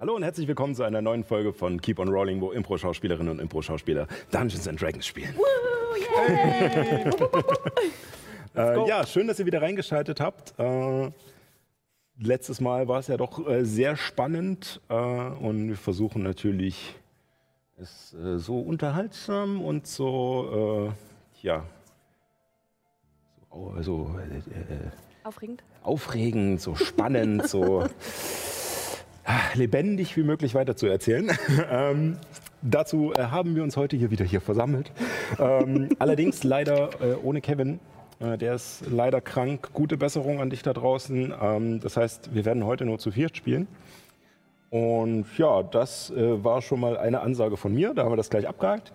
Hallo und herzlich willkommen zu einer neuen Folge von Keep on Rolling, wo Impro-Schauspielerinnen und Impro-Schauspieler Dungeons and Dragons spielen. äh, ja, schön, dass ihr wieder reingeschaltet habt. Äh, letztes Mal war es ja doch äh, sehr spannend äh, und wir versuchen natürlich es äh, so unterhaltsam und so, äh, ja, so, also, Aufregend. aufregend, so spannend, so lebendig wie möglich weiterzuerzählen. ähm, dazu äh, haben wir uns heute hier wieder hier versammelt. Ähm, allerdings leider äh, ohne Kevin. Äh, der ist leider krank. Gute Besserung an dich da draußen. Ähm, das heißt, wir werden heute nur zu viert spielen. Und ja, das äh, war schon mal eine Ansage von mir. Da haben wir das gleich abgehakt.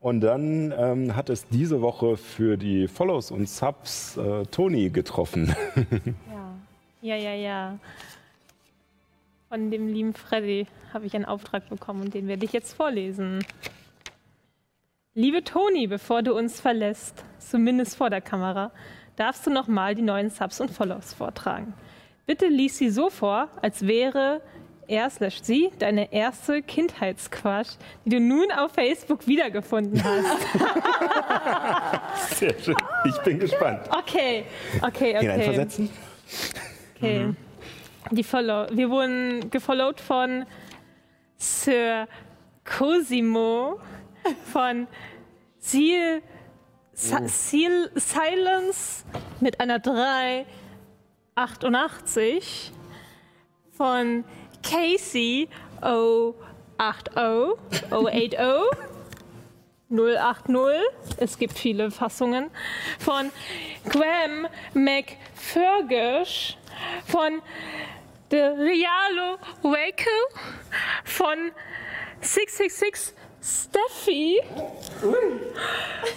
Und dann ähm, hat es diese Woche für die Follows und Subs äh, Toni getroffen. Ja, ja, ja, ja. Von dem lieben Freddy habe ich einen Auftrag bekommen und den werde ich jetzt vorlesen. Liebe Toni, bevor du uns verlässt, zumindest vor der Kamera, darfst du nochmal die neuen Subs und Follows vortragen. Bitte lies sie so vor, als wäre er slash sie deine erste Kindheitsquatsch, die du nun auf Facebook wiedergefunden hast. Sehr schön. Ich bin gespannt. Okay, okay, okay. Hineinversetzen? Okay. Die Follow wir wurden gefollowt von Sir Cosimo, von Seal, Seal Silence mit einer 388, von Casey 080, 080, 080, es gibt viele Fassungen, von Graham McFergus, von The Realo Waco, von 666 Steffi,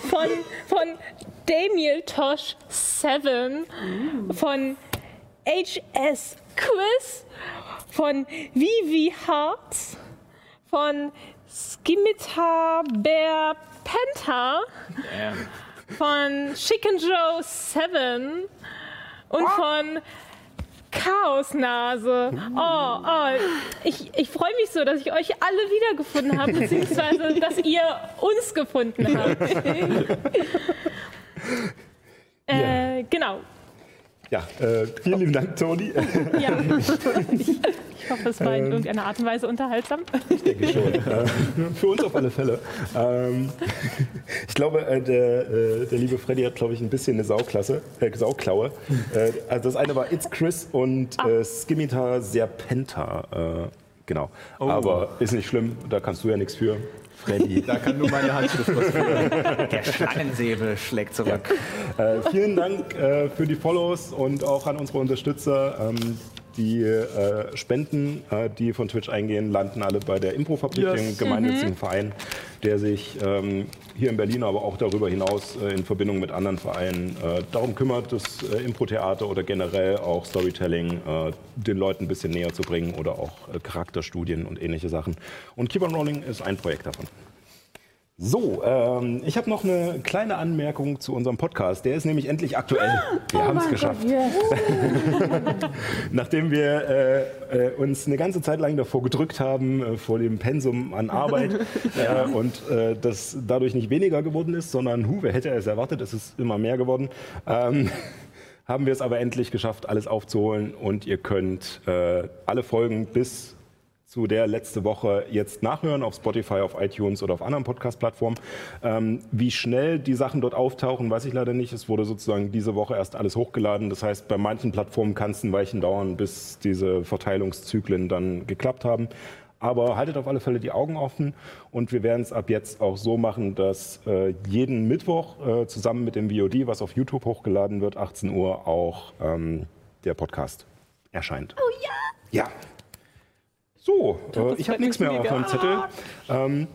von, von Damiel Tosh 7, von HS Quiz, von Vivi Hart, von Skimitar Bear Penta, von Chicken Joe 7 und von Chaosnase. Oh, oh, ich, ich freue mich so, dass ich euch alle wiedergefunden habe, beziehungsweise dass ihr uns gefunden habt. äh, genau. Ja, äh, vielen lieben Dank, Toni. Ja. Ich, ich hoffe, es war in irgendeiner Art und Weise unterhaltsam. Ich denke schon. Für uns auf alle Fälle. Ähm, ich glaube, äh, der, äh, der liebe Freddy hat, glaube ich, ein bisschen eine Sauklasse, äh, Sauklaue. Äh, also das eine war It's Chris und äh, Skimitar Serpenta. Äh, genau. Aber ist nicht schlimm, da kannst du ja nichts für. Freddy. Da kann nur meine Handschrift was. Der Schlangensäbel schlägt zurück. Äh, vielen Dank äh, für die Follows und auch an unsere Unterstützer. Ähm, die äh, Spenden, äh, die von Twitch eingehen, landen alle bei der Improfabrik, Yes. dem gemeinnützigen Verein, der sich ähm, hier in Berlin, aber auch darüber hinaus äh, in Verbindung mit anderen Vereinen äh, darum kümmert, das äh, Impro-Theater oder generell auch Storytelling äh, den Leuten ein bisschen näher zu bringen oder auch Charakterstudien und ähnliche Sachen. Und Keep on Rolling ist ein Projekt davon. So, ähm, ich habe noch eine kleine Anmerkung zu unserem Podcast. Der ist nämlich endlich aktuell. Wir haben es geschafft. Nachdem wir äh, äh, uns eine ganze Zeit lang davor gedrückt haben, äh, vor dem Pensum an Arbeit äh, und äh, das dadurch nicht weniger geworden ist, sondern, hu, wer hätte es erwartet, es ist immer mehr geworden, ähm, haben wir es aber endlich geschafft, alles aufzuholen und ihr könnt äh, alle Folgen bis zu der letzte Woche jetzt nachhören auf Spotify, auf iTunes oder auf anderen Podcast-Plattformen. Ähm, wie schnell die Sachen dort auftauchen, weiß ich leider nicht. Es wurde sozusagen diese Woche erst alles hochgeladen. Das heißt, bei manchen Plattformen kann es ein Weilchen dauern, bis diese Verteilungszyklen dann geklappt haben. Aber haltet auf alle Fälle die Augen offen und wir werden es ab jetzt auch so machen, dass äh, jeden Mittwoch äh, zusammen mit dem VOD, was auf YouTube hochgeladen wird, 18 Uhr auch ähm, der Podcast erscheint. Oh ja! Ja. So, glaub, äh, ich habe nichts mehr auf meinem. Zettel. Ähm,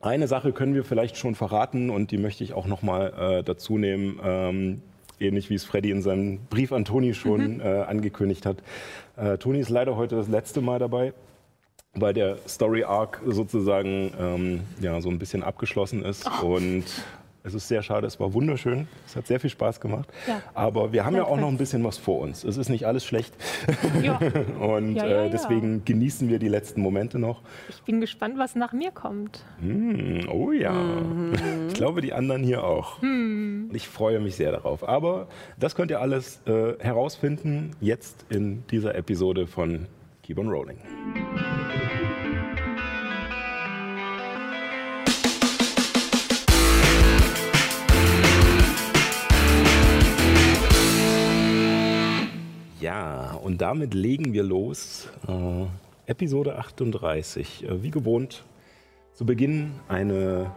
eine Sache können wir vielleicht schon verraten und die möchte ich auch nochmal äh, dazu nehmen. Ähm, ähnlich wie es Freddy in seinem Brief an Toni schon äh, angekündigt hat. Äh, Toni ist leider heute das letzte Mal dabei, weil der Story Arc sozusagen ähm, ja, so ein bisschen abgeschlossen ist. Und es ist sehr schade, es war wunderschön. Es hat sehr viel Spaß gemacht. Ja. Aber wir haben ja auch noch ein bisschen was vor uns. Es ist nicht alles schlecht. Ja, Und äh, deswegen genießen wir die letzten Momente noch. ich bin gespannt, was nach mir kommt. Hm, oh ja. Ich glaube, die anderen hier auch. Und Ich freue mich sehr darauf. Aber das könnt ihr alles äh, herausfinden jetzt in dieser Episode von Keep on Rolling. Ja, und damit legen wir los. Äh, Episode 38. Äh, wie gewohnt, zu Beginn eine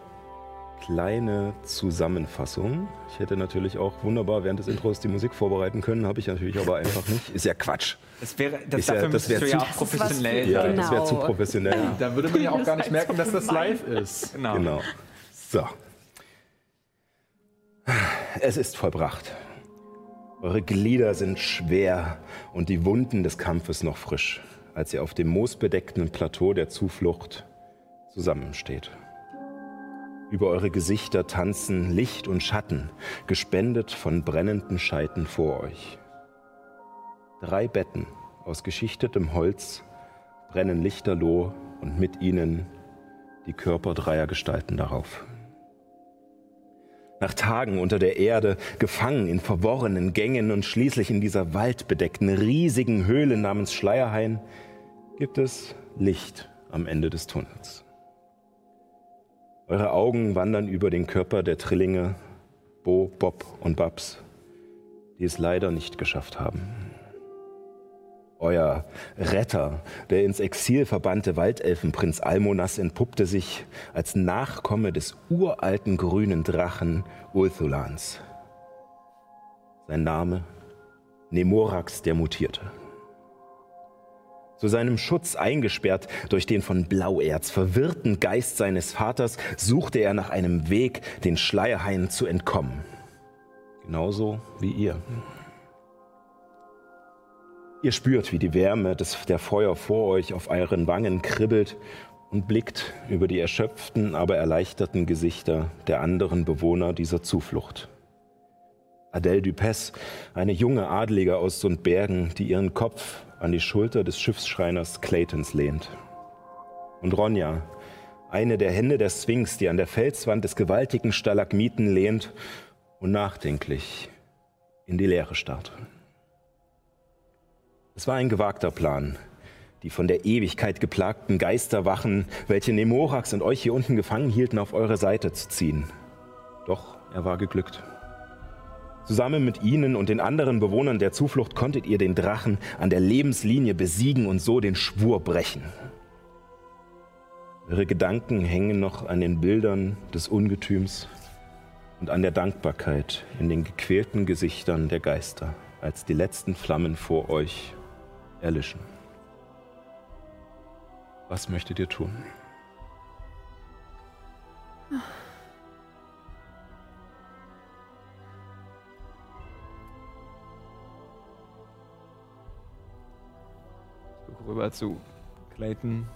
kleine Zusammenfassung. Ich hätte natürlich auch wunderbar während des Intros die Musik vorbereiten können, habe ich natürlich aber einfach nicht. Ist ja Quatsch. Das wäre, das ja- dafür das müsstest wär du ja zu- auch was professionell Ja, sein. das wäre zu Genau. professionell. Da würde man ja auch gar nicht merken, dass das live ist. Genau. Genau. So. Es ist vollbracht. Eure Glieder sind schwer und die Wunden des Kampfes noch frisch, als ihr auf dem moosbedeckten Plateau der Zuflucht zusammensteht. Über eure Gesichter tanzen Licht und Schatten, gespendet von brennenden Scheiten vor euch. Drei Betten aus geschichtetem Holz brennen lichterloh und mit ihnen die Körper dreier Gestalten darauf. Nach Tagen unter der Erde, gefangen in verworrenen Gängen und schließlich in dieser waldbedeckten, riesigen Höhle namens Schleierhain, gibt es Licht am Ende des Tunnels. Eure Augen wandern über den Körper der Trillinge Bo, Bob und Babs, die es leider nicht geschafft haben. Euer Retter, der ins Exil verbannte Waldelfenprinz Almonas, entpuppte sich als Nachkomme des uralten grünen Drachen Ulthulans. Sein Name Nemorax der Mutierte. Zu seinem Schutz eingesperrt durch den von Blauerz verwirrten Geist seines Vaters, suchte er nach einem Weg, den Schleierhain zu entkommen. Genauso wie ihr. Ihr spürt, wie die Wärme des, der Feuer vor euch auf euren Wangen kribbelt und blickt über die erschöpften, aber erleichterten Gesichter der anderen Bewohner dieser Zuflucht. Adele Dupes, eine junge Adlige aus Sundbergen, die ihren Kopf an die Schulter des Schiffsschreiners Claytons lehnt. Und Ronja, eine der Hände der Sphinx, die an der Felswand des gewaltigen Stalagmiten lehnt und nachdenklich in die Leere starrt. Es war ein gewagter Plan, die von der Ewigkeit geplagten Geisterwachen, welche Nemorax und euch hier unten gefangen hielten, auf eure Seite zu ziehen. Doch er war geglückt. Zusammen mit ihnen und den anderen Bewohnern der Zuflucht konntet ihr den Drachen an der Lebenslinie besiegen und so den Schwur brechen. Eure Gedanken hängen noch an den Bildern des Ungetüms und an der Dankbarkeit in den gequälten Gesichtern der Geister, als die letzten Flammen vor euch erlischen. Was möchtet ihr tun? Ich gucke rüber zu Clayton.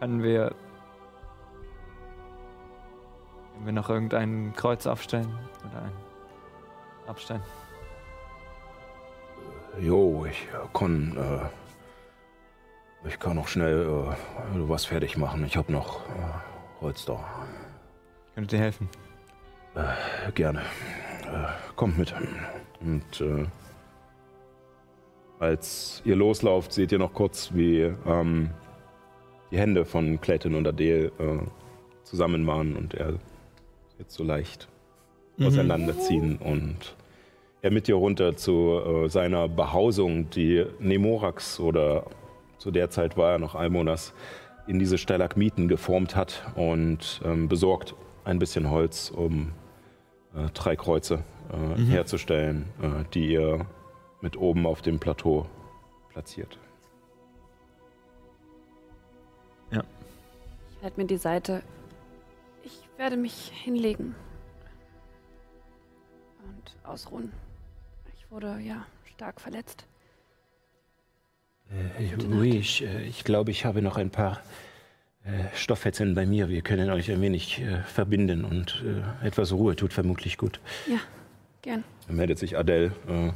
Können wir. Können wir noch irgendein Kreuz aufstellen? Oder ein Abstellen? Jo, ich kann, äh, ich kann noch schnell äh, was fertig machen. Ich habe noch äh, Holz da. Könntet ihr helfen? Gerne. Äh, kommt mit. Und äh, als ihr loslauft, seht ihr noch kurz, wie ähm, die Hände von Clayton und Adele äh, zusammen waren und er jetzt so leicht auseinanderziehen und er mit dir runter zu äh, seiner Behausung, die Nemorax oder zu der Zeit war er noch Almonas, in diese Stalagmiten geformt hat und ähm, besorgt ein bisschen Holz, um äh, drei Kreuze äh, herzustellen, äh, die ihr mit oben auf dem Plateau platziert. Ich halte mir die Seite. Ich werde mich hinlegen. Und ausruhen. Ich wurde ja stark verletzt. Äh, oui, ich, äh, ich glaube, ich habe noch ein paar äh, Stofffetzen bei mir. Wir können euch ein wenig äh, verbinden und äh, etwas Ruhe tut vermutlich gut. Ja, gern. Dann meldet sich Adele, äh,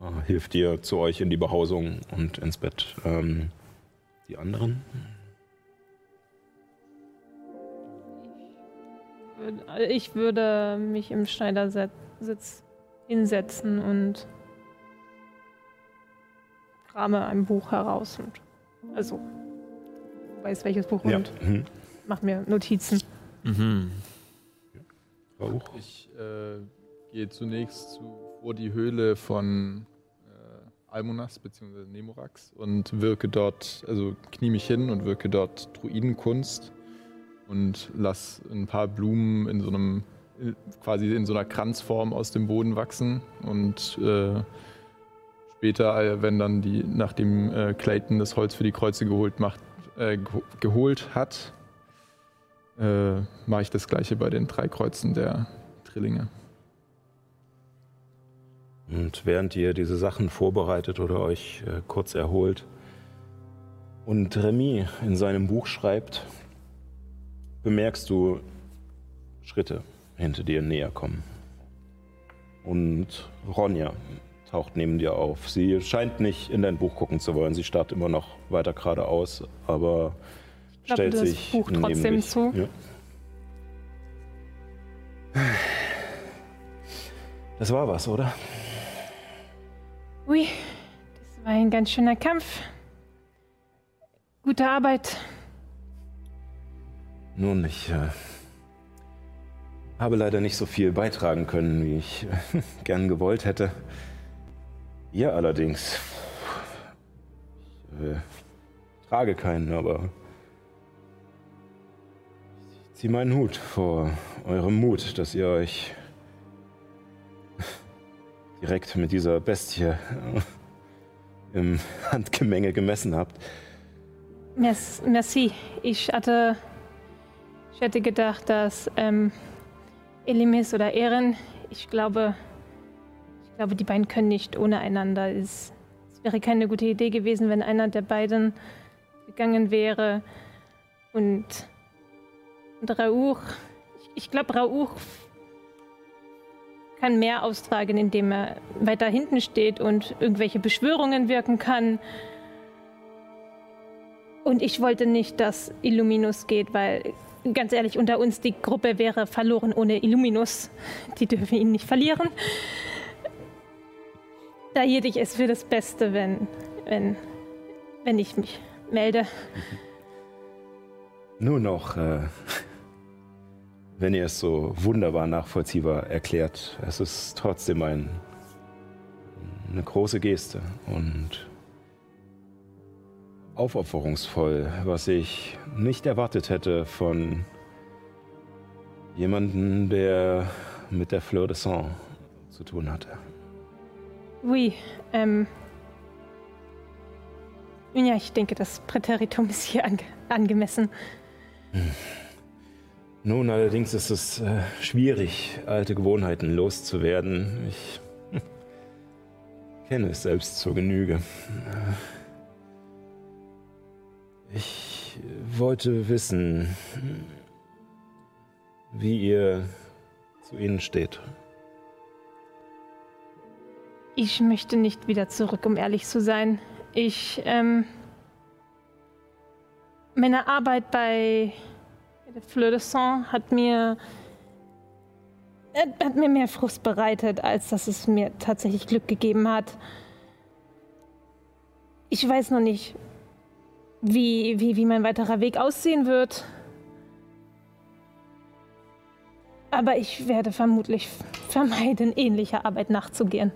und, äh, hilft dir zu euch in die Behausung und ins Bett. Ähm, die anderen? Ich würde mich im Schneidersitz hinsetzen und krame ein Buch heraus und also weiß welches Buch und Mhm. mach mir Notizen. Mhm. Ich äh, gehe zunächst zu, vor die Höhle von äh, Almonas bzw. Nemorax und wirke dort, also knie mich hin und wirke dort Druidenkunst und lass ein paar Blumen in so einem, quasi in so einer Kranzform aus dem Boden wachsen und äh, später, äh, wenn dann die, nachdem äh, Clayton das Holz für die Kreuze geholt, macht, äh, geho- geholt hat, äh, mache ich das gleiche bei den drei Kreuzen der Trillinge. Und während ihr diese Sachen vorbereitet oder euch äh, kurz erholt und Remy in seinem Buch schreibt, bemerkst du Schritte hinter dir näher kommen. Und Ronja taucht neben dir auf. Sie scheint nicht in dein Buch gucken zu wollen. Sie starrt immer noch weiter geradeaus, aber Klappe stellt das sich Buch neben trotzdem dich. zu. Ja. Das war was, oder? Ui, das war ein ganz schöner Kampf. Gute Arbeit. Nun, ich äh, habe leider nicht so viel beitragen können, wie ich gern gewollt hätte. Ihr allerdings. Ich äh, trage keinen, aber ich ziehe meinen Hut vor eurem Mut, dass ihr euch direkt mit dieser Bestie im Handgemenge gemessen habt. Merci. Ich hatte, ich hätte gedacht, dass ähm, Elimis oder Ehren, ich glaube, ich glaube, die beiden können nicht ohne einander. Es, es wäre keine gute Idee gewesen, wenn einer der beiden gegangen wäre. Und, und Rauch, ich, ich glaube, Rauch kann mehr austragen, indem er weiter hinten steht und irgendwelche Beschwörungen wirken kann. Und ich wollte nicht, dass Illuminus geht, weil ganz ehrlich, unter uns die Gruppe wäre verloren ohne Illuminus. Die dürfen ihn nicht verlieren. Da hielt ich es für das Beste, wenn, wenn, wenn ich mich melde. Nur noch, äh, wenn ihr es so wunderbar nachvollziehbar erklärt, es ist trotzdem ein, eine große Geste und aufopferungsvoll, was ich nicht erwartet hätte von jemandem, der mit der Fleur de Sang zu tun hatte. Oui, ähm. Ja, ich denke, das Präteritum ist hier ange angemessen. Nun, allerdings ist es äh, schwierig, alte Gewohnheiten loszuwerden. Ich kenne es selbst zur Genüge. Ich wollte wissen, wie ihr zu ihnen steht. Ich möchte nicht wieder zurück, um ehrlich zu sein. Ich, ähm. Meine Arbeit bei Fleur de Sang hat mir. äh, hat mir mehr Frust bereitet, als dass es mir tatsächlich Glück gegeben hat. Ich weiß noch nicht, wie, wie, wie mein weiterer Weg aussehen wird. Aber ich werde vermutlich vermeiden, ähnlicher Arbeit nachzugehen.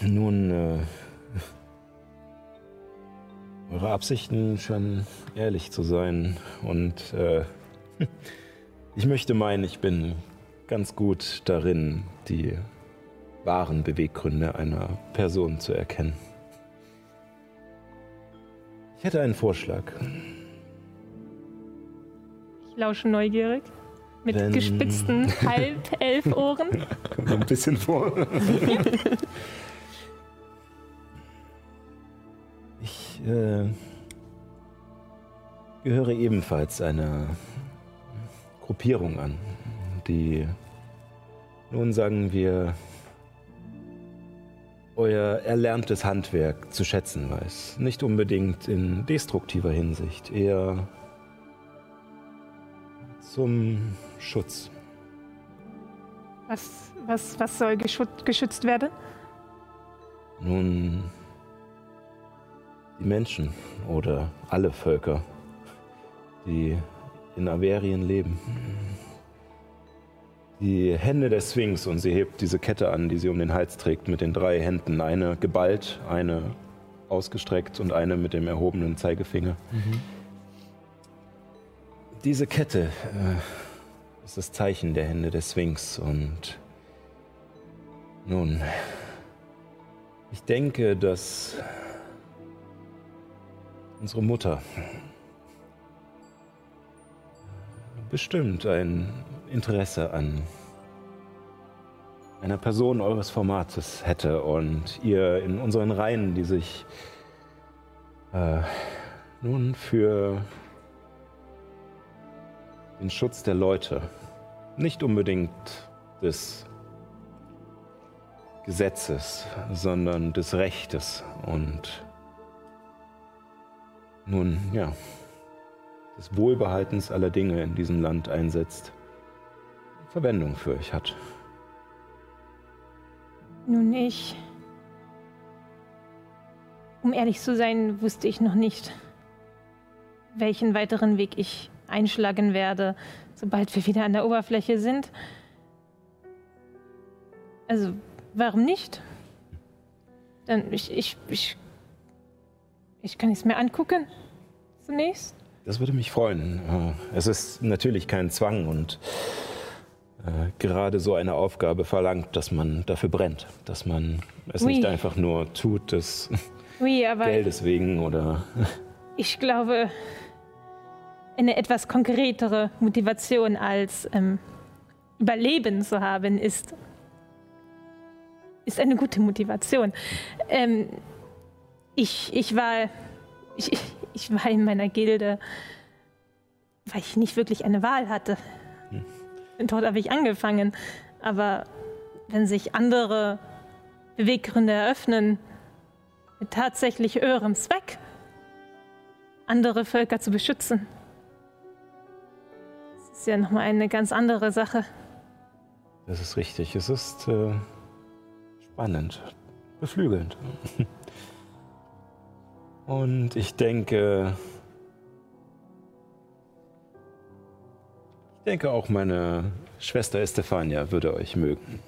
Nun, äh, eure Absichten scheinen ehrlich zu sein und äh, ich möchte meinen, ich bin ganz gut darin, die wahren Beweggründe einer Person zu erkennen. Ich hätte einen Vorschlag. Ich lausche neugierig. Mit Wenn- gespitzten Halb-Elf-Ohren. Kommt mir ein bisschen vor. Ich äh, gehöre ebenfalls einer Gruppierung an, die, nun sagen wir, euer erlerntes Handwerk zu schätzen weiß. Nicht unbedingt in destruktiver Hinsicht, eher zum Schutz. Was, was, was soll geschützt werden? Nun, die Menschen oder alle Völker, die in Averien leben. Die Hände der Sphinx und sie hebt diese Kette an, die sie um den Hals trägt, mit den drei Händen. Eine geballt, eine ausgestreckt und eine mit dem erhobenen Zeigefinger. Diese Kette äh, ist das Zeichen der Hände der Sphinx und nun, ich denke, dass unsere Mutter bestimmt ein Interesse an einer Person eures Formates hätte und ihr in unseren Reihen, die sich äh, nun für den Schutz der Leute, nicht unbedingt des Gesetzes, sondern des Rechtes und nun, ja, des Wohlbehaltens aller Dinge in diesem Land einsetzt, Verwendung für euch hat. Nun, ich. Um ehrlich zu sein, wusste ich noch nicht, welchen weiteren Weg ich einschlagen werde, sobald wir wieder an der Oberfläche sind. Also, warum nicht? Dann, ich, ich, ich, ich kann es mir angucken. Zunächst. Das würde mich freuen. Äh, Es ist natürlich kein Zwang und gerade so eine Aufgabe verlangt, dass man dafür brennt, dass man es Ui. nicht einfach nur tut des Oui, Geldes wegen oder ich glaube, eine etwas konkretere Motivation als ähm, Überleben zu haben, ist, ist eine gute Motivation. Ähm, ich, ich, war, ich, ich war in meiner Gilde, weil ich nicht wirklich eine Wahl hatte. Dort habe ich angefangen. Aber wenn sich andere Beweggründe eröffnen, mit tatsächlich höherem Zweck, andere Völker zu beschützen. Das ist ja nochmal eine ganz andere Sache. Das ist richtig. Es ist äh, spannend, beflügelnd. Und ich denke, ich denke auch meine Schwester Estefania würde euch mögen.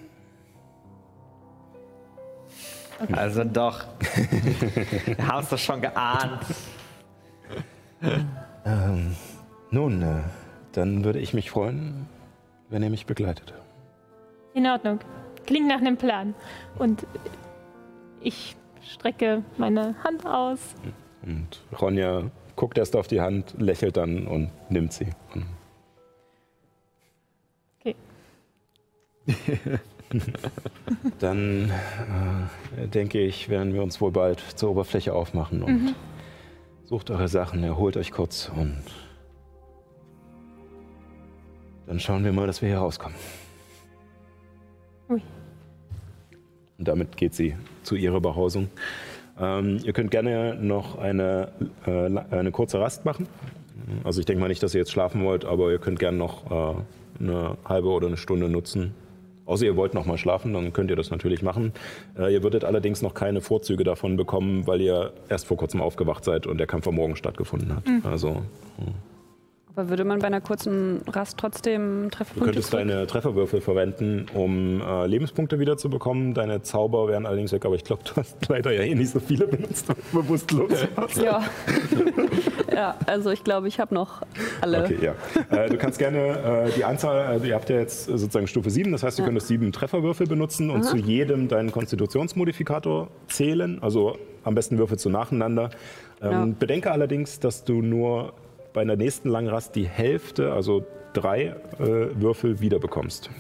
Also doch. Haben es doch schon geahnt. Ähm, nun, äh, dann würde ich mich freuen, wenn ihr mich begleitet. In Ordnung. Klingt nach einem Plan. Und ich strecke meine Hand aus. Und Ronja guckt erst auf die Hand, lächelt dann und nimmt sie. Und Dann äh, denke ich, werden wir uns wohl bald zur Oberfläche aufmachen und sucht eure Sachen, erholt euch kurz und dann schauen wir mal, dass wir hier rauskommen. Ui. Und damit geht sie zu ihrer Behausung. Ähm, ihr könnt gerne noch eine, äh, eine kurze Rast machen. Also ich denke mal nicht, dass ihr jetzt schlafen wollt, aber ihr könnt gerne noch äh, eine halbe oder eine Stunde nutzen. Außer ihr wollt noch mal schlafen, dann könnt ihr das natürlich machen. Äh, ihr würdet allerdings noch keine Vorzüge davon bekommen, weil ihr erst vor kurzem aufgewacht seid und der Kampf am Morgen stattgefunden hat. Also Aber würde man bei einer kurzen Rast trotzdem Du Trefferpunkte könntest kriegen? deine Trefferwürfel verwenden, um äh, Lebenspunkte wiederzubekommen. Deine Zauber wären allerdings weg, aber ich glaube, du hast leider ja eh nicht so viele benutzt, weil du bewusstlos warst. Ja. ja, also ich glaube, ich habe noch alle. Okay, ja. Äh, du kannst gerne äh, die Anzahl, also ihr habt ja jetzt äh, sozusagen Stufe 7, das heißt, du könntest sieben Trefferwürfel benutzen und zu jedem deinen Konstitutionsmodifikator zählen. Also am besten würfelst du nacheinander. Ähm, Ja. Bedenke allerdings, dass du nur bei der nächsten Langrast die Hälfte, also drei äh, Würfel wiederbekommst.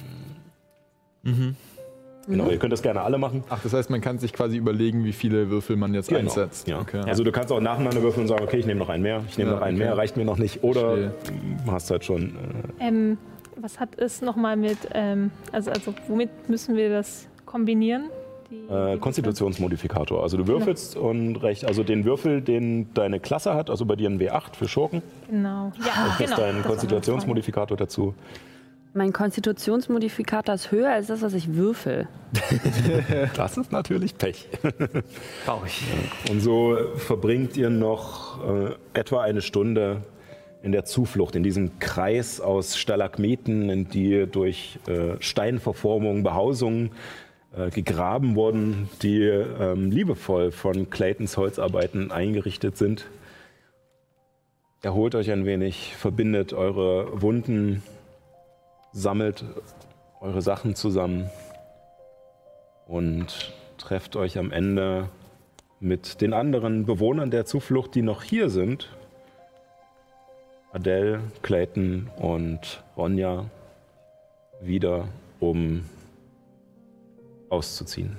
Genau, ihr könnt das gerne alle machen. Ach, das heißt, man kann sich quasi überlegen, wie viele Würfel man jetzt Genau, einsetzt. Ja. Okay. Also du kannst auch nacheinander würfeln und sagen, okay, ich nehme noch einen mehr, ich nehme Ja, noch einen okay. mehr, reicht mir noch nicht. Oder Verstehe. du hast halt schon äh, Ähm, was hat es nochmal mit, ähm, also, also womit müssen wir das kombinieren? Die, Äh, Konstitutionsmodifikator. Also du würfelst und recht, also den Würfel, den deine Klasse hat, also bei dir ein W8 für Schurken, Genau. Ja, genau. ist dein das Konstitutionsmodifikator dazu. Mein Konstitutionsmodifikator ist höher als das, was ich würfel. Das ist natürlich Pech. Traurig. Und so verbringt ihr noch äh, etwa eine Stunde in der Zuflucht, in diesem Kreis aus Stalagmiten, in die durch äh, Steinverformungen, Behausungen äh, gegraben wurden, die ähm, liebevoll von Claytons Holzarbeiten eingerichtet sind. Erholt euch ein wenig, verbindet eure Wunden, sammelt eure Sachen zusammen und trefft euch am Ende mit den anderen Bewohnern der Zuflucht, die noch hier sind. Adele, Clayton und Ronja wieder, um auszuziehen.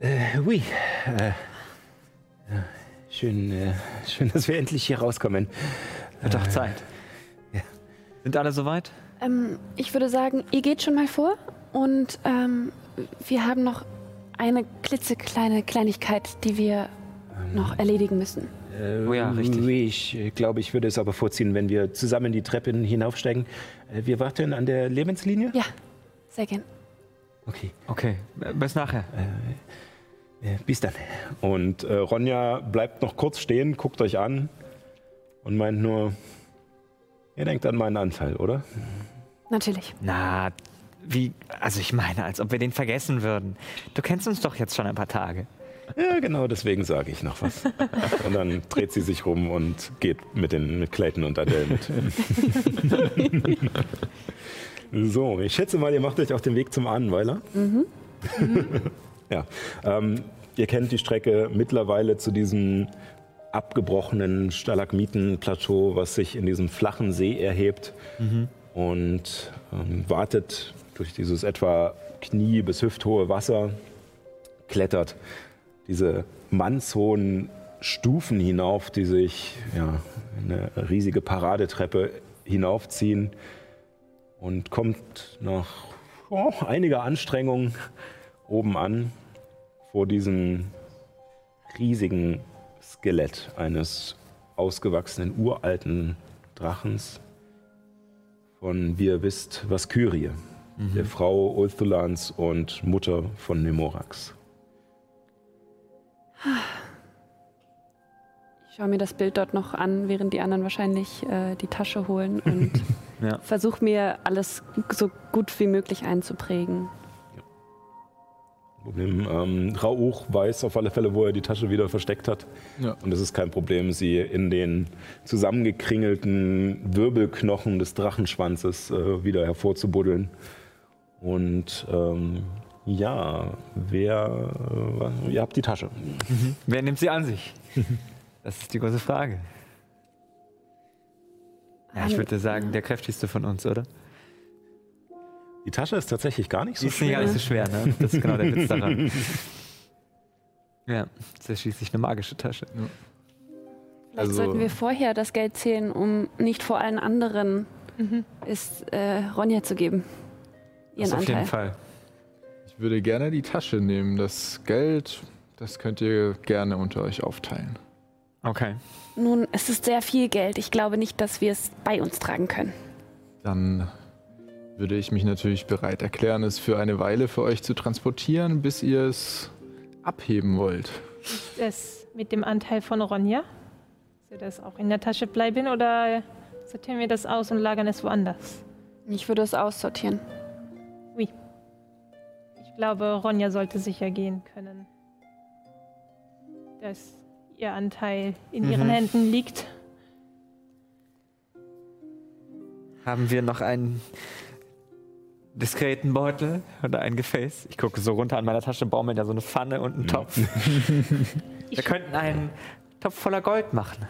Äh, oui. Äh, ja, schön, äh, schön, dass wir endlich hier rauskommen. Wird doch Zeit. Sind alle soweit? Ähm, ich würde sagen, ihr geht schon mal vor und ähm, wir haben noch eine klitzekleine Kleinigkeit, die wir noch erledigen müssen. Äh, Oh ja, richtig. oui, Ich äh, glaube, ich würde es aber vorziehen, wenn wir zusammen die Treppen hinaufsteigen. Äh, Wir warten an der Lebenslinie? Ja, sehr gern. Okay. Okay, äh, bis nachher. Äh, Bis dann. Und äh, Ronja bleibt noch kurz stehen, guckt euch an und meint nur, ihr denkt an meinen Anteil, oder? Natürlich. Na, wie, also ich meine, als ob wir den vergessen würden. Du kennst uns doch jetzt schon ein paar Tage. Ja, genau, deswegen sage ich noch was. Und dann dreht sie sich rum und geht mit den mit Clayton und Adele mit. so, ich schätze mal, ihr macht euch auf den Weg zum Ahnenweiler. ja, ähm, ihr kennt die Strecke mittlerweile zu diesem abgebrochenen Stalagmitenplateau, was sich in diesem flachen See erhebt und ähm, wartet durch dieses etwa knie- bis hüfthohe Wasser, klettert diese mannshohen Stufen hinauf, die sich ja, eine riesige Paradetreppe hinaufziehen und kommt nach oh, einiger Anstrengung oben an vor diesem riesigen Skelett eines ausgewachsenen uralten Drachens von, wie ihr wisst, Vaskyrie, der Frau Ulthulans und Mutter von Nemorax. Ich schaue mir das Bild dort noch an, während die anderen wahrscheinlich äh, die Tasche holen und Ja. versuche mir alles so gut wie möglich einzuprägen. Problem. Ähm, Rauch weiß auf alle Fälle, wo er die Tasche wieder versteckt hat. Ja. Und es ist kein Problem, sie in den zusammengekringelten Wirbelknochen des Drachenschwanzes äh, wieder hervorzubuddeln. Und ähm, ja, wer. Äh, ihr habt die Tasche. Wer nimmt sie an sich? Das ist die große Frage. Ja, ich würde sagen, der kräftigste von uns, oder? Die Tasche ist tatsächlich gar nicht so Die ist nicht schwer. alles so schwer, ne? Das ist genau der Witz daran. Ja, das ist schließlich eine magische Tasche. Vielleicht Also- sollten wir vorher das Geld zählen, um nicht vor allen anderen es äh, Ronja zu geben. Ihren Das auf Anteil. jeden Fall. Ich würde gerne die Tasche nehmen. Das Geld, das könnt ihr gerne unter euch aufteilen. Okay. Nun, es ist sehr viel Geld. Ich glaube nicht, dass wir es bei uns tragen können. Dann würde ich mich natürlich bereit erklären, es für eine Weile für euch zu transportieren, bis ihr es abheben wollt. Das mit dem Anteil von Ronja. Soll das auch in der Tasche bleiben oder sortieren wir das aus und lagern es woanders? Ich würde es aussortieren. Ich glaube, Ronja sollte sicher gehen können, dass ihr Anteil in ihren Mhm. Händen liegt. Haben wir noch einen diskreten Beutel oder ein Gefäß? Ich gucke so runter an meiner Tasche, baumeln da so eine Pfanne und einen Topf. wir könnten einen Topf voller Gold machen.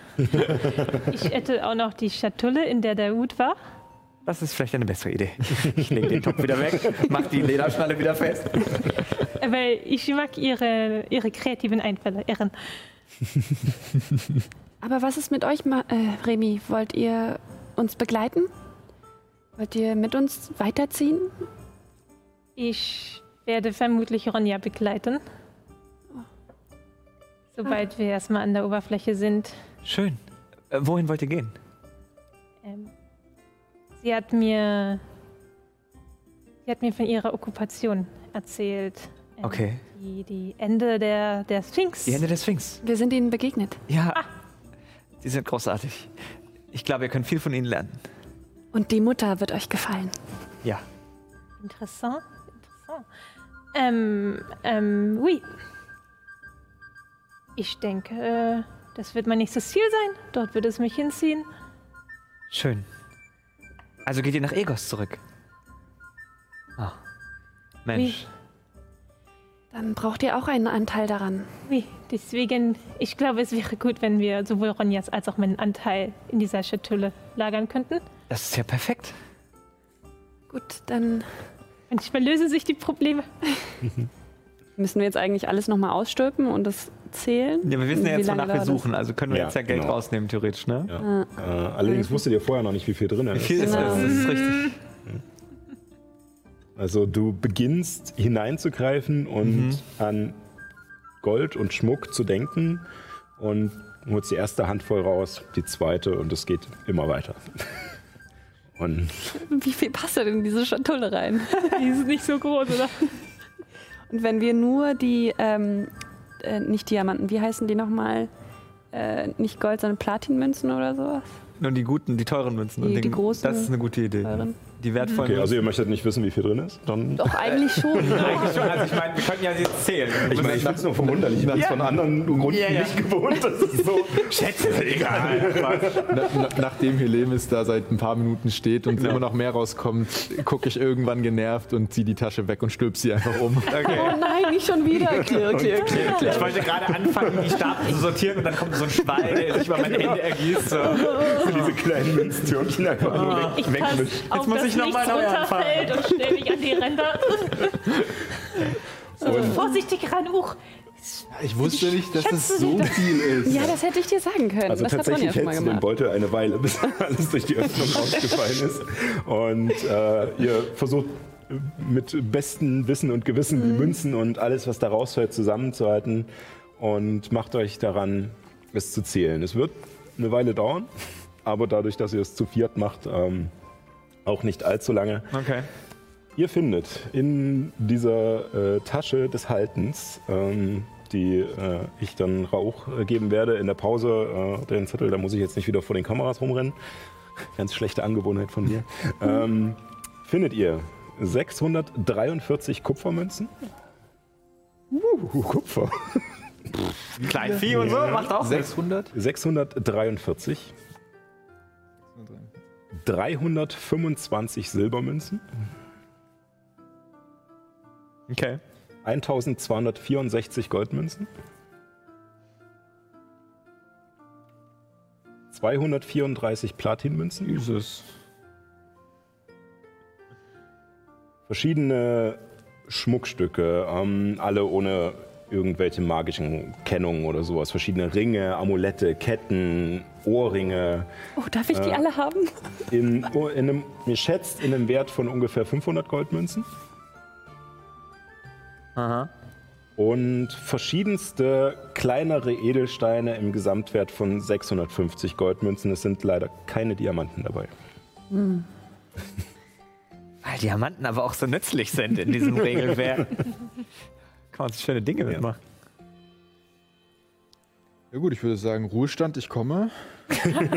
Ich hätte auch noch die Schatulle, in der der Hut war. Das ist vielleicht eine bessere Idee. Ich lege den Topf wieder weg, mach die Lederschnalle wieder fest. Weil ich mag ihre, ihre kreativen Einfälle. Ehren. Aber was ist mit euch, Ma äh, Remy? Wollt ihr uns begleiten? Wollt ihr mit uns weiterziehen? Ich werde vermutlich Ronja begleiten. Sobald wir erstmal an der Oberfläche sind. Schön. Äh, wohin wollt ihr gehen? Sie hat mir. Sie hat mir von ihrer Okkupation erzählt. Ähm, Okay. Die, die Ende der, der Sphinx. Die Hände des Sphinx. Wir sind ihnen begegnet. Ja. Die sind großartig. Ich glaube, ihr könnt viel von ihnen lernen. Und die Mutter wird euch gefallen. Ja. Interessant. Interessant. Ähm, ähm, oui. Ich denke, äh, das wird mein nächstes Ziel sein. Dort wird es mich hinziehen. Schön. Also geht ihr nach Egos zurück? Ah. Mensch. Dann braucht ihr auch einen Anteil daran. Oui, deswegen, ich glaube, es wäre gut, wenn wir sowohl Ronjas als auch meinen Anteil in dieser Schatulle lagern könnten. Das ist ja perfekt. Gut, dann Manchmal lösen sich die Probleme. Müssen wir jetzt eigentlich alles nochmal ausstülpen und das zählen? Ja, wir wissen ja jetzt, wonach wir suchen. Also können wir Ja, jetzt ja Geld genau. rausnehmen, theoretisch, ne? Ja. Äh, allerdings wusstet ihr vorher noch nicht, wie viel drin Wie ist. viel ist Genau. das? Das ist richtig. Also du beginnst hineinzugreifen und Mhm. an Gold und Schmuck zu denken und holst die erste Handvoll raus, die zweite und es geht immer weiter. Und Wie viel passt denn in diese Schatulle rein? Die ist nicht so groß, oder? Und wenn wir nur die, ähm, äh, nicht Diamanten, wie heißen die nochmal? Äh, nicht Gold, sondern Platinmünzen oder sowas? Nur die guten, die teuren Münzen. Die- und die den, großen, Das ist eine gute Idee. teuren. Die wertvollen okay, also ihr möchtet nicht wissen, wie viel drin ist? Dann Doch, eigentlich schon. Eigentlich schon. Also ich meine, wir könnten ja sie zählen. ich meine, ich finde es nur verwunderlich. Ich bin es von anderen Runden Ja, ja. nicht gewohnt. Das ist so. Schätze, egal. Na, na, nachdem Helemis da seit ein paar Minuten steht und Genau. immer noch mehr rauskommt, gucke ich irgendwann genervt und ziehe die Tasche weg und stülp sie einfach um. Oh Okay. nein, nicht schon wieder. Klirr, klirr, klirr, klirr. Ich wollte gerade anfangen, die Stapel zu sortieren und dann kommt so ein Schwall, der sich über meine Hände ergießt. So. Diese kleinen Münztürmchen einfach nur weg, Ich wegwischen. auf, muss dass ich noch nichts mal neu runterfällt und stelle mich an die Ränder. so, Und- vorsichtig ran, Uch. Ich wusste nicht, dass es so sie viel ist. Ja, das hätte ich dir sagen können. Also das tatsächlich schon mal hältst du den. Beutel eine Weile, bis alles durch die Öffnung rausgefallen ist. Und äh, ihr versucht mit bestem Wissen und Gewissen die Münzen und alles, was da rausfällt, zusammenzuhalten und macht euch daran, es zu zählen. Es wird eine Weile dauern, aber dadurch, dass ihr es zu viert macht, ähm, auch nicht allzu lange. Okay. Ihr findet in dieser äh, Tasche des Haltens, ähm, die äh, ich dann Rauch äh, geben werde in der Pause, äh, den Zettel, da muss ich jetzt nicht wieder vor den Kameras rumrennen. Ganz schlechte Angewohnheit von mir. ähm, findet ihr 643 Kupfermünzen. Uh, Kupfer. Kleinvieh und so, macht auch nichts. 600? 643. 325 Silbermünzen. Okay. 1264 Goldmünzen. 234 Platinmünzen. Jesus. Verschiedene Schmuckstücke, ähm, alle ohne irgendwelche magischen Kennungen oder sowas. Verschiedene Ringe, Amulette, Ketten, Ohrringe. Oh, darf ich die alle haben? In, in einem, mir schätzt in einem Wert von ungefähr 500 Goldmünzen. Aha. und verschiedenste kleinere Edelsteine im Gesamtwert von 650 Goldmünzen. Es sind leider keine Diamanten dabei. Weil Diamanten aber auch so nützlich sind in diesem Regelwerk. Kann man sich schöne Dinge mitmachen. Ja gut, ich würde sagen, Ruhestand, ich komme.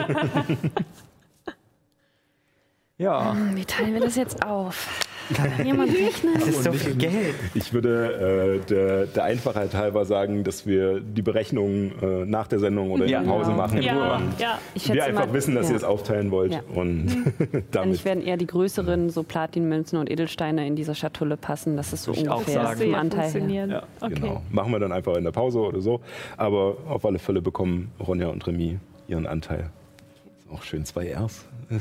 Ja. Wie teilen wir das jetzt auf? Kann jemand rechnen? Das ist so viel Geld. Ich würde äh, der, der Einfachheit halber sagen, dass wir die Berechnungen äh, nach der Sendung oder in Ja. der Pause machen. Ja, ja. Ich wir einfach mal, wissen, dass ja. ihr es aufteilen wollt. Ja. Und Eigentlich damit. werden eher die größeren, so Platinmünzen und Edelsteine in dieser Schatulle passen. Das ist so ich auch ungefähr ja Anteil okay. Genau. Machen wir dann einfach in der Pause oder so. Aber auf alle Fälle bekommen Ronja und Remy ihren Anteil. Auch schön zwei Rs.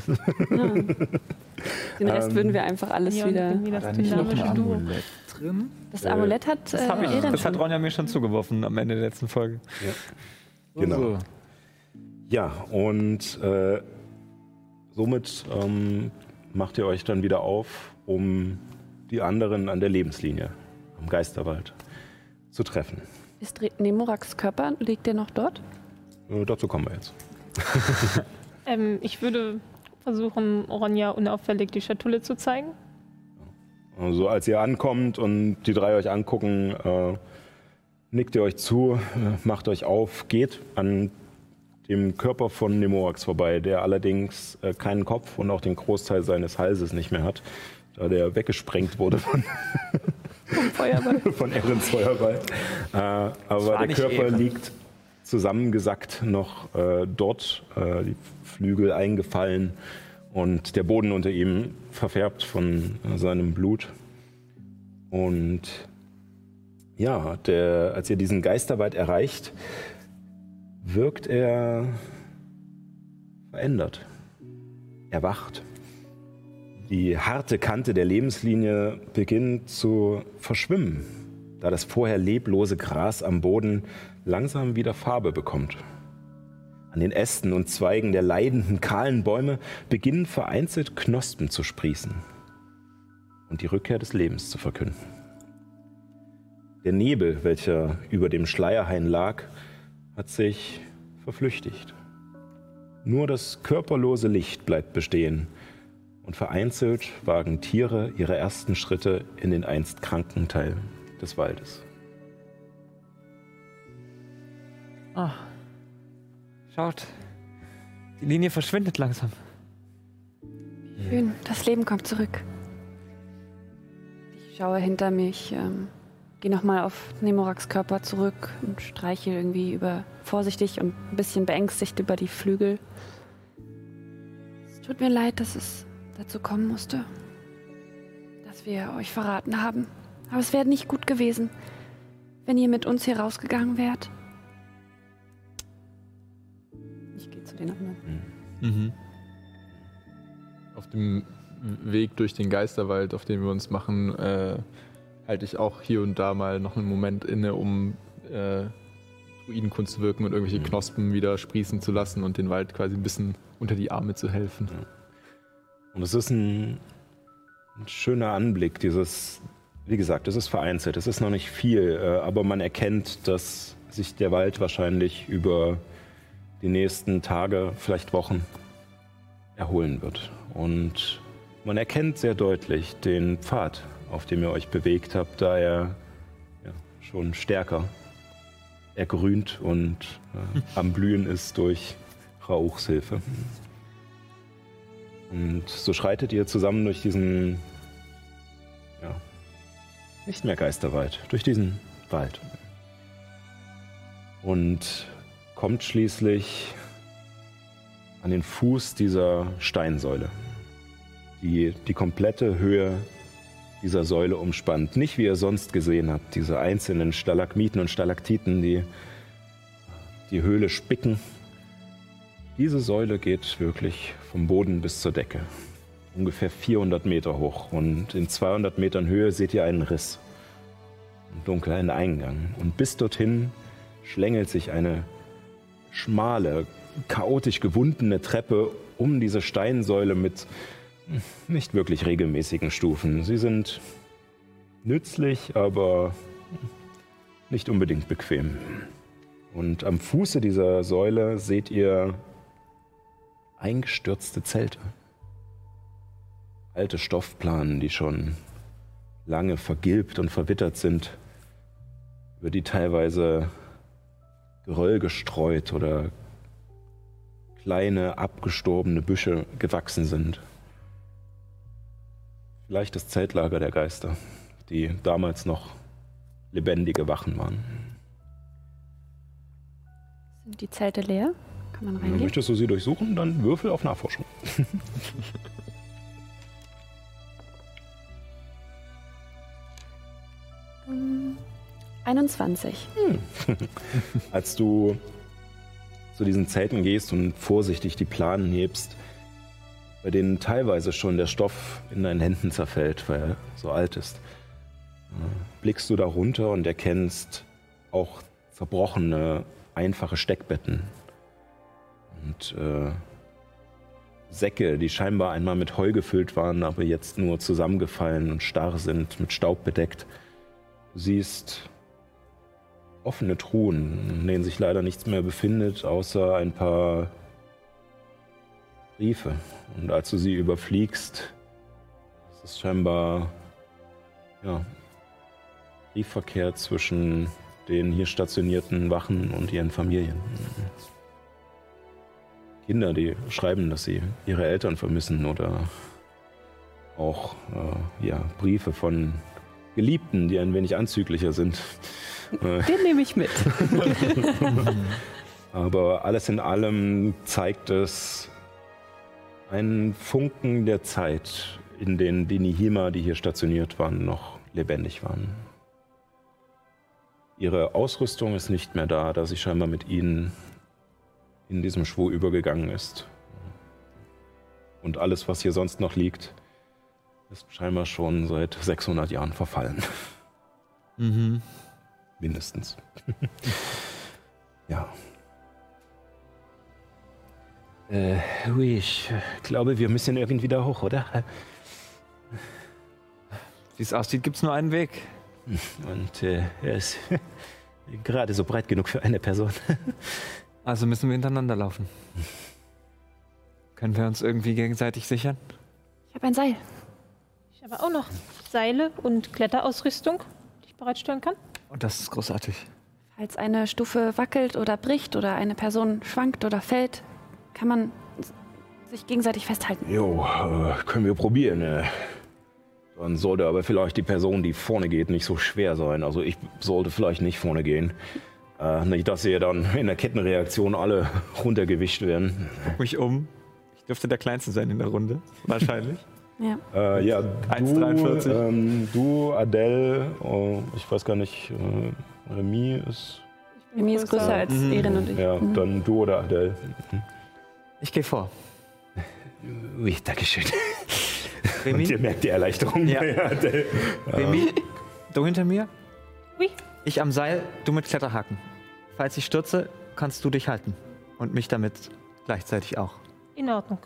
Den Rest Ähm, würden wir einfach alles Ja, wieder. irgendwie das dynamische Duo. Amulett drin? Das Amulett hat Das, äh, ich, das hat. Ronja mir schon zugeworfen am Ende der letzten Folge. Genau. So. Ja, und äh, somit ähm, macht ihr euch dann wieder auf, um die anderen an der Lebenslinie am Geisterwald zu treffen. Ist Nemoraks Körper, liegt der noch dort? Äh, dazu kommen wir jetzt. Ähm, ich würde versuchen, Ronja unauffällig die Schatulle zu zeigen. Also als ihr ankommt und die drei euch angucken, äh, nickt ihr euch zu, äh, macht euch auf, geht an dem Körper von Nemorax vorbei, der allerdings äh, keinen Kopf und auch den Großteil seines Halses nicht mehr hat, da der weggesprengt wurde von, Feuerball. von Ehrens Feuerball. Äh, aber der Körper Ehren. liegt zusammengesackt noch äh, dort, äh, die Flügel eingefallen und der Boden unter ihm verfärbt von äh, seinem Blut. Und ja, der, als ihr diesen Geisterwald erreicht, wirkt er verändert. Erwacht. Die harte Kante der Lebenslinie beginnt zu verschwimmen, da das vorher leblose Gras am Boden langsam wieder Farbe bekommt. An den Ästen und Zweigen der leidenden, kahlen Bäume beginnen vereinzelt Knospen zu sprießen und die Rückkehr des Lebens zu verkünden. Der Nebel, welcher über dem Schleierhain lag, hat sich verflüchtigt. Nur das körperlose Licht bleibt bestehen und vereinzelt wagen Tiere ihre ersten Schritte in den einst kranken Teil des Waldes. Ah. Schaut. Die Linie verschwindet langsam. Schön, das Leben kommt zurück. Ich schaue hinter mich, ähm, gehe nochmal auf Nemoraks Körper zurück und streiche irgendwie über vorsichtig und ein bisschen beängstigt über die Flügel. Es tut mir leid, dass es dazu kommen musste, dass wir euch verraten haben. Aber es wäre nicht gut gewesen, wenn ihr mit uns hier rausgegangen wärt. Zu den anderen. Mhm. Auf dem Weg durch den Geisterwald, auf den wir uns machen, äh, halte ich auch hier und da mal noch einen Moment inne, um äh, Druidenkunst zu wirken und irgendwelche Knospen wieder sprießen zu lassen und den Wald quasi ein bisschen unter die Arme zu helfen. Und es ist ein, ein schöner Anblick, dieses, wie gesagt, es ist vereinzelt, es ist noch nicht viel, äh, aber man erkennt, dass sich der Wald wahrscheinlich über die nächsten Tage, vielleicht Wochen erholen wird. Und man erkennt sehr deutlich den Pfad, auf dem ihr euch bewegt habt, da er ja, schon stärker ergrünt und äh, am Blühen ist durch Rauchs Hilfe. Und so schreitet ihr zusammen durch diesen, ja, nicht mehr Geisterwald, durch diesen Wald. Und kommt schließlich an den Fuß dieser Steinsäule, die die komplette Höhe dieser Säule umspannt. Nicht wie ihr sonst gesehen habt, diese einzelnen Stalagmiten und Stalaktiten, die die Höhle spicken. Diese Säule geht wirklich vom Boden bis zur Decke. Ungefähr 400 Meter hoch. Und in 200 Metern Höhe seht ihr einen Riss. Einen dunklen Eingang. Und bis dorthin schlängelt sich eine schmale, chaotisch gewundene Treppe um diese Steinsäule mit nicht wirklich regelmäßigen Stufen. Sie sind nützlich, aber nicht unbedingt bequem. Und am Fuße dieser Säule seht ihr eingestürzte Zelte. Alte Stoffplanen, die schon lange vergilbt und verwittert sind, über die teilweise Geröll gestreut oder kleine abgestorbene Büsche gewachsen sind. Vielleicht das Zeltlager der Geister, die damals noch lebendige Wachen waren. Sind die Zelte leer? Kann man Wenn reingehen? möchtest du sie durchsuchen, dann würfel auf Nachforschung. Ähm, 21. Als du zu diesen Zelten gehst und vorsichtig die Planen hebst, bei denen teilweise schon der Stoff in deinen Händen zerfällt, weil er so alt ist, äh, blickst du da runter und erkennst auch zerbrochene, einfache Steckbetten und äh, Säcke, die scheinbar einmal mit Heu gefüllt waren, aber jetzt nur zusammengefallen und starr sind, mit Staub bedeckt. Du siehst offene Truhen, in denen sich leider nichts mehr befindet, außer ein paar Briefe. Und als du sie überfliegst, ist es scheinbar ja, Briefverkehr zwischen den hier stationierten Wachen und ihren Familien. Kinder, die schreiben, dass sie ihre Eltern vermissen oder auch äh, ja, Briefe von Geliebten, die ein wenig anzüglicher sind. Den nehme ich mit. aber alles in allem zeigt es einen Funken der Zeit, in denen die Nihima, die hier stationiert waren, noch lebendig waren. Ihre Ausrüstung ist nicht mehr da, da sie scheinbar mit ihnen in diesem Schwur übergegangen ist. Und alles, was hier sonst noch liegt, ist scheinbar schon seit 600 Jahren verfallen. Mhm. Mindestens. ja. Äh, ui, ich glaube, wir müssen irgendwie da hoch, oder? Wie es aussieht, gibt es nur einen Weg. Und äh, er ist gerade so breit genug für eine Person. Also müssen wir hintereinander laufen. Können wir uns irgendwie gegenseitig sichern? Ich habe ein Seil. Ich habe auch noch Seile und Kletterausrüstung, die ich bereitstellen kann. Und das ist großartig. Falls eine Stufe wackelt oder bricht oder eine Person schwankt oder fällt, kann man sich gegenseitig festhalten. Jo, äh, können wir probieren. Äh. Dann sollte aber vielleicht die Person, die vorne geht, nicht so schwer sein. Also ich sollte vielleicht nicht vorne gehen. Äh, nicht, dass ihr dann in der Kettenreaktion alle runtergewischt werden. Guck mich um. Ich dürfte der Kleinste sein in der Runde. Wahrscheinlich. Ja. Äh, ja, du, 1,43. ähm, du, Adele, äh, ich weiß gar nicht, äh, Remy ist, Remy ist größer als Mhm. Erin und ich. ja, Mhm. dann du oder Adele. Ich gehe vor. Ui, Dankeschön. Und ihr Remy, merkt die Erleichterung. Ja. Adele. Remy, du hinter mir? Hui. Ich am Seil, du mit Kletterhaken. Falls ich stürze, kannst du dich halten. Und mich damit gleichzeitig auch. In Ordnung.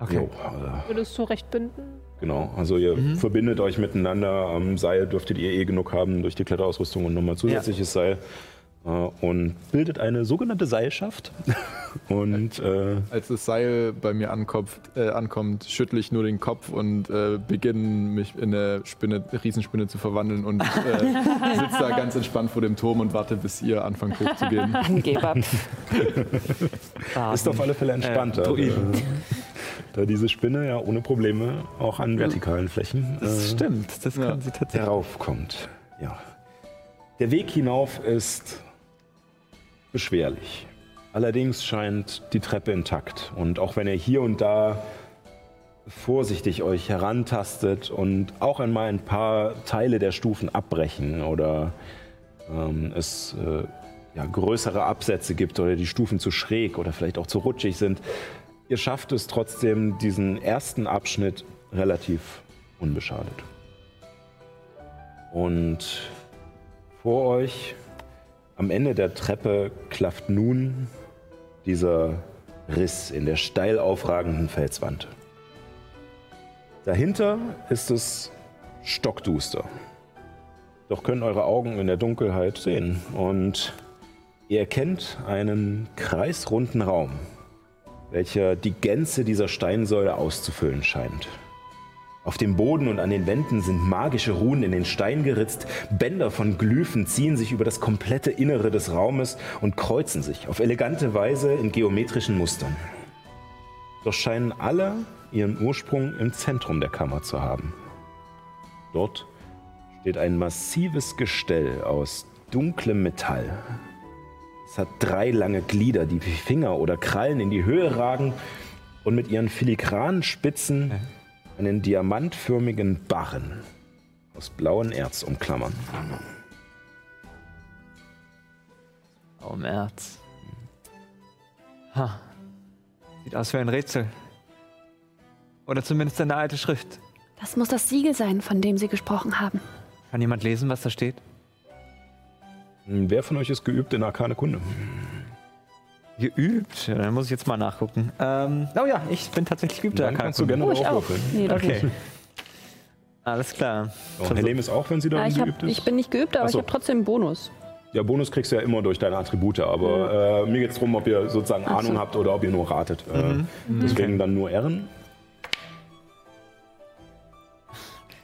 Okay. Jo, äh, Würdest du recht binden? genau, also ihr Mhm. verbindet euch miteinander. Am Seil dürftet ihr eh genug haben durch die Kletterausrüstung und nochmal zusätzliches Seil. Äh, und bildet eine sogenannte Seilschaft. und äh, Als das Seil bei mir ankommt, äh, ankommt schüttle ich nur den Kopf und äh, beginne mich in eine Spinne, Riesenspinne zu verwandeln und äh, sitze da ganz entspannt vor dem Turm und warte, bis ihr anfangt hochzugehen. Angeber. ist auf alle Fälle entspannter. Äh, da diese Spinne ja ohne Probleme auch an vertikalen Flächen Das äh, stimmt, das Ja. kann sie tatsächlich. heraufkommt. Ja. Der Weg hinauf ist beschwerlich. Allerdings scheint die Treppe intakt. Und auch wenn ihr hier und da vorsichtig euch herantastet und auch einmal ein paar Teile der Stufen abbrechen oder ähm, es äh, ja, größere Absätze gibt oder die Stufen zu schräg oder vielleicht auch zu rutschig sind, ihr schafft es trotzdem, diesen ersten Abschnitt relativ unbeschadet. Und vor euch am Ende der Treppe klafft nun dieser Riss in der steil aufragenden Felswand. Dahinter ist es stockduster. Doch können eure Augen in der Dunkelheit sehen und ihr erkennt einen kreisrunden Raum, welcher die Gänze dieser Steinsäule auszufüllen scheint. Auf dem Boden und an den Wänden sind magische Runen in den Stein geritzt. Bänder von Glyphen ziehen sich über das komplette Innere des Raumes und kreuzen sich auf elegante Weise in geometrischen Mustern. Doch scheinen alle ihren Ursprung im Zentrum der Kammer zu haben. Dort steht ein massives Gestell aus dunklem Metall. Es hat drei lange Glieder, die wie Finger oder Krallen in die Höhe ragen und mit ihren filigranen Spitzen einen diamantförmigen Barren aus blauem Erz umklammern. Blauem Erz. Ha. Sieht aus wie ein Rätsel. Oder zumindest eine alte Schrift. Das muss das Siegel sein, von dem Sie gesprochen haben. Kann jemand lesen, was da steht? Wer von euch ist geübt in Arkane Kunde? Geübt? Ja, dann muss ich jetzt mal nachgucken. Ähm, oh ja, ich bin tatsächlich geübt. Dann kannst du gerne Oh, auch. Nee, das Okay. nicht. Alles klar. Oh, Helene ist auch, wenn sie Ja, ich, hab, geübt ist? ich bin nicht geübt, aber so. ich habe trotzdem einen Bonus. Ja, Bonus kriegst du ja immer durch deine Attribute, aber äh, mir geht es darum, ob ihr sozusagen Ach so. Ahnung habt oder ob ihr nur ratet. Äh, deswegen dann nur Ehren.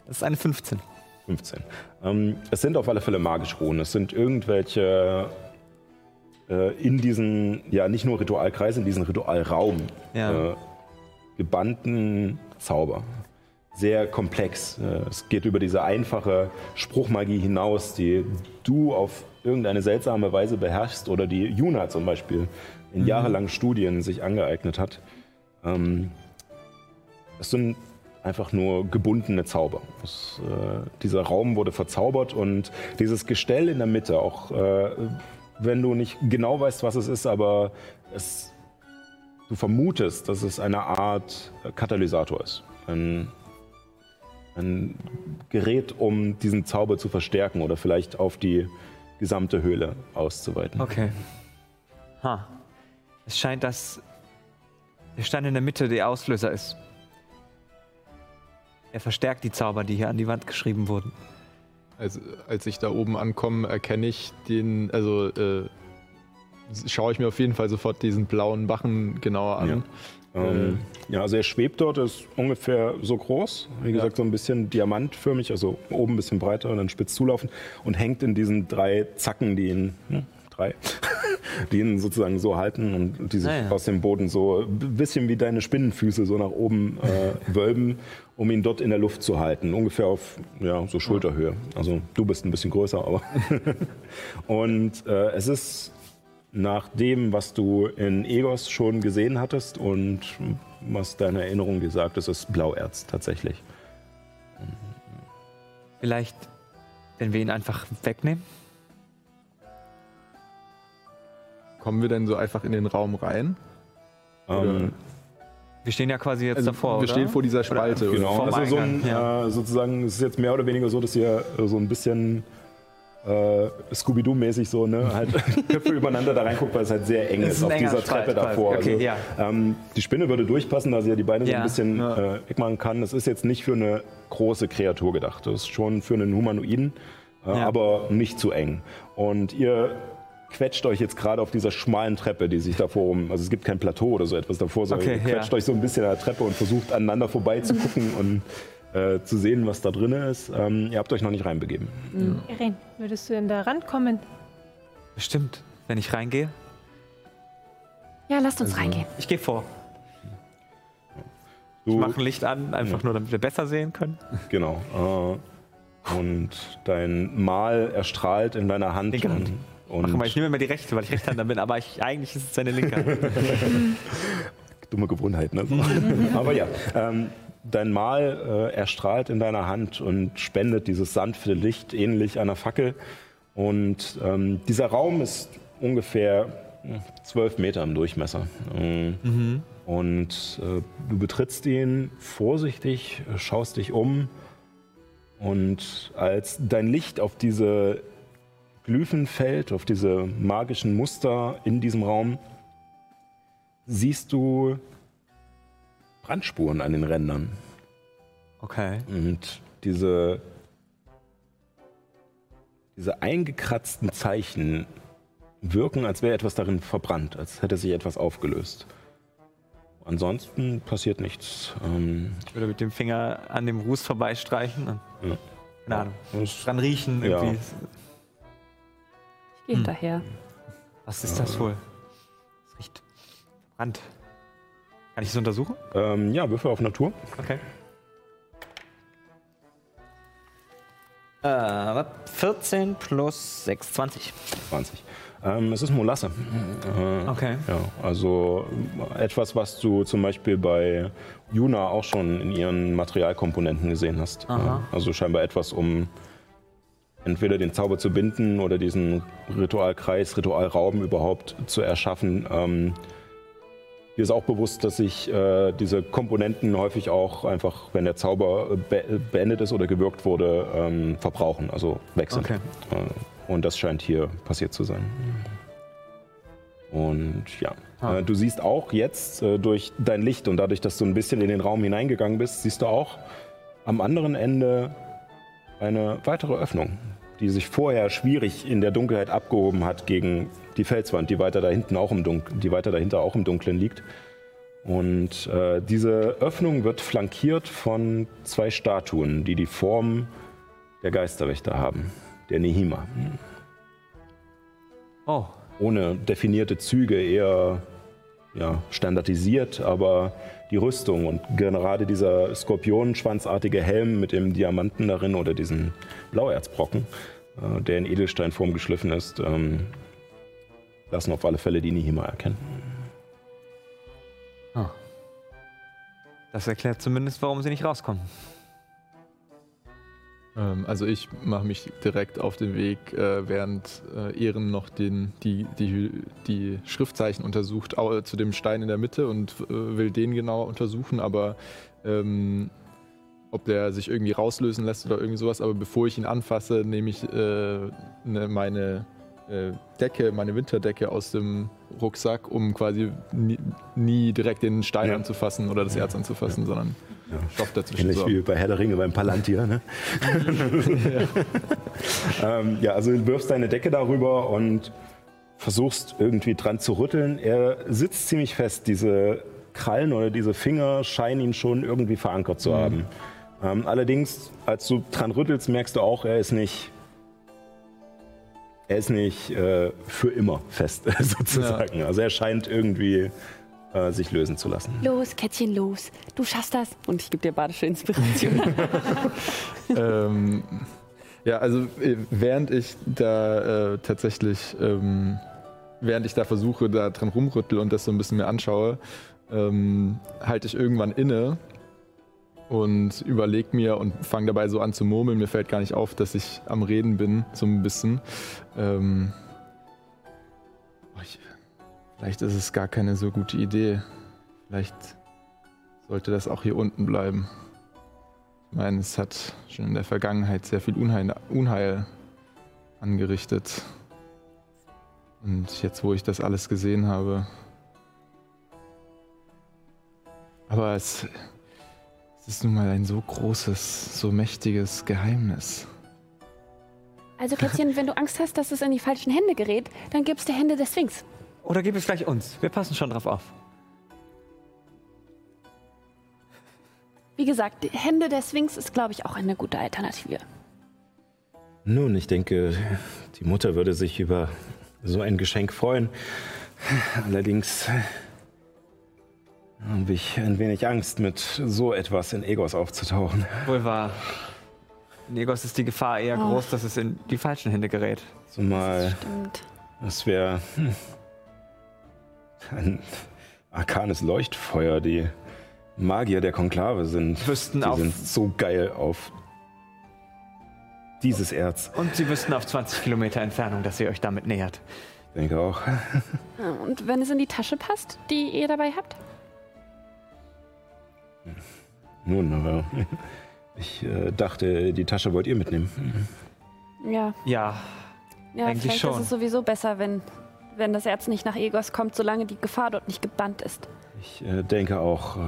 Das ist eine 15. 15. Ähm, es sind auf alle Fälle magische Runen. Es sind irgendwelche äh, in diesen, ja nicht nur Ritualkreis, in diesen Ritualraum Ja. äh, gebannten Zauber. Sehr komplex. Äh, es geht über diese einfache Spruchmagie hinaus, die du auf irgendeine seltsame Weise beherrschst oder die Juna zum Beispiel in jahrelangen Studien sich angeeignet hat. Ähm, es sind einfach nur gebundene Zauber. Es, äh, dieser Raum wurde verzaubert und dieses Gestell in der Mitte, auch äh, wenn du nicht genau weißt, was es ist, aber es, du vermutest, dass es eine Art Katalysator ist. Ein, ein Gerät, um diesen Zauber zu verstärken oder vielleicht auf die gesamte Höhle auszuweiten. Okay. Ha. Es scheint, dass der Stein in der Mitte der Auslöser ist. Er verstärkt die Zauber, die hier an die Wand geschrieben wurden. Also, als ich da oben ankomme, erkenne ich den, also äh, schaue ich mir auf jeden Fall sofort diesen blauen Bachen genauer an. Ähm, ja, also er schwebt dort, ist ungefähr so groß. Wie gesagt, so ein bisschen diamantförmig, also oben ein bisschen breiter und dann spitz zulaufen und hängt in diesen drei Zacken, die ihn, hm, drei, die ihn sozusagen so halten und die sich Ah, ja. aus dem Boden so ein bisschen wie deine Spinnenfüße so nach oben äh, wölben, um ihn dort in der Luft zu halten. Ungefähr auf ja, so Schulterhöhe. Also du bist ein bisschen größer, aber. und äh, es ist nach dem, was du in Egos schon gesehen hattest und was deine Erinnerung dir sagt, ist es Blauerz tatsächlich. Vielleicht, wenn wir ihn einfach wegnehmen? Kommen wir denn so einfach in den Raum rein? Ähm, Wir stehen ja quasi jetzt Also, davor, wir oder? stehen vor dieser Spalte. genau, vom also so ein, ja. äh, sozusagen, es ist jetzt mehr oder weniger so, dass ihr äh, so ein bisschen äh, Scooby-Doo-mäßig so, ne, halt Köpfe übereinander da reinguckt, weil es halt sehr eng ist, ist auf dieser Spalt Treppe davor. Okay, also, ja. ähm, die Spinne würde durchpassen, da sie ja die Beine so Ja, ein bisschen ja. äh, wegmachen kann. Es ist jetzt nicht für eine große Kreatur gedacht. Das ist schon für einen Humanoiden, äh, Ja. aber nicht zu eng. Und ihr quetscht euch jetzt gerade auf dieser schmalen Treppe, die sich davor um, also es gibt kein Plateau oder so etwas davor, sondern Okay, ihr quetscht ja. euch so ein bisschen an der Treppe und versucht aneinander vorbei zu gucken und äh, zu sehen, was da drin ist. Ähm, ihr habt euch noch nicht reinbegeben. Irene, würdest du denn da rankommen? Bestimmt. Wenn ich reingehe? Ja, lasst Also uns reingehen. Ich gehe vor. Du, Ich mache ein Licht an, einfach nur, damit wir besser sehen können. Genau. Äh, und dein Mal erstrahlt in deiner Hand. Linke Hand. Und, Ach, und mal, ich nehme immer die rechte, weil ich Rechtshänder bin, aber ich, eigentlich ist es seine linke Hand. dumme Gewohnheit, ne? Aber ja, ähm, dein Mal äh, erstrahlt in deiner Hand und spendet dieses sanfte Licht ähnlich einer Fackel. Und ähm, dieser Raum ist ungefähr hm, zwölf Meter im Durchmesser. Ähm, Und äh, du betrittst ihn vorsichtig, äh, schaust dich um und als dein Licht auf diese Glyphen fällt, auf diese magischen Muster in diesem Raum, siehst du Brandspuren an den Rändern. Okay. Und diese, diese eingekratzten Zeichen wirken, als wäre etwas darin verbrannt, als hätte sich etwas aufgelöst. ansonsten passiert nichts. Ähm, Ich würde mit dem Finger an dem Ruß vorbeistreichen und, Ja. keine Ahnung, dran riechen. Ja. Ich gehe hinterher. Was ist das wohl? Es riecht verbrannt. Kann ich es untersuchen? ähm, ja, Würfel auf Natur. Okay. Äh, 14 plus 6, 20. 20. Ähm, es ist Molasse. Äh, Okay. Ja, also etwas, was du zum Beispiel bei Juna auch schon in ihren Materialkomponenten gesehen hast. Aha. Also scheinbar etwas, um entweder den Zauber zu binden oder diesen Ritualkreis, Ritualraum überhaupt zu erschaffen. Ähm, Dir ist auch bewusst, dass sich äh, diese Komponenten häufig auch einfach, wenn der Zauber äh, be beendet ist oder gewirkt wurde, ähm, verbrauchen, also sind. Okay. Äh, und das scheint hier passiert zu sein. Und ja, Ah. äh, du siehst auch jetzt äh, durch dein Licht und dadurch, dass du ein bisschen in den Raum hineingegangen bist, siehst du auch am anderen Ende eine weitere Öffnung, die sich vorher schwierig in der Dunkelheit abgehoben hat gegen die Felswand, die weiter da hinten auch im die weiter dahinter auch im Dunkeln liegt. Und äh, diese Öffnung wird flankiert von zwei Statuen, die die Form der Geisterwächter haben, der Nehima. Oh, Ohne definierte Züge, eher ja, standardisiert, aber die Rüstung und gerade dieser skorpionenschwanzartige Helm mit dem Diamanten darin oder diesen Blauerzbrocken, äh, der in Edelsteinform geschliffen ist, ähm, lassen auf alle Fälle die Nihima erkennen. das erklärt zumindest, warum sie nicht rauskommen. Ähm, also ich mache mich direkt auf den Weg, äh, während äh, Ehren noch den, die, die, die Schriftzeichen untersucht, au- zu dem Stein in der Mitte und äh, will den genauer untersuchen, aber ähm, ob der sich irgendwie rauslösen lässt oder irgendwie sowas. Aber bevor ich ihn anfasse, nehme ich äh, ne, meine äh, Decke, meine Winterdecke aus dem Rucksack, um quasi nie, nie direkt den Stein Ja. anzufassen oder das Erz anzufassen, sondern Ja. Stoff dazwischen Ähnlich haben. wie bei Herr der Ringe beim Palantir. Ne? ähm, ja, also du wirfst deine Decke darüber und versuchst irgendwie dran zu rütteln. Er sitzt ziemlich fest. Diese Krallen oder diese Finger scheinen ihn schon irgendwie verankert zu haben. Ähm, allerdings, als du dran rüttelst, merkst du auch, er ist nicht. Er ist nicht äh, für immer fest, sozusagen. Also er scheint irgendwie äh, sich lösen zu lassen. Los, Kätzchen, los. Du schaffst das. Und ich gebe dir badische Inspiration. ähm, ja, also äh, während ich da äh, tatsächlich, ähm, während ich da versuche, da dran rumrüttel und das so ein bisschen mir anschaue, ähm, halte ich irgendwann inne und überlege mir und fange dabei so an zu murmeln. Mir fällt gar nicht auf, dass ich am Reden bin, so ein bisschen. Ähm, oh, ich, vielleicht ist es gar keine so gute Idee. Vielleicht sollte das auch hier unten bleiben. Ich meine, es hat schon in der Vergangenheit sehr viel Unheil, Unheil angerichtet. Und jetzt, wo ich das alles gesehen habe. Aber es, es ist nun mal ein so großes, so mächtiges Geheimnis. Also, Kätzchen, wenn du Angst hast, dass es in die falschen Hände gerät, dann gibst du Hände des Sphinx. Oder gib es gleich uns. Wir passen schon drauf auf. Wie gesagt, die Hände der Sphinx ist, glaube ich, auch eine gute Alternative. Nun, ich denke, die Mutter würde sich über so ein Geschenk freuen. Allerdings habe ich ein wenig Angst, mit so etwas in Egos aufzutauchen. Wohl wahr. Negos ist die Gefahr eher Oh. groß, dass es in die falschen Hände gerät. Zumal Stimmt. es wäre hm, ein arkanes Leuchtfeuer. Die Magier der Konklave sind, Wüssten die auf- sind so geil auf dieses Erz. Und sie wüssten auf 20 Kilometer Entfernung, dass ihr euch damit nähert. Ich denke auch. Ja, Und wenn es in die Tasche passt, die ihr dabei habt? Nun, aber ich äh, dachte, die Tasche wollt ihr mitnehmen. Ja. Ja, Ja, Eigentlich vielleicht schon. ist es sowieso besser, wenn, wenn das Erz nicht nach Egos kommt, solange die Gefahr dort nicht gebannt ist. Ich äh, denke auch, äh,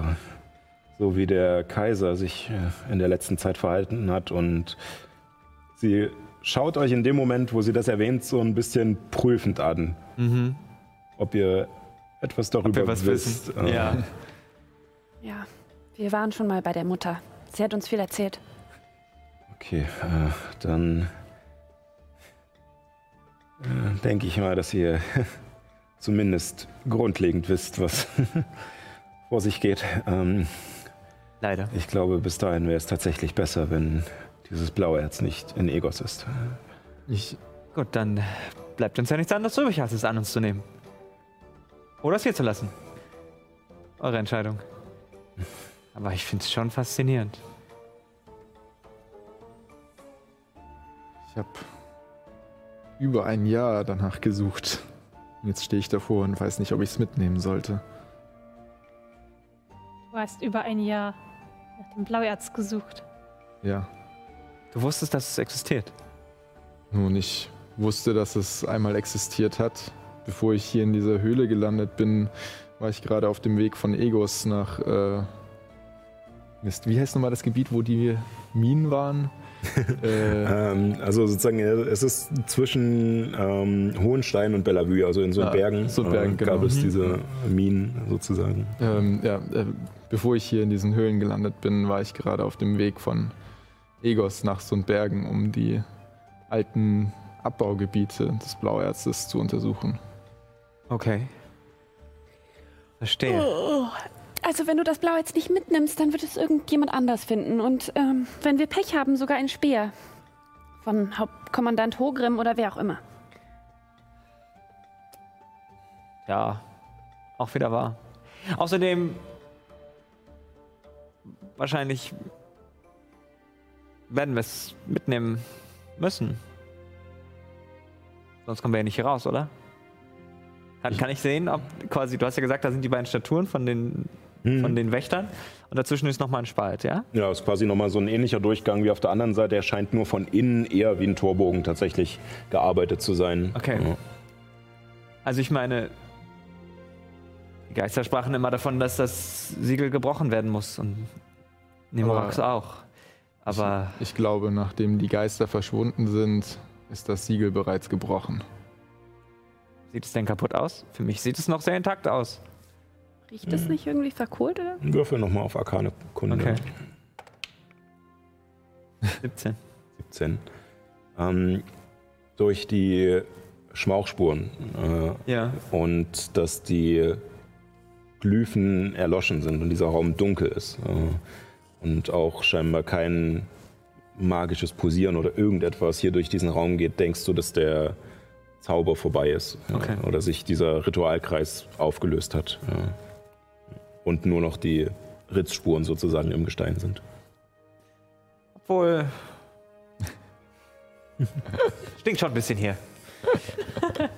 so wie der Kaiser sich äh, in der letzten Zeit verhalten hat und sie schaut euch in dem Moment, wo sie das erwähnt, so ein bisschen prüfend an, mhm. ob ihr etwas darüber was wisst. wissen. Äh, Ja. Ja, wir waren schon mal bei der Mutter. Sie hat uns viel erzählt. Okay, äh, dann denke ich mal, dass ihr zumindest grundlegend wisst, was vor sich geht. Ähm, Leider. ich glaube, bis dahin wäre es tatsächlich besser, wenn dieses Blauerz nicht in Egos ist. Ich, Gut, dann bleibt uns ja nichts anderes übrig, als es an uns zu nehmen. Oder es hier zu lassen. Eure Entscheidung. Aber ich finde es schon faszinierend. ich habe über ein Jahr danach gesucht. Jetzt stehe ich davor und weiß nicht, ob ich es mitnehmen sollte. Du hast über ein Jahr nach dem Blauerz gesucht. Ja. Du wusstest, dass es existiert. Nun, ich wusste, dass es einmal existiert hat. Bevor ich hier in dieser Höhle gelandet bin, war ich gerade auf dem Weg von Egos nach. Äh, Mist, wie heißt nochmal das Gebiet, wo die Minen waren? Äh, Ähm, also sozusagen, äh, es ist zwischen ähm, Hohenstein und Bellevue, also in so Ah, Bergen, so Bergen, äh, gab genau. es Mhm. diese Minen sozusagen. ähm, ja, äh, bevor ich hier in diesen Höhlen gelandet bin, war ich gerade auf dem Weg von Egos nach Sundbergen, um die alten Abbaugebiete des Blauerzes zu untersuchen. Okay. Verstehe. Also, wenn du das Blau jetzt nicht mitnimmst, dann wird es irgendjemand anders finden. Und ähm, wenn wir Pech haben, sogar ein Speer. Von Hauptkommandant Hogrim oder wer auch immer. Ja, auch wieder wahr. Außerdem wahrscheinlich werden wir es mitnehmen müssen. Sonst kommen wir ja nicht hier raus, oder? Kann, kann ich sehen, ob quasi, du hast ja gesagt, da sind die beiden Statuen von den, von den Wächtern und dazwischen ist nochmal ein Spalt, ja? Ja, ist quasi nochmal so ein ähnlicher Durchgang wie auf der anderen Seite. Er scheint nur von innen eher wie ein Torbogen tatsächlich gearbeitet zu sein. Okay. Ja. Also ich meine, die Geister sprachen immer davon, dass das Siegel gebrochen werden muss und Nemorax auch. Aber Ich glaube, nachdem die Geister verschwunden sind, ist das Siegel bereits gebrochen. sieht es denn kaputt aus? Für mich sieht es noch sehr intakt aus. Riecht es nicht irgendwie verkohlt? Oder? Würfel nochmal auf Arkane Kunde. Okay. 17. 17. Ähm, durch die Schmauchspuren äh, Ja. und dass die Glyphen erloschen sind und dieser Raum dunkel ist äh, und auch scheinbar kein magisches Posieren oder irgendetwas hier durch diesen Raum geht, denkst du, dass der Zauber vorbei ist äh, Okay. oder sich dieser Ritualkreis aufgelöst hat äh, und nur noch die Ritzspuren sozusagen im Gestein sind. Obwohl. Stinkt schon ein bisschen hier.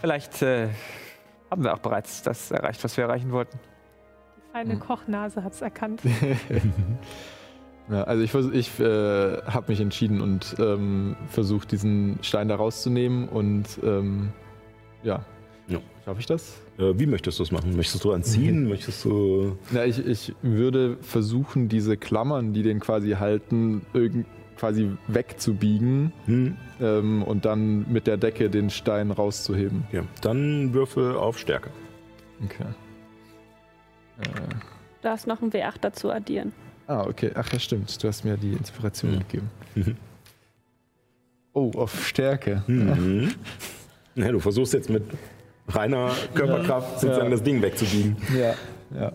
Vielleicht äh, haben wir auch bereits das erreicht, was wir erreichen wollten. Die feine Kochnase hat es erkannt. Ja, also ich, ich äh, habe mich entschieden und ähm, versucht, diesen Stein da rauszunehmen und ähm, ja. Ja. Schaffe ich das? Äh, wie möchtest du es machen? Möchtest du anziehen? Möchtest du. Na, ich, ich würde versuchen, diese Klammern, die den quasi halten, irgend quasi wegzubiegen Hm? ähm, und dann mit der Decke den Stein rauszuheben. Ja. Dann Würfel auf Stärke. Okay. Äh, Du darfst noch ein W8 dazu addieren. ah, okay. Ach ja, stimmt. Du hast mir die Inspiration Mhm. gegeben. oh, auf Stärke. Mhm. Ja, du versuchst jetzt mit reiner Körperkraft sozusagen Ja. das Ding wegzubiegen. Ja, ja.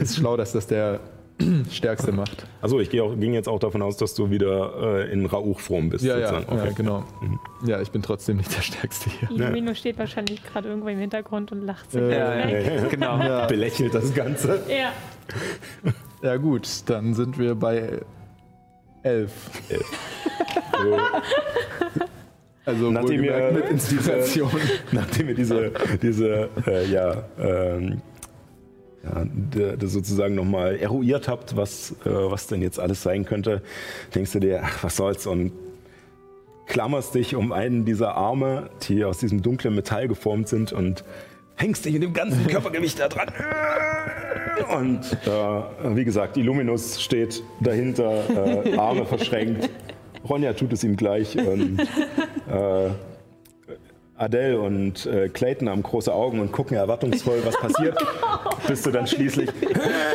Ist schlau, dass das der Stärkste macht. Achso, ich gehe auch, ging jetzt auch davon aus, dass du wieder äh, in Rauch-Form bist. Ja, ja, sozusagen. ja, Okay. genau. Mhm. Ja, ich bin trotzdem nicht der Stärkste hier. Illumino steht wahrscheinlich gerade irgendwo im Hintergrund und lacht sich Äh, Ja, ja, genau. Ja. Belächelt das Ganze. Ja. ja, gut, dann sind wir bei elf. So, Also Nachdem ihr mit Inspiration. nachdem ihr diese, diese äh, ja, ähm, ja, das sozusagen nochmal eruiert habt, was, äh, was denn jetzt alles sein könnte, denkst du dir, ach, was soll's und klammerst dich um einen dieser Arme, die aus diesem dunklen Metall geformt sind und hängst dich mit dem ganzen Körpergewicht da dran. Und äh, wie gesagt, Illuminus steht dahinter, äh, Arme verschränkt. Ronja tut es ihm gleich. Und, äh, Adele und äh, Clayton haben große Augen und gucken erwartungsvoll, was passiert, bis du dann schließlich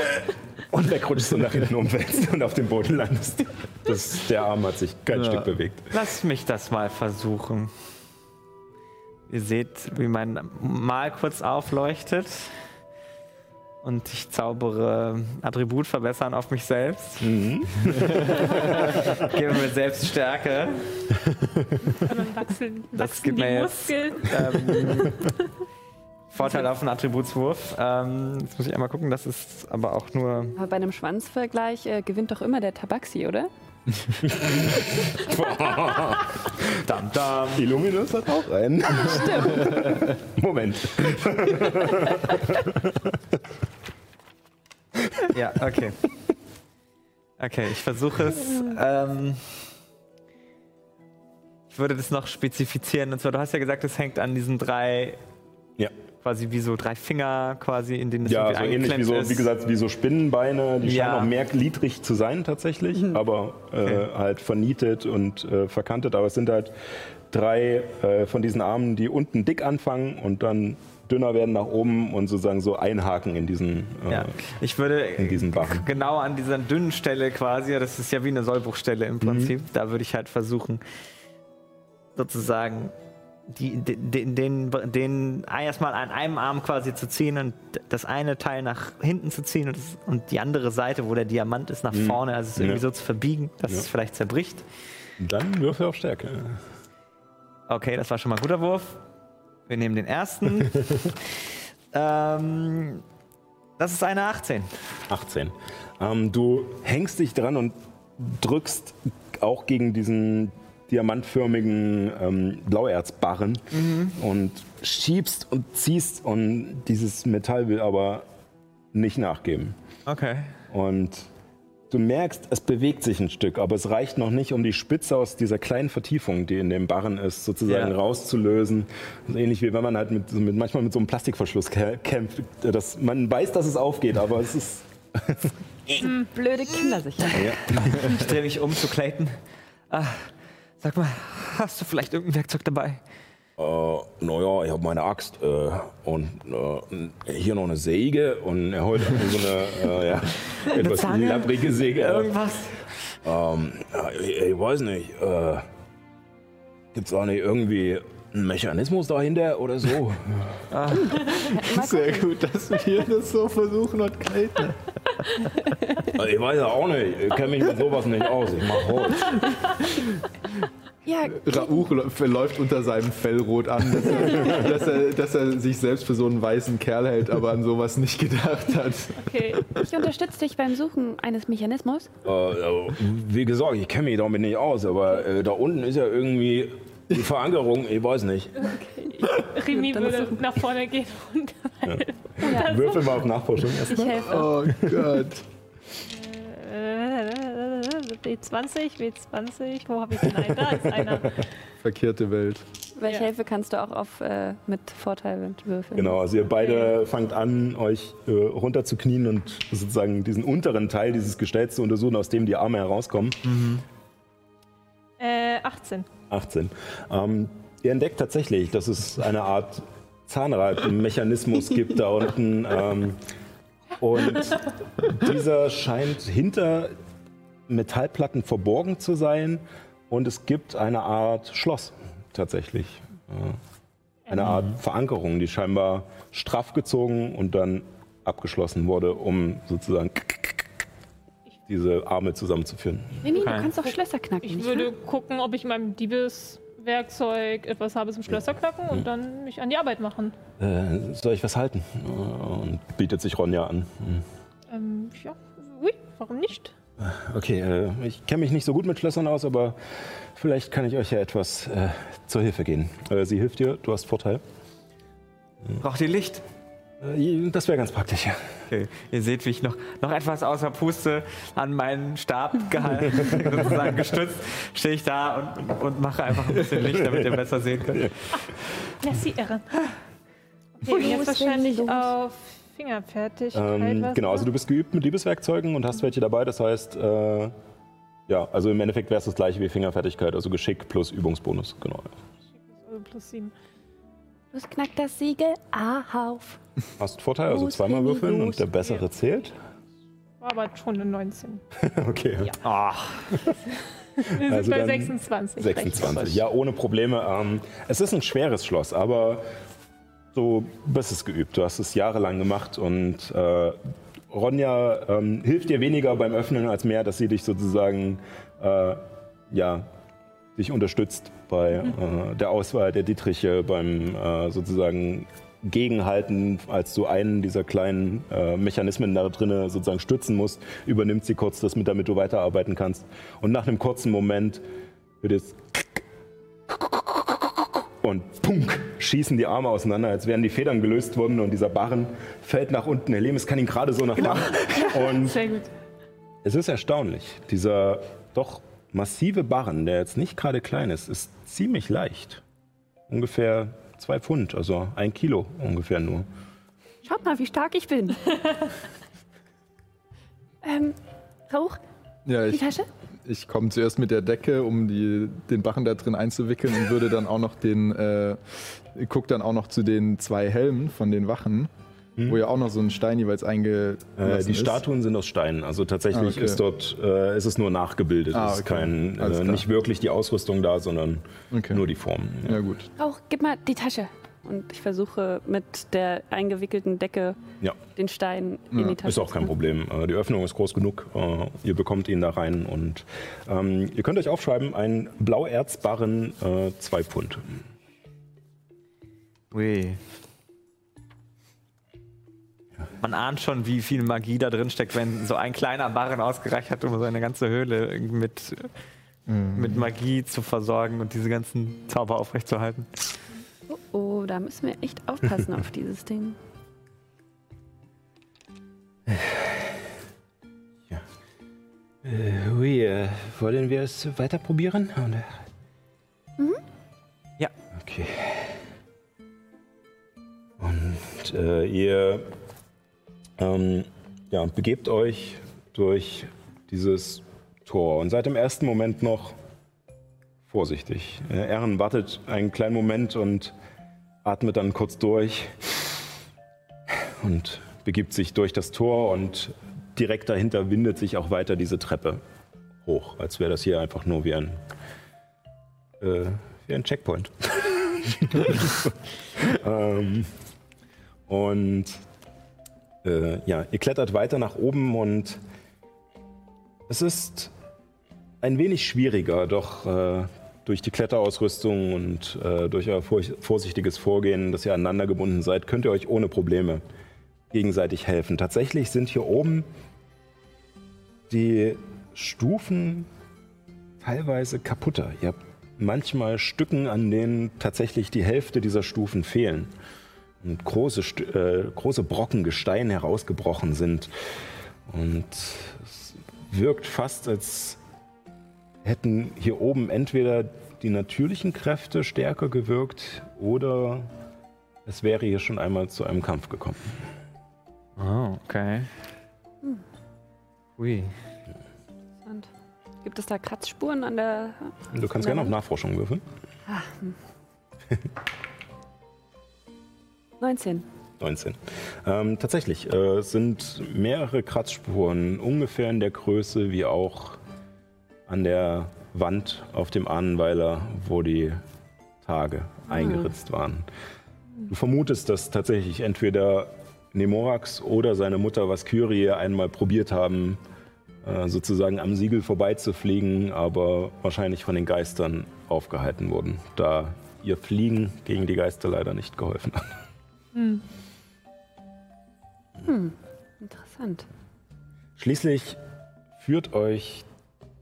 und wegrutschst und nach hinten umfällst und auf dem Boden landest. Das, der Arm hat sich kein Stück bewegt. Lass mich das mal versuchen. Ihr seht, wie mein Mal kurz aufleuchtet. Und ich zaubere Attribut verbessern auf mich selbst. Gebe mir selbst Stärke. Wachsen, Das gibt mir jetzt- Muskeln. Ähm, Vorteil auf einen Attributswurf. Ähm, jetzt muss ich einmal gucken, das ist aber auch nur. Aber bei einem Schwanzvergleich äh, gewinnt doch immer der Tabaxi, oder? Dam, dam. Illuminus hat auch einen. Moment. Ja, okay. Okay, ich versuche es. Ähm, ich würde das noch spezifizieren. Und zwar, du hast ja gesagt, es hängt an diesen drei, Ja. Quasi wie so drei Finger, quasi, in denen es Ja, so irgendwie ähnlich wie so, ist. wie gesagt, wie so Spinnenbeine. Die Ja. scheinen auch mehr gliedrig zu sein tatsächlich, aber äh, Okay. halt vernietet und äh, verkantet. Aber es sind halt drei äh, von diesen Armen, die unten dick anfangen und dann dünner werden nach oben und sozusagen so einhaken in diesen. Äh, Ja, ich würde in diesen Barren. genau an dieser dünnen Stelle quasi, das ist ja wie eine Sollbruchstelle im Prinzip, da würde ich halt versuchen, sozusagen die, den, den, den erstmal an einem Arm quasi zu ziehen und das eine Teil nach hinten zu ziehen und, das, und die andere Seite, wo der Diamant ist, nach vorne, also es irgendwie Ja. so zu verbiegen, dass Ja. es vielleicht zerbricht. Dann Würfel auf Stärke. Okay, das war schon mal ein guter Wurf. Wir nehmen den ersten. ähm, das ist eine 18. 18. Ähm, du hängst dich dran und drückst auch gegen diesen diamantförmigen ähm, Blauerzbarren und schiebst und ziehst und dieses Metall will aber nicht nachgeben. Okay. Und du merkst, es bewegt sich ein Stück, aber es reicht noch nicht, um die Spitze aus dieser kleinen Vertiefung, die in dem Barren ist, sozusagen Ja. rauszulösen. Ähnlich wie wenn man halt mit, mit, manchmal mit so einem Plastikverschluss kä- kämpft. Das, man weiß, dass es aufgeht, aber es ist Blöde Kinder sicher. Ich drehe mich um zu Clayton. Ah, sag mal, hast du vielleicht irgendein Werkzeug dabei? Äh, naja, ich habe meine Axt äh, und äh, hier noch eine Säge und er holt so eine äh, ja, etwas Zange? labbrige Säge. Irgendwas? Ähm, ich, ich weiß nicht. Äh, Gibt es auch nicht irgendwie einen Mechanismus dahinter oder so? Sehr gut, dass wir das so versuchen und Clayton. Also ich weiß ja auch nicht. Ich kenne mich mit sowas nicht aus. Ich mach Holz. Ja, Rauch lä- läuft unter seinem Fell rot an, dass er, dass, er, dass er sich selbst für so einen weißen Kerl hält, aber an sowas nicht gedacht hat. Okay. ich unterstütze dich beim Suchen eines Mechanismus. Äh, äh, wie gesagt, ich kenne mich damit nicht aus, aber äh, da unten ist ja irgendwie die Verankerung. Ich weiß nicht. Remy würde nach vorne gehen und Würfel mal auf Nachforschung erst. Ich helfe. Oh Gott. äh, W20, W20, wo habe ich den einen? Da ist einer. Verkehrte Welt. Weil ich Ja. helfe, kannst du auch auf, äh, mit Vorteil würfeln. Genau, also ihr beide fangt an, euch äh, runterzuknien und sozusagen diesen unteren Teil dieses Gestells zu untersuchen, aus dem die Arme herauskommen. Äh, 18. 18. Ähm, ihr entdeckt tatsächlich, dass es eine Art Zahnradmechanismus gibt da unten. Ähm, und dieser scheint hinter Metallplatten verborgen zu sein. Und es gibt eine Art Schloss tatsächlich. Äh, Eine Art Verankerung, die scheinbar straff gezogen und dann abgeschlossen wurde, um sozusagen diese Arme zusammenzuführen. Remy, du Okay. kannst auch Schlösser knacken. Ich nicht würde wahr? gucken, ob ich in meinem Diebeswerkzeug etwas habe zum Schlösserknacken und dann mich an die Arbeit machen. Äh, soll ich was halten? Und bietet sich Ronja an. Hm. Ähm, ja, ui, warum nicht? Okay, äh, ich kenne mich nicht so gut mit Schlössern aus, aber vielleicht kann ich euch ja etwas äh, zur Hilfe gehen. Äh, sie hilft dir, du hast Vorteil. Braucht ihr Licht? Äh, das wäre ganz praktisch, ja. Okay, ihr seht, wie ich noch, noch etwas außer Puste an meinen Stab gehalten, sozusagen gestützt, stehe ich da und, und, mache einfach ein bisschen Licht, damit ihr besser sehen könnt. Lass sie irren. Okay, jetzt wahrscheinlich auf Fingerfertigkeit. Ähm, genau, also du bist geübt mit Liebeswerkzeugen und hast welche dabei. Das heißt, äh, ja, also im Endeffekt wäre es das gleiche wie Fingerfertigkeit, also Geschick plus Übungsbonus. Genau. Also plus sieben. Los, knack das Siegel auf. Hast Vorteil, also Los, zweimal würfeln los. und der bessere zählt. War aber schon eine 19. Okay. Ach, Wir sind Also bei dann 26. 26. Ja, ohne Probleme. Ähm, es ist ein schweres Schloss, aber so bist es geübt. Du hast es jahrelang gemacht und äh, Ronja ähm, hilft dir weniger beim Öffnen als mehr, dass sie dich sozusagen äh, ja, dich unterstützt bei äh, der Auswahl der Dietriche, beim äh, sozusagen Gegenhalten, als du einen dieser kleinen äh, Mechanismen da drinnen sozusagen stützen musst, übernimmt sie kurz das mit, damit du weiterarbeiten kannst. Und nach einem kurzen Moment wird es und punk, schießen die Arme auseinander, als wären die Federn gelöst worden und dieser Barren fällt nach unten. Helemis kann ihn gerade so nach vorne. Und Sehr gut. es ist erstaunlich. Dieser doch massive Barren, der jetzt nicht gerade klein ist, ist ziemlich leicht. Ungefähr zwei Pfund, also ein Kilo ungefähr nur. Schaut mal, wie stark ich bin. ähm, Rauch, Ja, die ich, Tasche? ich komme zuerst mit der Decke, um die, den Barren da drin einzuwickeln und würde dann auch noch den, äh, guck dann auch noch zu den zwei Helmen von den Wachen, wo ja auch noch so ein Stein jeweils eingelassen Äh, die ist. Statuen sind aus Stein, also tatsächlich Ah, okay. ist dort, äh, ist es nur nachgebildet. Ah, es ist okay. kein, äh, nicht wirklich die Ausrüstung da, sondern Okay. nur die Form. Ja gut. Rauch, gib mal die Tasche. Und ich versuche mit der eingewickelten Decke Ja. den Stein in Ja, die Tasche Ist auch kein Problem. Äh, Die Öffnung ist groß genug. Äh, Ihr bekommt ihn da rein und ähm, ihr könnt euch aufschreiben, ein Blauerzbarren, äh, zwei Pfund. ui. Man ahnt schon, wie viel Magie da drin steckt, wenn so ein kleiner Barren ausgereicht hat, um so eine ganze Höhle mit, mit Magie zu versorgen und diese ganzen Zauber aufrechtzuerhalten. Oh, oh, da müssen wir echt aufpassen auf dieses Ding. Äh, ui, äh, wollen wir es weiter probieren? Mhm. Ja. Okay. Und äh, ihr ähm, ja, begebt euch durch dieses Tor und seid im ersten Moment noch vorsichtig. Erin wartet einen kleinen Moment und atmet dann kurz durch und begibt sich durch das Tor und direkt dahinter windet sich auch weiter diese Treppe hoch, als wäre das hier einfach nur wie ein, äh, wie ein Checkpoint. ähm, und äh, ja, ihr klettert weiter nach oben und es ist ein wenig schwieriger, doch äh, durch die Kletterausrüstung und äh, durch euer vor vorsichtiges Vorgehen, dass ihr aneinander gebunden seid, könnt ihr euch ohne Probleme gegenseitig helfen. Tatsächlich sind hier oben die Stufen teilweise kaputter. Ihr habt manchmal Stücken, an denen tatsächlich die Hälfte dieser Stufen fehlen. Und große, äh, große Brocken Gestein herausgebrochen sind. Und es wirkt fast, als hätten hier oben entweder die natürlichen Kräfte stärker gewirkt oder es wäre hier schon einmal zu einem Kampf gekommen. Oh, okay. Ui. Und gibt es da Kratzspuren an der. Du kannst gerne auf Nachforschung würfeln. 19. 19. Ähm, tatsächlich, äh, sind mehrere Kratzspuren ungefähr in der Größe wie auch an der Wand auf dem Ahnenweiler, wo die Tage eingeritzt waren. Du vermutest, dass tatsächlich entweder Nemorax oder seine Mutter Vaskyrie einmal probiert haben, äh, sozusagen am Siegel vorbeizufliegen, aber wahrscheinlich von den Geistern aufgehalten wurden, da ihr Fliegen gegen die Geister leider nicht geholfen hat. Interessant. Schließlich führt euch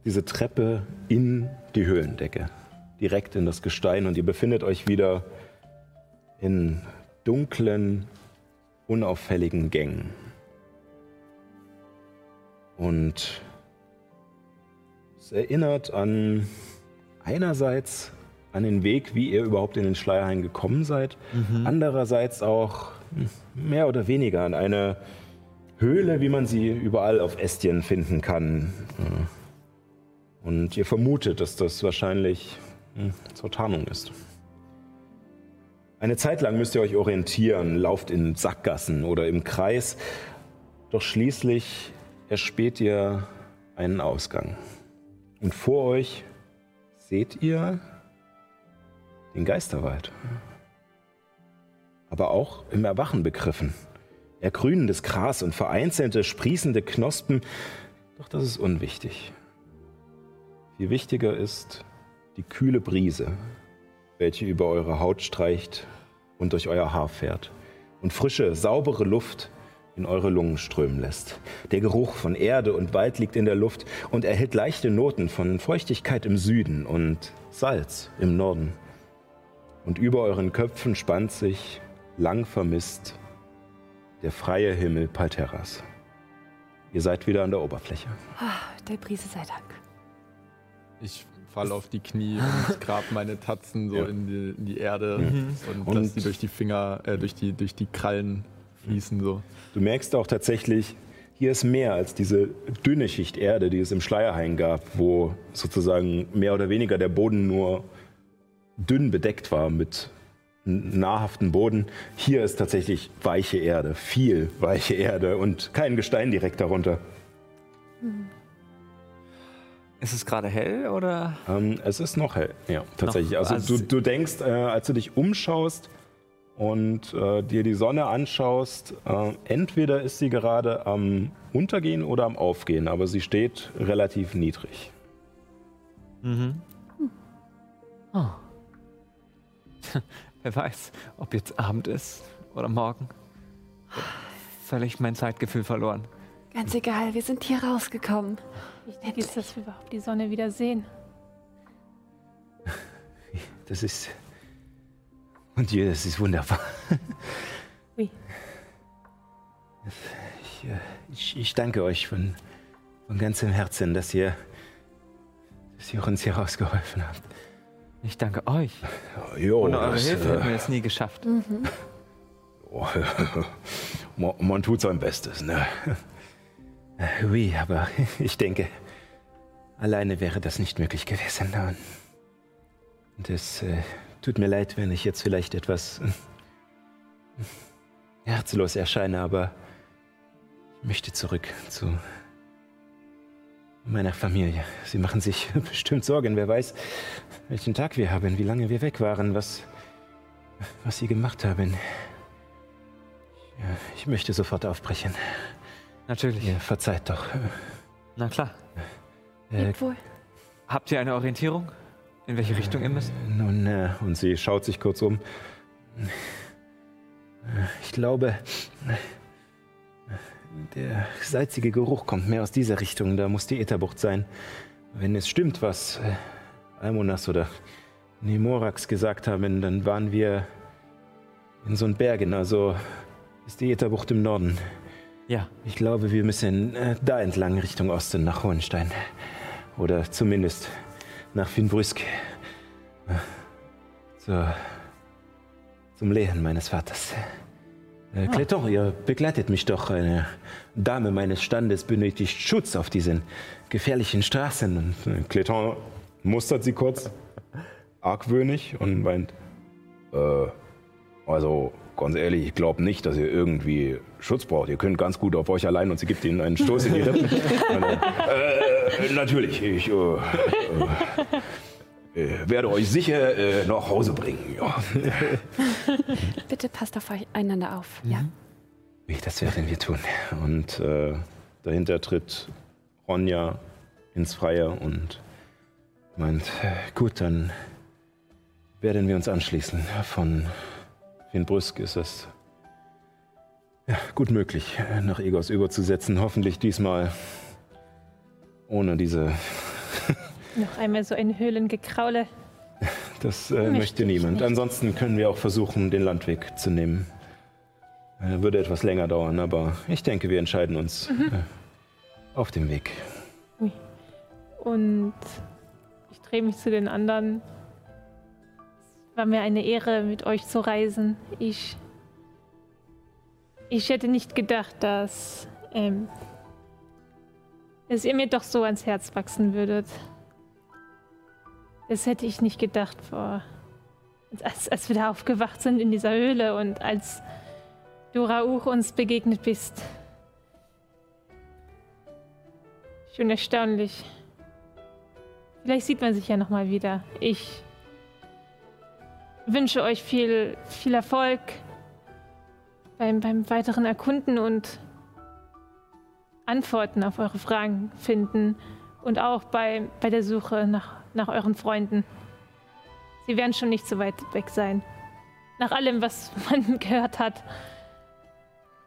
diese Treppe in die Höhlendecke, direkt in das Gestein und ihr befindet euch wieder in dunklen, unauffälligen Gängen. Und es erinnert an einerseits an den Weg, wie ihr überhaupt in den Schleierhain gekommen seid, andererseits auch hm, mehr oder weniger an eine Höhle, wie man sie überall auf Estien finden kann. Und ihr vermutet, dass das wahrscheinlich hm, zur Tarnung ist. Eine Zeit lang müsst ihr euch orientieren, lauft in Sackgassen oder im Kreis. Doch schließlich erspäht ihr einen Ausgang. Und vor euch seht ihr den Geisterwald. Aber auch im Erwachen begriffen. Ergrünendes Gras und vereinzelte sprießende Knospen. Doch das ist unwichtig. Viel wichtiger ist die kühle Brise, welche über eure Haut streicht und durch euer Haar fährt und frische, saubere Luft in eure Lungen strömen lässt. Der Geruch von Erde und Wald liegt in der Luft und erhält leichte Noten von Feuchtigkeit im Süden und Salz im Norden. Und über euren Köpfen spannt sich, lang vermisst, der freie Himmel Palterras. Ihr seid wieder an der Oberfläche. Ah, der Brise sei Dank. Ich falle auf die Knie und grab meine Tatzen so Ja. in, die, in die Erde und, Und- lass die durch die Finger, äh, durch, die, durch die Krallen fließen so. Du merkst auch tatsächlich, hier ist mehr als diese dünne Schicht Erde, die es im Schleierhain gab, wo sozusagen mehr oder weniger der Boden nur dünn bedeckt war mit nahrhaften Boden. Hier ist tatsächlich weiche Erde, viel weiche Erde und kein Gestein direkt darunter. Ist es gerade hell oder? Ähm, es ist noch hell, ja, tatsächlich. Noch- also, also- du, du denkst, äh, als du dich umschaust und äh, dir die Sonne anschaust, äh, entweder ist sie gerade am Untergehen oder am Aufgehen, aber sie steht relativ niedrig. Mhm. Oh. Wer weiß, ob jetzt Abend ist oder morgen. Völlig mein Zeitgefühl verloren. Ganz egal, wir sind hier rausgekommen. Wichtig ist, dass wir überhaupt die Sonne wieder sehen. Das ist. Und je, das ist wunderbar. Ui. Ich, äh, ich, ich danke euch von, von ganzem Herzen, dass ihr, dass ihr uns hier rausgeholfen habt. Ich danke euch. Jo, Ohne eure das, Hilfe äh, hätten wir es nie geschafft. Oh, man, man tut sein Bestes, ne? Äh, Oui, aber ich denke, alleine wäre das nicht möglich gewesen. Und es äh, tut mir leid, wenn ich jetzt vielleicht etwas äh, herzlos erscheine, aber ich möchte zurück zu meiner Familie. Sie machen sich bestimmt Sorgen. Wer weiß, welchen Tag wir haben, wie lange wir weg waren, was, was sie gemacht haben. Ja, ich möchte sofort aufbrechen. Natürlich. Ihr verzeiht doch. Na klar. Äh, Lebt wohl. Habt ihr eine Orientierung? In welche Richtung ihr müsst? nun, äh, und sie schaut sich kurz um. Ich glaube, der salzige Geruch kommt mehr aus dieser Richtung. Da muss die Ätherbucht sein. Wenn es stimmt, was äh, Almonas oder Nemorax gesagt haben, dann waren wir in so einen Bergen. Also ist die Ätherbucht im Norden. Ja. Ich glaube, wir müssen äh, da entlang Richtung Osten nach Hohenstein. Oder zumindest nach Finnbrüsk. Äh, zur, zum Lehen meines Vaters. Äh, Cleton, ihr begleitet mich doch. Eine Dame meines Standes benötigt Schutz auf diesen gefährlichen Straßen. Und äh, Cleton mustert sie kurz, argwöhnig und meint, äh, also ganz ehrlich, ich glaube nicht, dass ihr irgendwie Schutz braucht. Ihr könnt ganz gut auf euch allein und sie gibt ihnen einen Stoß in die Rippen. Dann, äh, natürlich, ich äh, äh, werde euch sicher äh, nach Hause bringen. Ja. Bitte passt auf euch einander auf. Ja. Wie, das werden wir tun. Und äh, dahinter tritt Ronja ins Freie und meint, gut, dann werden wir uns anschließen. Von Finnbrüsk ist es ja, gut möglich, nach Egos überzusetzen. Hoffentlich diesmal ohne diese. Noch einmal so ein Höhlengekraule. Das äh, Möchte niemand. Ansonsten können wir auch versuchen, den Landweg zu nehmen. Äh, würde etwas länger dauern, aber ich denke, wir entscheiden uns Mhm. äh, auf dem Weg. Und ich drehe mich zu den anderen. Es war mir eine Ehre, mit euch zu reisen. Ich. Ich hätte nicht gedacht, dass. Ähm, dass ihr mir doch so ans Herz wachsen würdet. Das hätte ich nicht gedacht vor. Als, als wir da aufgewacht sind in dieser Höhle und als du Rauch uns begegnet bist. Schon erstaunlich. Vielleicht sieht man sich ja noch mal wieder. Ich wünsche euch viel, viel Erfolg beim, beim weiteren Erkunden und Antworten auf eure Fragen finden und auch bei, bei der Suche nach, nach euren Freunden. Sie werden schon nicht so weit weg sein. Nach allem, was man gehört hat,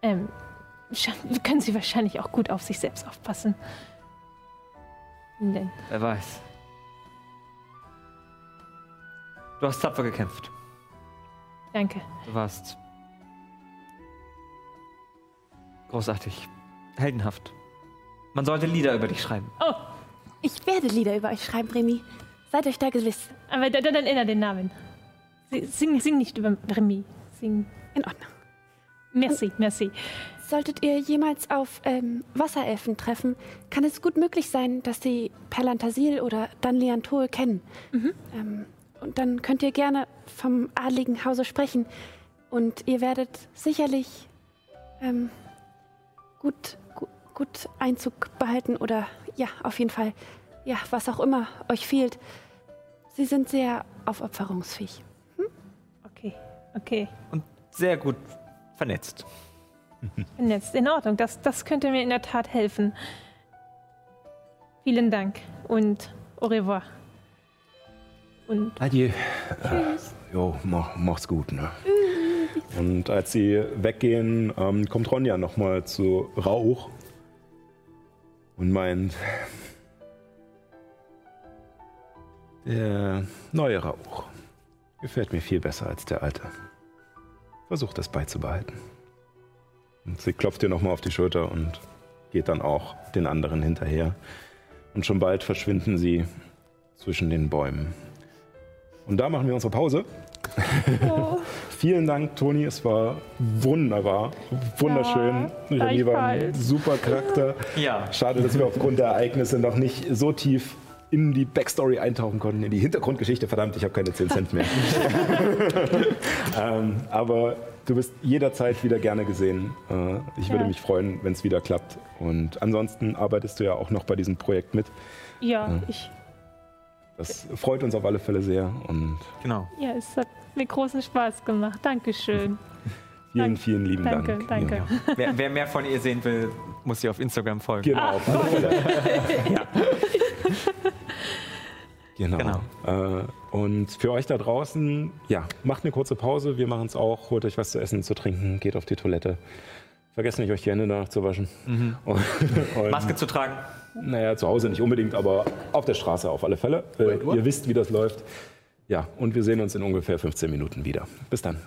ähm, können sie wahrscheinlich auch gut auf sich selbst aufpassen. Denn Wer weiß. Du hast tapfer gekämpft. Danke. Du warst großartig, heldenhaft. Man sollte Lieder über dich schreiben. Oh, Ich werde Lieder über euch schreiben, Remy. Seid euch da gewiss. aber dann, dann erinnere den Namen. Si- Sing, sing nicht über Remy. Sing. In Ordnung. Merci, merci. Solltet ihr jemals auf ähm, Wasserelfen treffen, kann es gut möglich sein, dass sie Perlantasil oder Danliantol kennen. Ähm, und dann könnt ihr gerne vom adligen Hause sprechen. Und ihr werdet sicherlich ähm, gut, gut, gut Einzug behalten oder ja, auf jeden Fall, ja, was auch immer euch fehlt. Sie sind sehr aufopferungsfähig. Okay, okay. Und sehr gut vernetzt. Vernetzt. In Ordnung. Das, das könnte mir in der Tat helfen. Vielen Dank und au revoir. Und Adieu. Tschüss. Jo, mach, mach's gut. Ne? Und als sie weggehen, ähm, kommt Ronja nochmal zu Rauch und meint, der neue Rauch gefällt mir viel besser als der alte. Versuch das beizubehalten. Und sie klopft ihr nochmal auf die Schulter und geht dann auch den anderen hinterher. Und schon bald verschwinden sie zwischen den Bäumen. Und da machen wir unsere Pause. Vielen Dank, Toni. Es war wunderbar. Wunderschön. Ja, René war ein super Charakter. Ja. Schade, dass wir aufgrund der Ereignisse noch nicht so tief in die Backstory eintauchen konnten, in die Hintergrundgeschichte. Verdammt, ich habe keine 10 Cent mehr. ähm, aber du bist jederzeit wieder gerne gesehen. Äh, ich würde Ja. mich freuen, wenn es wieder klappt. Und ansonsten arbeitest du ja auch noch bei diesem Projekt mit. ja, ich, Das freut uns auf alle Fälle sehr. Und Genau. ja, es hat mir großen Spaß gemacht. Dankeschön. vielen, Danke. vielen lieben Danke, Dank. danke. Ja. Wer, wer mehr von ihr sehen will, muss ihr auf Instagram folgen. Genau, alle Fälle. Genau. Genau. Äh, und für euch da draußen, ja, macht eine kurze Pause. Wir machen es auch. Holt euch was zu essen, zu trinken, geht auf die Toilette. Vergesst nicht, euch die Hände danach zu waschen. Und, und, Maske zu tragen. Naja, zu Hause nicht unbedingt, aber auf der Straße auf alle Fälle. Äh, ihr wisst, wie das läuft. Ja, und wir sehen uns in ungefähr 15 Minuten wieder. Bis dann.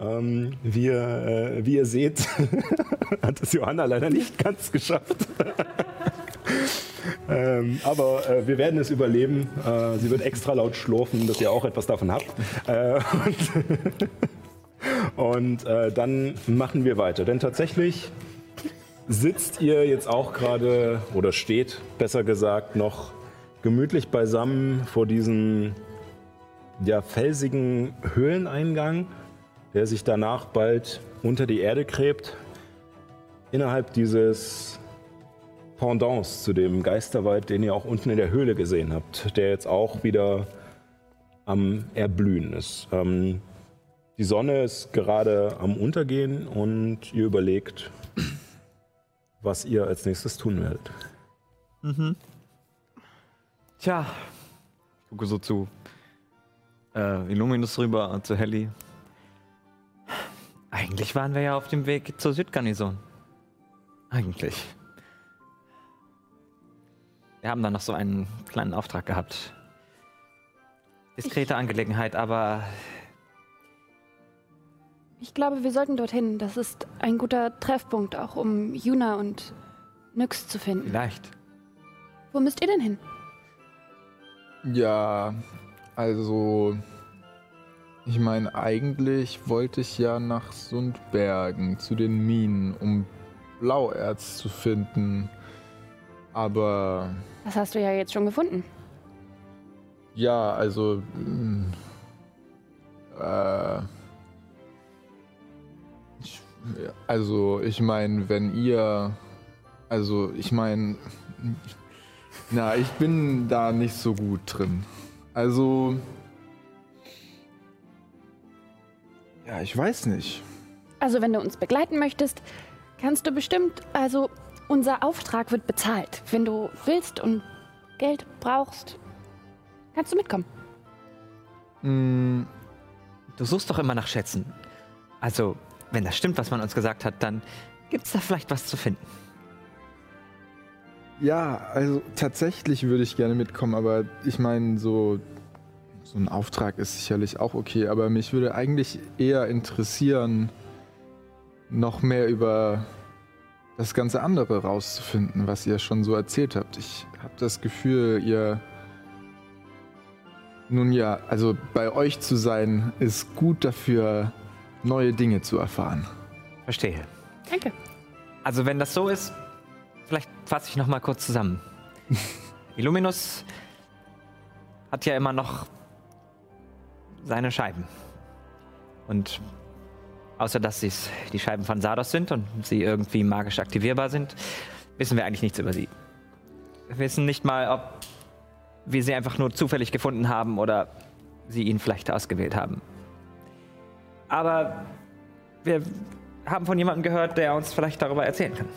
Ähm, wir, äh, wie ihr seht, hat es Johanna leider nicht ganz geschafft. Ähm, aber äh, wir werden es überleben. Äh, sie wird extra laut schlurfen, dass ihr auch etwas davon habt. Äh, und und äh, dann machen wir weiter. Denn tatsächlich sitzt ihr jetzt auch gerade, oder steht besser gesagt, noch gemütlich beisammen vor diesem ja, felsigen Höhleneingang, der sich danach bald unter die Erde gräbt. Innerhalb dieses Pendants zu dem Geisterwald, den ihr auch unten in der Höhle gesehen habt, der jetzt auch wieder am Erblühen ist. Ähm, die Sonne ist gerade am Untergehen und ihr überlegt, was ihr als nächstes tun werdet. Tja, ich gucke so zu äh, Illuminus rüber und zu Helly. Eigentlich waren wir ja auf dem Weg zur Südgarnison. Eigentlich. Wir haben da noch so einen kleinen Auftrag gehabt. Diskrete Angelegenheit, aber Ich glaube, wir sollten dorthin. Das ist ein guter Treffpunkt, auch um Juna und Nyx zu finden. vielleicht. Wo müsst ihr denn hin? Ja, also ich meine, eigentlich wollte ich ja nach Sundbergen zu den Minen, um Blauerz zu finden. Aber Das hast du ja jetzt schon gefunden. ja, also mm, Äh, ich, also, ich meine, wenn ihr. Also, ich meine. Na, ich bin da nicht so gut drin. Also. Ja, ich weiß nicht. Also, wenn du uns begleiten möchtest, kannst du bestimmt. Also, unser Auftrag wird bezahlt. Wenn du willst und Geld brauchst, kannst du mitkommen. Mm, Du suchst doch immer nach Schätzen. Also, wenn das stimmt, was man uns gesagt hat, dann gibt's da vielleicht was zu finden. Ja, also tatsächlich würde ich gerne mitkommen, aber ich meine, so, so ein Auftrag ist sicherlich auch okay, aber mich würde eigentlich eher interessieren, noch mehr über das ganze andere rauszufinden, was ihr schon so erzählt habt. Ich habe das Gefühl, ihr... Nun ja, also bei euch zu sein, ist gut dafür, neue Dinge zu erfahren. Verstehe. Danke. Also, wenn das so ist, vielleicht fasse ich noch mal kurz zusammen. Illuminus hat ja immer noch seine Scheiben. Und außer dass es die Scheiben von Sardos sind und sie irgendwie magisch aktivierbar sind, wissen wir eigentlich nichts über sie. Wir wissen nicht mal, ob wir sie einfach nur zufällig gefunden haben oder sie ihn vielleicht ausgewählt haben. Aber wir haben von jemandem gehört, der uns vielleicht darüber erzählen kann.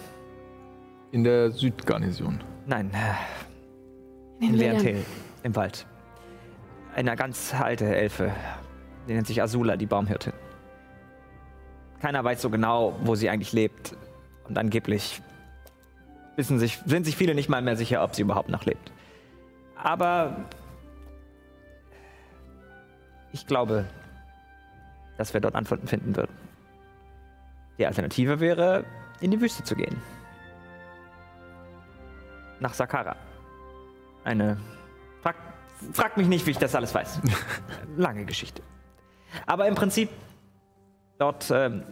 In der Südgarnison. Nein, äh, In. Leontel, im Wald. Eine ganz alte Elfe. Die nennt sich Azula, die Baumhirtin. Keiner weiß so genau, wo sie eigentlich lebt. Und angeblich wissen sich, sind sich viele nicht mal mehr sicher, ob sie überhaupt noch lebt. Aber ich glaube, dass wir dort Antworten finden würden. Die Alternative wäre, in die Wüste zu gehen. Nach Sakara. Eine. Frag, frag mich nicht, wie ich das alles weiß. Lange Geschichte. Aber im Prinzip, dort ähm,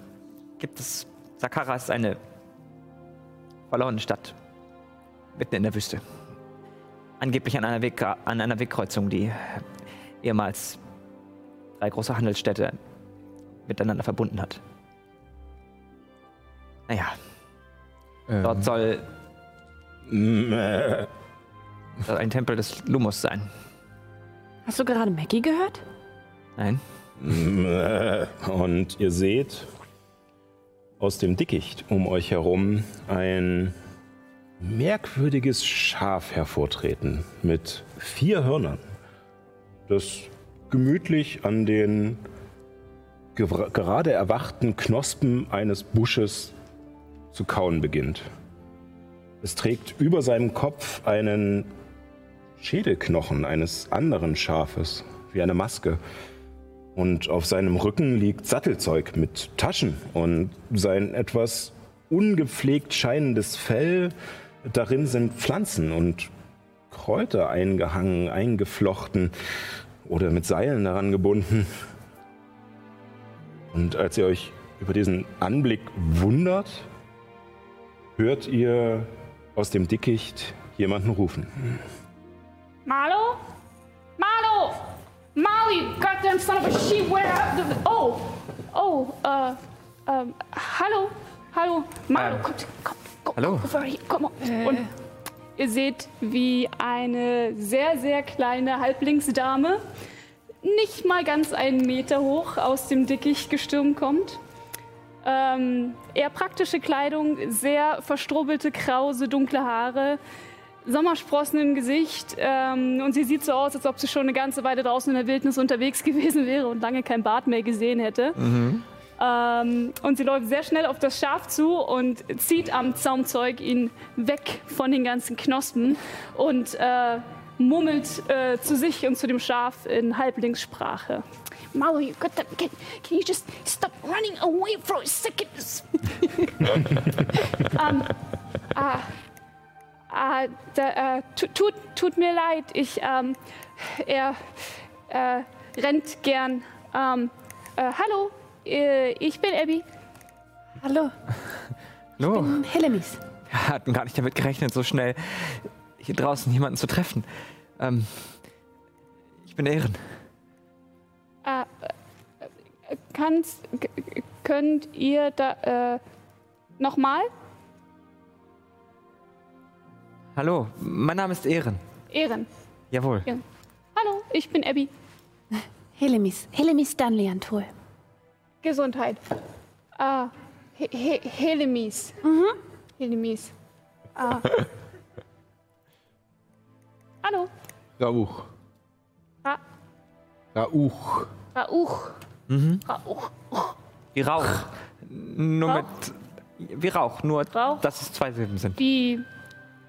gibt es. Sakara ist eine verlorene Stadt. Mitten in der Wüste. Angeblich an einer, Weg, an einer Wegkreuzung, die ehemals drei große Handelsstädte miteinander verbunden hat. Naja, Ähm, dort soll Mäh. soll ein Tempel des Lumos sein. Hast du gerade Maggie gehört? Nein? Und ihr seht aus dem Dickicht um euch herum ein merkwürdiges Schaf hervortreten mit vier Hörnern, das gemütlich an den ger- gerade erwachten Knospen eines Busches zu kauen beginnt. Es trägt über seinem Kopf einen Schädelknochen eines anderen Schafes, wie eine Maske. Und auf seinem Rücken liegt Sattelzeug mit Taschen und sein etwas ungepflegt scheinendes Fell. Darin sind Pflanzen und Kräuter eingehangen, eingeflochten oder mit Seilen daran gebunden. Und als ihr euch über diesen Anblick wundert, hört ihr aus dem Dickicht jemanden rufen. Marlo? Marlo! Marlo, you goddamn son of a sheep, where are the... Oh! Oh, äh, ähm, hallo? Hallo? Marlo, Ähm, kommt, komm, komm, hallo? over here, komm on. Und ihr seht, wie eine sehr, sehr kleine Halblingsdame, nicht mal ganz einen Meter hoch, aus dem Dickicht gestürmt kommt. Ähm, eher praktische Kleidung, sehr verstrubbelte, krause, dunkle Haare, Sommersprossen im Gesicht ähm, und sie sieht so aus, als ob sie schon eine ganze Weile draußen in der Wildnis unterwegs gewesen wäre und lange kein Bart mehr gesehen hätte. Ähm, und sie läuft sehr schnell auf das Schaf zu und zieht am Zaumzeug ihn weg von den ganzen Knospen und äh, murmelt äh, zu sich und zu dem Schaf in Halblingssprache. Marlo, you got that. Can, can you just stop running away for a second? ähm, ah, ah, da, äh, tu- tut, tut mir leid, ich, ähm, er äh, rennt gern. Ähm, äh, hallo, äh, ich bin Abby. Hallo, Hallo. Helemis. Wir hatten gar nicht damit gerechnet, so schnell hier draußen jemanden zu treffen. Ähm, ich bin Ehren. Äh, kannst, könnt ihr da äh, nochmal? Hallo, mein Name ist Ehren. Ehren. Jawohl. Hallo, ich bin Abby. Helemis. Helemis Stanley Antol. Gesundheit. Ah, He He Helemis. Mhm. Helemis. Ah. Hallo. Rauch. Ra Rauch. Rauch. Mhm. Rauch. Wie Rauch. Nur Rauch? mit. Wie Rauch, nur Rauch? dass es zwei Silben sind. Wie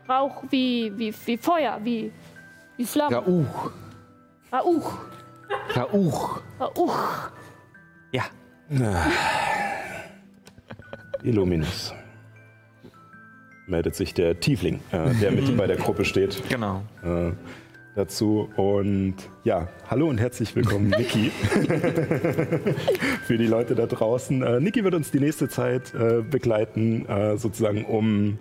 Rauch, wie, wie, wie Feuer, wie, wie Flamme. Rauch. Rauch. Rauch. Rauch. Ja. Illuminus. Meldet sich der Tiefling, äh, der mit bei der Gruppe steht, Genau. äh, dazu. Und ja, hallo und herzlich willkommen, Niki. Für die Leute da draußen. Äh, Niki wird uns die nächste Zeit äh, begleiten, äh, sozusagen um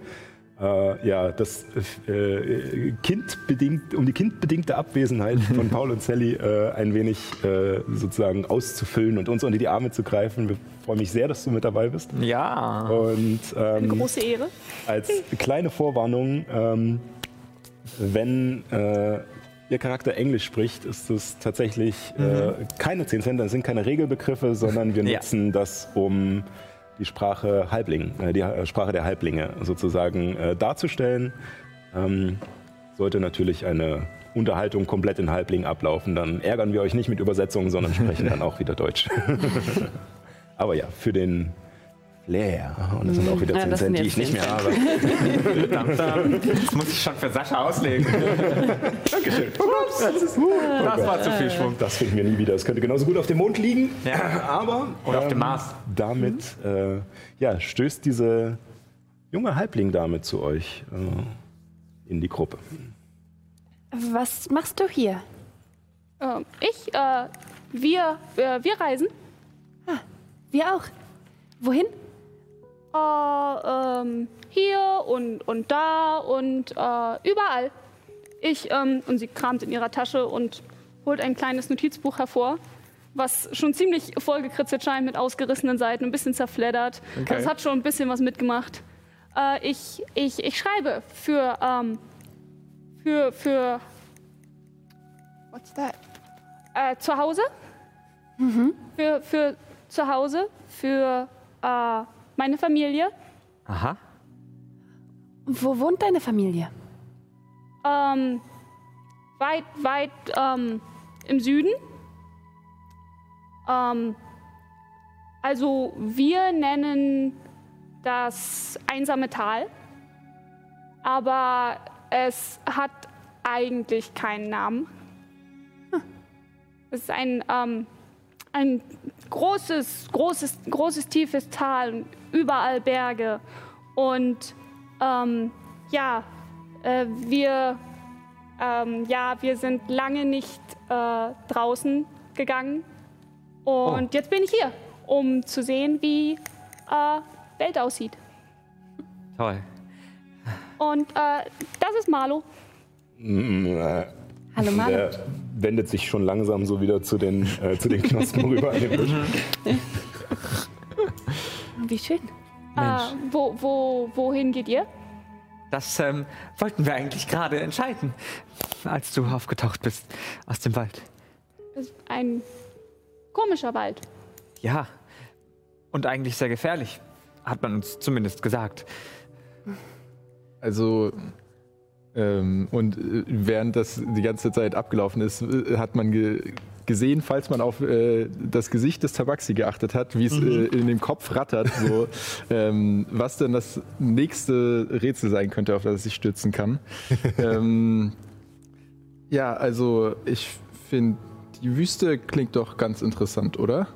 äh, ja, das äh, kindbedingt, um die kindbedingte Abwesenheit von Paul und Sally äh, ein wenig äh, sozusagen auszufüllen und uns unter die Arme zu greifen. Wir freuen mich sehr, dass du mit dabei bist. Ja. Und Eine ähm, große Ehre. als kleine Vorwarnung, ähm, wenn äh, Ihr Charakter Englisch spricht, ist es tatsächlich äh, keine 10 Cent, das sind keine Regelbegriffe, sondern wir Ja. nutzen das, um die Sprache Halbling, äh, die äh, Sprache der Halblinge sozusagen äh, darzustellen. Ähm, sollte natürlich eine Unterhaltung komplett in Halbling ablaufen, dann ärgern wir euch nicht mit Übersetzungen, sondern sprechen dann auch wieder Deutsch. Aber ja, für den Flair, und das sind auch wieder Ja, 10 das Cent, sind die ich nicht 10 mehr habe. Das muss ich schon für Sascha auslegen. Dankeschön. Das war zu viel Schwung. Das finden wir nie wieder. Es könnte genauso gut auf dem Mond liegen, Ja. aber Oder auf dem ähm, Mars. Damit äh, ja, stößt diese junge Halbling-Dame zu euch äh, in die Gruppe. Was machst du hier? Ähm, ich, äh, wir, äh, wir reisen. Wir auch. Wohin? Äh, ähm, hier und, und da und äh, überall. Ich, ähm, und sie kramt in ihrer Tasche und holt ein kleines Notizbuch hervor, was schon ziemlich vollgekritzelt scheint mit ausgerissenen Seiten, ein bisschen zerfleddert. Okay. Also es hat schon ein bisschen was mitgemacht. Äh, ich, ich, ich schreibe für, ähm, für, für, what's that? Äh, zu Hause. Für, für zu Hause, für äh, meine Familie. Aha. Wo wohnt deine Familie? Ähm, weit, weit ähm, im Süden. Ähm, also wir nennen das einsame Tal, aber es hat eigentlich keinen Namen. Es ist ein, ähm, ein großes, großes, großes, tiefes Tal, und überall Berge. Und ähm, ja, äh, wir, ähm, ja, wir sind lange nicht äh, draußen gegangen. Und jetzt bin ich hier, um zu sehen, wie äh, Welt aussieht. Toll. Und äh, das ist Marlo. Mm, äh, Hallo Marlo. Der wendet sich schon langsam so wieder zu den, äh, zu den Knospen rüber an dem Tisch. Wie schön. Äh, wo, wo, wohin geht ihr? Das ähm, wollten wir eigentlich gerade entscheiden, als du aufgetaucht bist aus dem Wald. Das ist ein komischer Wald. Ja. Und eigentlich sehr gefährlich, hat man uns zumindest gesagt. Also, ähm, und äh, während das die ganze Zeit abgelaufen ist, äh, hat man ge gesehen, falls man auf äh, das Gesicht des Tabaxi geachtet hat, wie es äh, in dem Kopf rattert, so, ähm, was denn das nächste Rätsel sein könnte, auf das es sich stützen kann. ähm, ja, also ich finde, die Wüste klingt doch ganz interessant, oder?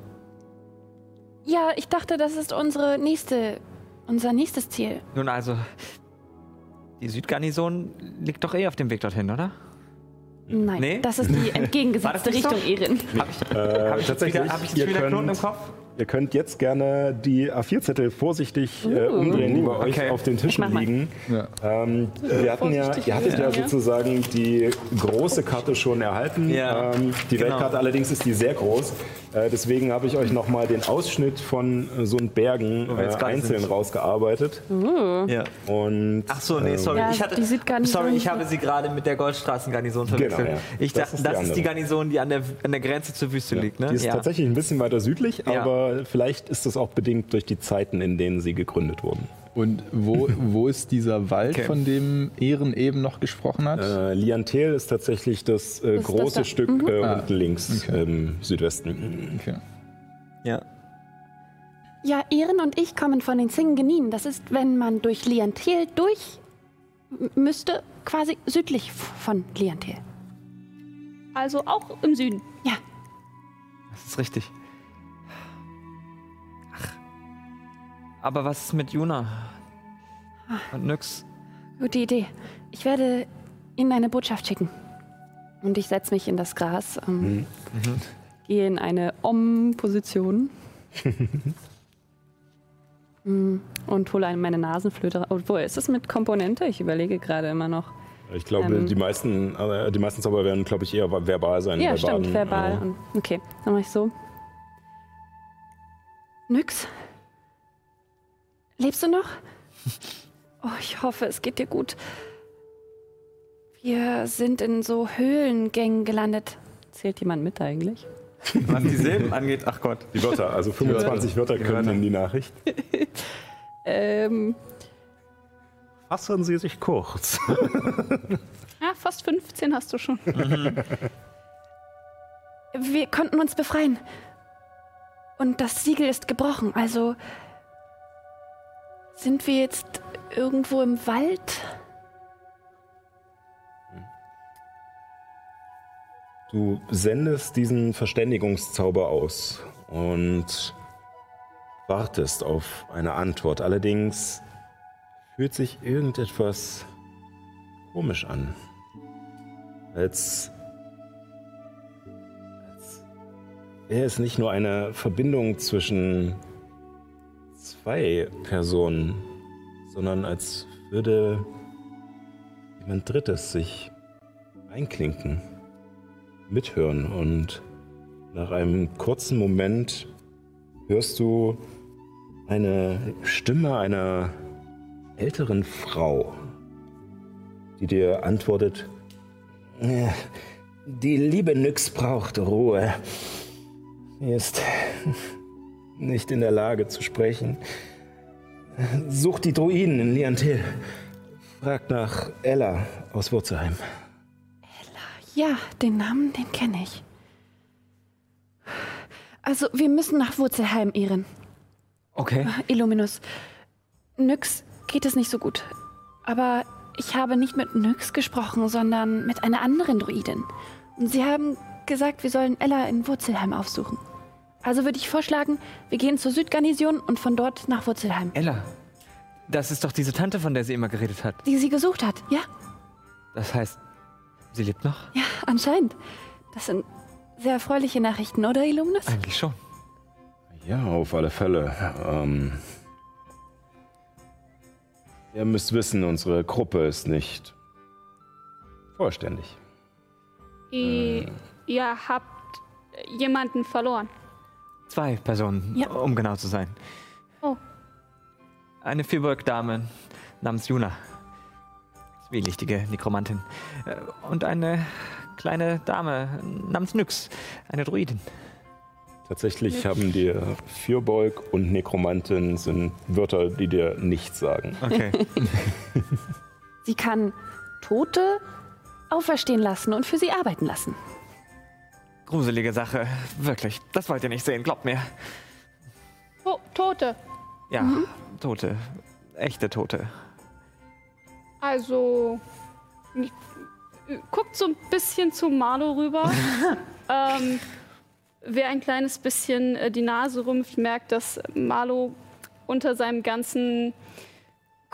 Ja, ich dachte, das ist unsere nächste, unser nächstes Ziel. Nun also, die Südgarnison liegt doch eh auf dem Weg dorthin, oder? Nein, Nee? das ist die entgegengesetzte nicht so? Richtung, Erin. Hab ich, Äh, hab ich, tatsächlich, wieder, hab ich jetzt ihr wieder Knoten im könnt- Kopf? Ihr könnt jetzt gerne die A4-Zettel vorsichtig äh, umdrehen, die bei euch okay. auf den Tischen liegen. Ja. Ähm, wir hatten ja, ihr hattet ja, ja. sozusagen die große Karte schon erhalten. Ja, ähm, die genau. Weltkarte allerdings ist die sehr groß. Äh, deswegen habe ich euch nochmal den Ausschnitt von äh, so einen Bergen Wo wir äh, einzeln sind. rausgearbeitet. Ja. Und Ach so, nee, ähm, sorry. Ja, ich hatte, die Südgarnison- sorry, ich habe sie gerade mit der Goldstraßengarnison verwechselt. Genau, ja. Ich Das dachte, ist das, die ist die. Garnison, die an der, an der Grenze zur Wüste liegt, ne? Die ist ja. tatsächlich ein bisschen weiter südlich, Ja. aber vielleicht ist das auch bedingt durch die Zeiten, in denen sie gegründet wurden. Und wo, wo ist dieser Wald, Okay. von dem Ehren eben noch gesprochen hat? Äh, Liantel ist tatsächlich das äh, Das ist große das da. Stück äh, Ah, unten links okay. im Südwesten. Okay. ja. Ja, Ehren und ich kommen von den Singeninen. Das ist, wenn man durch Liantel durch müsste, quasi südlich von Liantel. Also auch im Süden. Ja, Das ist richtig. Aber was ist mit Juna? Und nix. gute Idee. Ich werde Ihnen eine Botschaft schicken. Und ich setze mich in das Gras, ähm, gehe in eine Om-Position Mm, und hole eine- meine Nasenflöte. Obwohl, ist es mit Komponente? Ich überlege gerade immer noch. Ich glaube, Ähm. die, meisten, äh, die meisten Zauber werden, glaube ich, eher verbal sein. Ja, bei stimmt, verbal. Ja. Und, okay, dann mache ich so. Nyx? Lebst du noch? Oh, ich hoffe, es geht dir gut. Wir sind in so Höhlengängen gelandet. Zählt jemand mit eigentlich? Was die Silben angeht, ach Gott. Die Wörter, also 25 Wörter können in die Nachricht. Ähm, Fassen Sie sich kurz. Ja, fast 15 hast du schon. Wir konnten uns befreien. Und das Siegel ist gebrochen. Also sind wir jetzt irgendwo im Wald? Du sendest diesen Verständigungszauber aus und wartest auf eine Antwort. Allerdings fühlt sich irgendetwas komisch an. Als, als wäre es nicht nur eine Verbindung zwischen zwei Personen, sondern als würde jemand Drittes sich einklinken mithören. Und nach einem kurzen Moment hörst du eine Stimme einer älteren Frau, die dir antwortet, "Äh, die liebe Nyx braucht Ruhe. Sie ist nicht in der Lage zu sprechen. Sucht die Druiden in Liantel. Fragt nach Ella aus Wurzelheim. Ja, den Namen, den kenne ich. Also, wir müssen nach Wurzelheim, Ehren. Okay. Illuminus. Nyx geht es nicht so gut. Aber ich habe nicht mit Nyx gesprochen, sondern mit einer anderen Druidin. Und sie haben gesagt, wir sollen Ella in Wurzelheim aufsuchen. Also würde ich vorschlagen, wir gehen zur Südgarnison und von dort nach Wurzelheim. Ella, das ist doch diese Tante, von der sie immer geredet hat. Die sie gesucht hat, ja? Das heißt, sie lebt noch? Ja, anscheinend. Das sind sehr erfreuliche Nachrichten, oder, Illuminus? Eigentlich schon. Ja, auf alle Fälle. Ähm, ihr müsst wissen, unsere Gruppe ist nicht vollständig. Ihr, ihr habt jemanden verloren. Zwei Personen, Ja. um genau zu sein. Oh. Eine Fürburg-Dame namens Juna. Zwielichtige Nekromantin. Äh, Und eine kleine Dame namens Nyx. Eine Druidin. Tatsächlich haben dir Fürbolg und Nekromantin sind Wörter, die dir nichts sagen. Okay. Sie kann Tote auferstehen lassen und für sie arbeiten lassen. Gruselige Sache. Wirklich. Das wollt ihr nicht sehen, glaubt mir. To Tote. Ja, Tote. Echte Tote. Also, ich- guckt so ein bisschen zu Marlo rüber. ähm, wer ein kleines bisschen äh, die Nase rümpft, merkt, dass Marlo unter seinem ganzen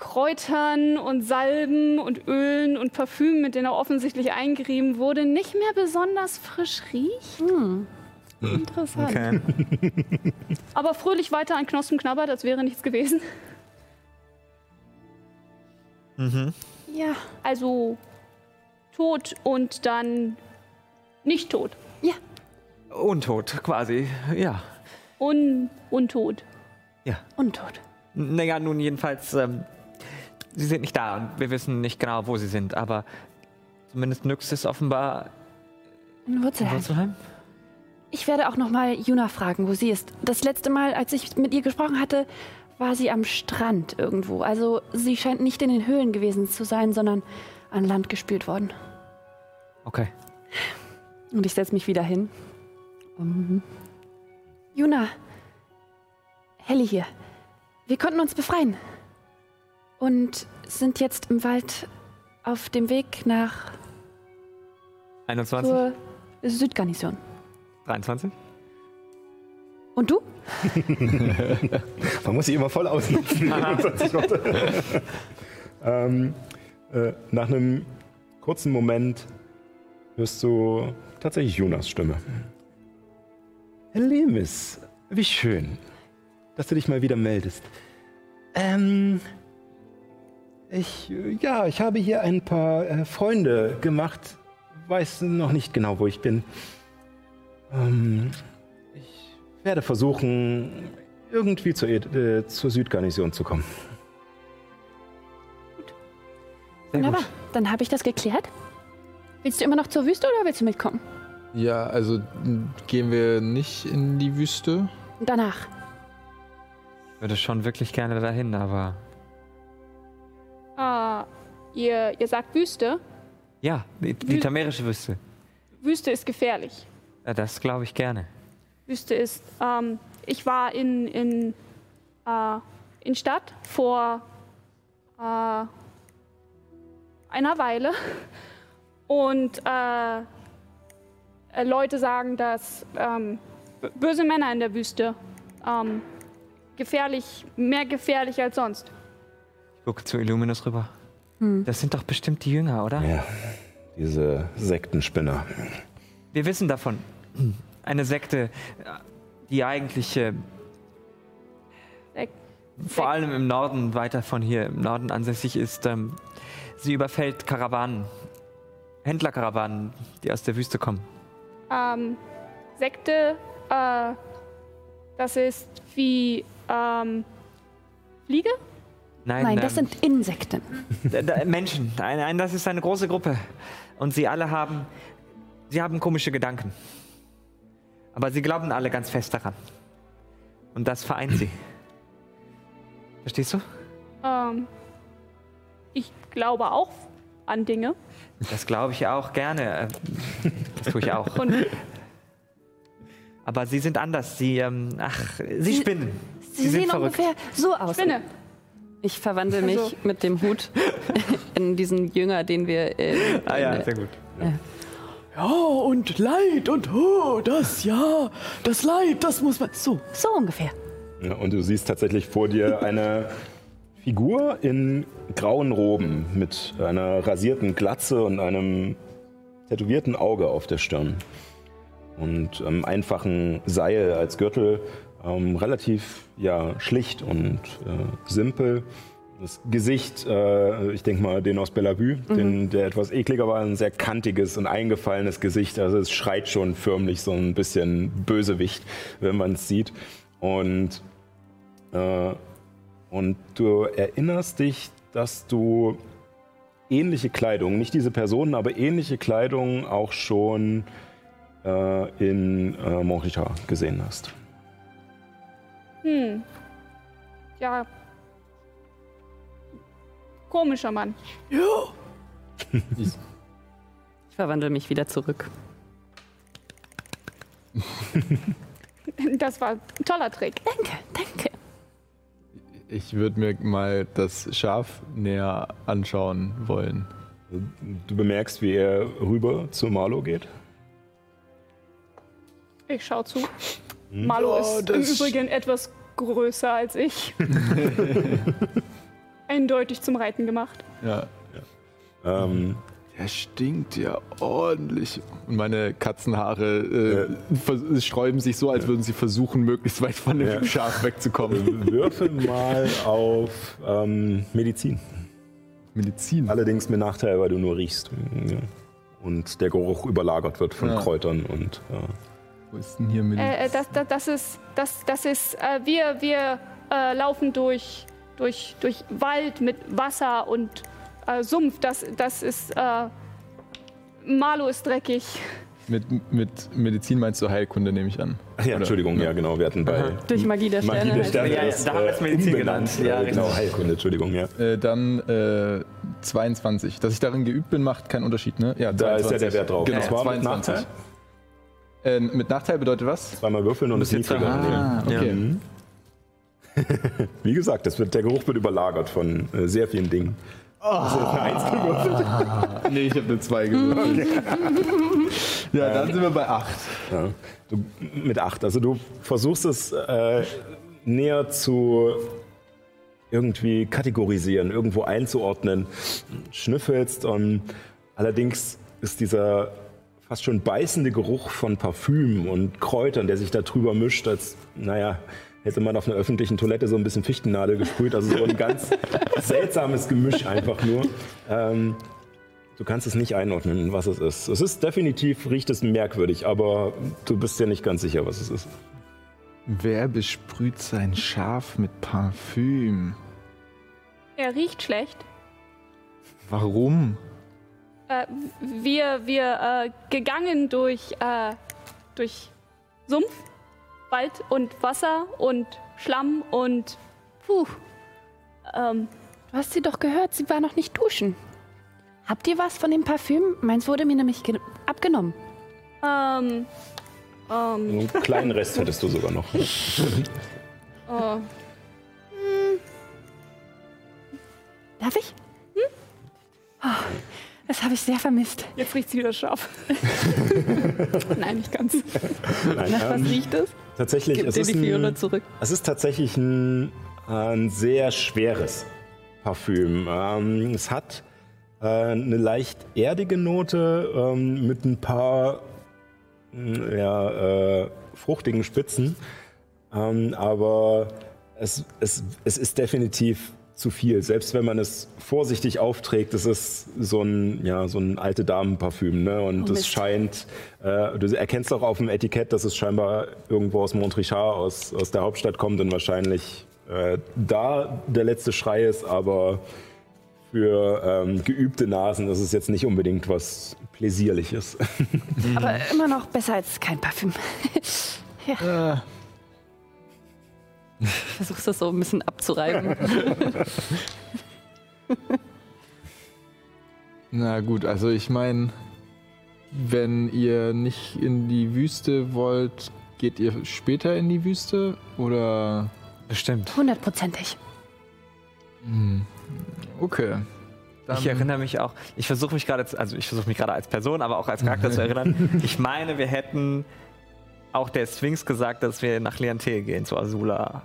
Kräutern und Salben und Ölen und Parfümen, mit denen er offensichtlich eingerieben wurde, nicht mehr besonders frisch riecht. Interessant. Okay. Aber fröhlich weiter an Knospen knabbert, als wäre nichts gewesen. Ja, Also tot und dann nicht tot. ja. Untot, quasi, ja. Un untot. Untot. Naja, nun jedenfalls, ähm, sie sind nicht da und wir wissen nicht genau, wo sie sind, aber zumindest Nyx ist offenbar In in Wurzelheim. Wurzelheim. Ich werde auch noch mal Juna fragen, wo sie ist. Das letzte Mal, als ich mit ihr gesprochen hatte, war sie am Strand irgendwo. Also sie scheint nicht in den Höhlen gewesen zu sein, sondern an Land gespült worden. Okay. Und ich setze mich wieder hin. Mhm. Juna, Helly hier. Wir konnten uns befreien. Und sind jetzt im Wald auf dem Weg nach 21? zur Südgarnison. 23? Und du? Man muss sie immer voll ausnutzen. ähm, äh, nach einem kurzen Moment hörst du tatsächlich Jonas Stimme. Herr Lemis, wie schön, dass du dich mal wieder meldest. Ähm, ich, äh, ja, ich habe hier ein paar äh, Freunde gemacht. Weiß noch nicht genau, wo ich bin. Ähm, ich werde versuchen, irgendwie zur, äh, zur Südgarnison zu kommen. Sehr Wunderbar. gut. Dann habe ich das geklärt. Willst du immer noch zur Wüste oder willst du mitkommen? Ja, also gehen wir nicht in die Wüste. Danach. Ich würde schon wirklich gerne dahin, aber Ah, ihr, ihr sagt Wüste. ja, die, die Wü- tamerische Wüste. Wüste ist gefährlich. Ja, das glaube ich gerne. Wüste ist. Ähm, ich war in, in, äh, in Stadt vor äh, einer Weile und äh, Leute sagen, dass ähm, böse Männer in der Wüste ähm, gefährlich, mehr gefährlich als sonst. Ich gucke zu Illuminus rüber. Das sind doch bestimmt die Jünger, oder? Ja, diese Sektenspinner. Wir wissen davon. Eine Sekte, die eigentlich äh, Sek- vor allem im Norden, weiter von hier im Norden ansässig ist. Ähm, sie überfällt Karawanen, Händlerkarawanen, die aus der Wüste kommen. Ähm, Sekte, äh, das ist wie ähm, Fliege? Nein, Nein, das ähm, sind Insekten. Menschen. Ein, ein, das ist eine große Gruppe. Und sie alle haben, sie haben komische Gedanken. Aber sie glauben alle ganz fest daran. Und das vereint sie. Verstehst du? Ähm, ich glaube auch an Dinge. Das glaube ich auch gerne. äh, Das tue ich auch. Und Aber sie sind anders. Sie, ähm, ach, sie spinnen. Sie, Sie sind sehen verrückt. ungefähr so aus. Spinne. Ich verwandle mich Also- mit dem Hut in diesen Jünger, den wir. Äh, Ah ja, sehr gut. Ja, und Leid und oh, das ja, das Leid, das muss man. So, So ungefähr. Ja, und du siehst tatsächlich vor dir eine Figur in grauen Roben mit einer rasierten Glatze und einem tätowierten Auge auf der Stirn. Und einem einfachen Seil als Gürtel, ähm, relativ ja, schlicht und äh, simpel. Das Gesicht, äh, ich denke mal, den aus Bellevue, den, der etwas ekliger war, ein sehr kantiges und eingefallenes Gesicht. Also es schreit schon förmlich so ein bisschen Bösewicht, wenn man es sieht. Und äh, und du erinnerst dich, dass du ähnliche Kleidung, nicht diese Personen, aber ähnliche Kleidung auch schon äh, in äh, Montrichard gesehen hast. Hm. Ja. Komischer Mann. ich verwandle mich wieder zurück. Das war ein toller Trick. Danke, danke. Ich würde mir mal das Schaf näher anschauen wollen. Du bemerkst, wie er rüber zu Marlo geht. Ich schau zu. Malo ist im Übrigen etwas größer als ich. Eindeutig zum Reiten gemacht. Ja. Ähm, Der stinkt ja ordentlich. Und meine Katzenhaare äh, vers- sträuben sich so, als würden sie versuchen, möglichst weit von dem Ja. Schaf wegzukommen. würfel mal auf ähm, Medizin. Medizin. Allerdings mit Nachteil, weil du nur riechst. Ja. Und der Geruch überlagert wird von Ja. Kräutern und. Ja. Wo ist denn hier Miliz? Äh, äh, das, das, das ist, das, das ist, äh, wir, wir äh, laufen durch, durch, durch Wald mit Wasser und äh, Sumpf. Das, das ist, äh, Malo ist dreckig. Mit, mit Medizin meinst du Heilkunde, nehme ich an. Ja, Entschuldigung, ja genau, wir hatten bei Durch Magie der Sterne. Magie der. Sterne Ja, ja, ist, da haben wir es Medizin genannt. Ja, genau. Heilkunde, Entschuldigung, ja. Äh, dann äh, 22. Dass ich darin geübt bin, macht keinen Unterschied, ne? Ja, Da ist ja der Wert drauf. Genau, Das war mit 22. Nachteil. Äh, mit Nachteil bedeutet was? Zweimal würfeln und es niedriger nehmen. Ah, okay. Mhm. Wie gesagt, das wird, der Geruch wird überlagert von äh, sehr vielen Dingen. Hast du jetzt eine Eins gewürfelt? Nee, ich habe eine 2 gewürfelt. ja, dann sind wir bei 8. Ja. Du, mit acht. Also du versuchst es äh, näher zu irgendwie kategorisieren, irgendwo einzuordnen, schnüffelst und allerdings ist dieser fast schon beißende Geruch von Parfüm und Kräutern, der sich da drüber mischt, als, naja, hätte man auf einer öffentlichen Toilette so ein bisschen Fichtennadel gesprüht. Also so ein ganz seltsames Gemisch einfach nur. Ähm, du kannst es nicht einordnen, was es ist. Es ist definitiv, riecht es merkwürdig, aber du bist ja nicht ganz sicher, was es ist. Wer besprüht sein Schaf mit Parfüm? Er riecht schlecht. Warum? Äh, wir wir äh, gegangen durch, äh, durch Sumpf, Wald und Wasser und Schlamm und puh. Ähm, Du hast sie doch gehört, sie war noch nicht duschen. Habt ihr was von dem Parfüm? Meins wurde mir nämlich ge- abgenommen. ähm, ähm, Einen kleinen Rest hättest du sogar noch. äh, Darf ich? Hm? Oh, das habe ich sehr vermisst. jetzt riecht sie wieder scharf. Nein, nicht ganz. Nein, Nach was ähm, riecht es? tatsächlich, Gib es dir ist, die ein, zurück. es ist tatsächlich ein, ein sehr schweres Parfüm. Ähm, es hat äh, eine leicht erdige Note ähm, mit ein paar mh, ja, äh, fruchtigen Spitzen. Ähm, aber es, es, es ist definitiv zu viel. Selbst wenn man es vorsichtig aufträgt, es ist so ein, ja, so ein alte Damenparfüm. Ne? Und Oh, es scheint, äh, du erkennst auch auf dem Etikett, dass es scheinbar irgendwo aus Montrichard, aus, aus der Hauptstadt kommt und wahrscheinlich äh, da der letzte Schrei ist, aber für ähm, geübte Nasen ist es jetzt nicht unbedingt was Pläsierliches. Aber immer noch besser als kein Parfüm. Äh, Versuchst das so ein bisschen abzureiben. na gut, also ich meine, wenn ihr nicht in die Wüste wollt, geht ihr später in die Wüste? Oder. Bestimmt. Hundertprozentig. Okay. Dann, Ich erinnere mich auch, ich versuche mich gerade, also ich versuche mich gerade als Person, aber auch als Charakter zu erinnern. Ich meine, wir hätten auch der Sphinx gesagt, dass wir nach Liantel gehen, zu Azula.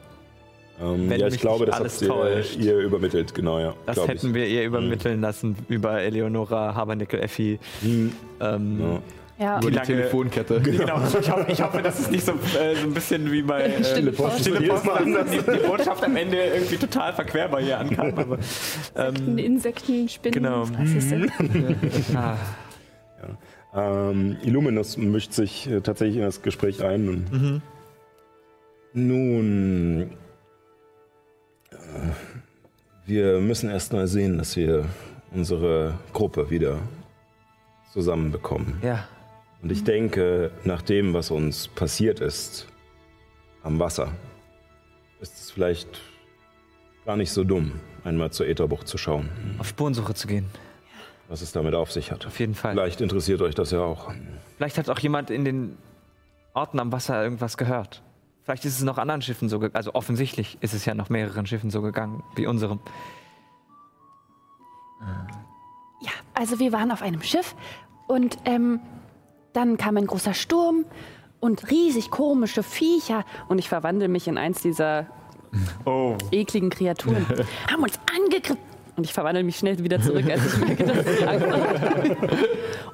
Ähm, Wenn ja, mich ich glaube, nicht das alles habt ihr, täuscht. ihr übermittelt, genau, ja. Das glaub hätten ich. wir ihr übermitteln lassen über Eleonora, Habernickel, Effi. Hm, Ähm, ja. Ja. über die lange- Telefonkette. Genau, ich hoffe, ich hoffe, das ist nicht so, äh, so ein bisschen wie bei äh, Stille Post. Stille Post, dass die, die Botschaft am Ende irgendwie total verquerbar hier ankam. Aber, ähm, Insekten, Spinnen, Genau. was ist denn? ah, Ähm, Illuminus mischt sich äh, tatsächlich in das Gespräch ein. Und mhm. Nun, wir müssen erst mal sehen, dass wir unsere Gruppe wieder zusammenbekommen. Ja, Und ich denke, nach dem, was uns passiert ist am Wasser, ist es vielleicht gar nicht so dumm, einmal zur Ätherbucht zu schauen, auf Spurensuche zu gehen, was es damit auf sich hat. auf jeden Fall. Vielleicht interessiert euch das ja auch. Vielleicht hat auch jemand in den Orten am Wasser irgendwas gehört. Vielleicht ist es noch anderen Schiffen so gegangen. Also offensichtlich ist es ja noch mehreren Schiffen so gegangen wie unserem. Ja, also wir waren auf einem Schiff und ähm, dann kam ein großer Sturm und riesig komische Viecher. Und ich verwandle mich in eins dieser Oh. ekligen Kreaturen. Haben uns angegriffen. Und ich verwandle mich schnell wieder zurück, als ich merke, dass habe.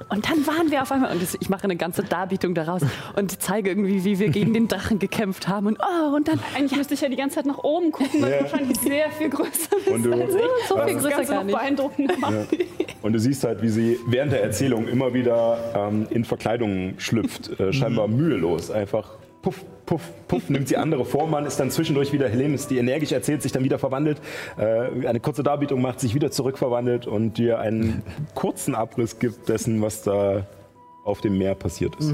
Und dann waren wir auf einmal, und ich mache eine ganze Darbietung daraus und zeige irgendwie, wie wir gegen den Drachen gekämpft haben. Und oh, und dann Eigentlich müsste ich ja die ganze Zeit nach oben gucken, weil Ja. du wahrscheinlich sehr viel größer bist Und du- als ich. so viel größer gar nicht. beeindruckender macht. Und du siehst halt, wie sie während der Erzählung immer wieder ähm, in Verkleidungen schlüpft, äh, scheinbar mühelos. Einfach puff, puff, puff, nimmt sie andere Form an, ist dann zwischendurch wieder Helemis, die energisch erzählt, sich dann wieder verwandelt, äh, eine kurze Darbietung macht, sich wieder zurückverwandelt und dir einen kurzen Abriss gibt dessen, was da auf dem Meer passiert ist.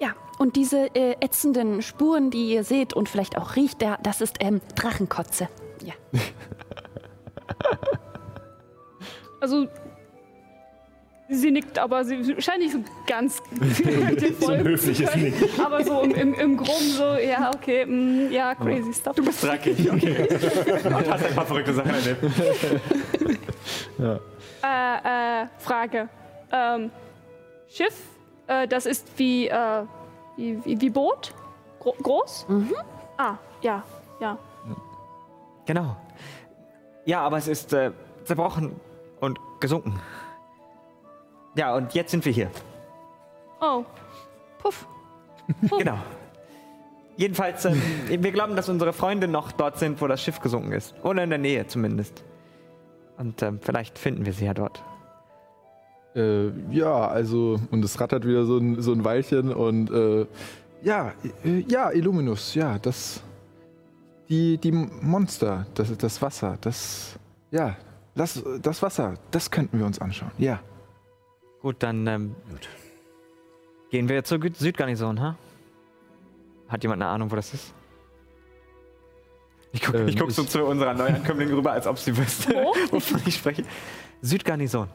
Ja, und diese äh, ätzenden Spuren, die ihr seht und vielleicht auch riecht, der, das ist ähm, Drachenkotze. Ja. Also, sie nickt, aber sie scheint nicht so ganz So ein höfliches. Nicken. Aber so im, im, im Groben so, ja, okay, mm, ja, crazy stuff. Du bist Dreckig, okay. Und hast ein paar verrückte Sachen erlebt. Äh, äh, Frage. Ähm, Schiff, äh, das ist wie, äh, wie, wie, wie Boot? Gro groß? Ah, ja, ja. Genau. Ja, aber es ist äh, zerbrochen und gesunken. Ja, und jetzt sind wir hier. Oh, Puff. Genau. Jedenfalls, ähm, wir glauben, dass unsere Freunde noch dort sind, wo das Schiff gesunken ist. Oder in der Nähe zumindest. Und ähm, vielleicht finden wir sie ja dort. Äh, ja, also, und es rattert wieder so ein, so ein Weilchen und äh, ja, äh, ja, Illuminus, ja, das. Die, die Monster, das, das Wasser, das. Ja, das, das Wasser, das könnten wir uns anschauen, ja. Gut, dann ähm, gehen wir zur Südgarnison, ha? Hat jemand eine Ahnung, wo das ist? Ich gucke Ähm, guck so zu unserer Neuankömmling rüber, als ob sie wüsste, Wo? wovon ich spreche. Südgarnison.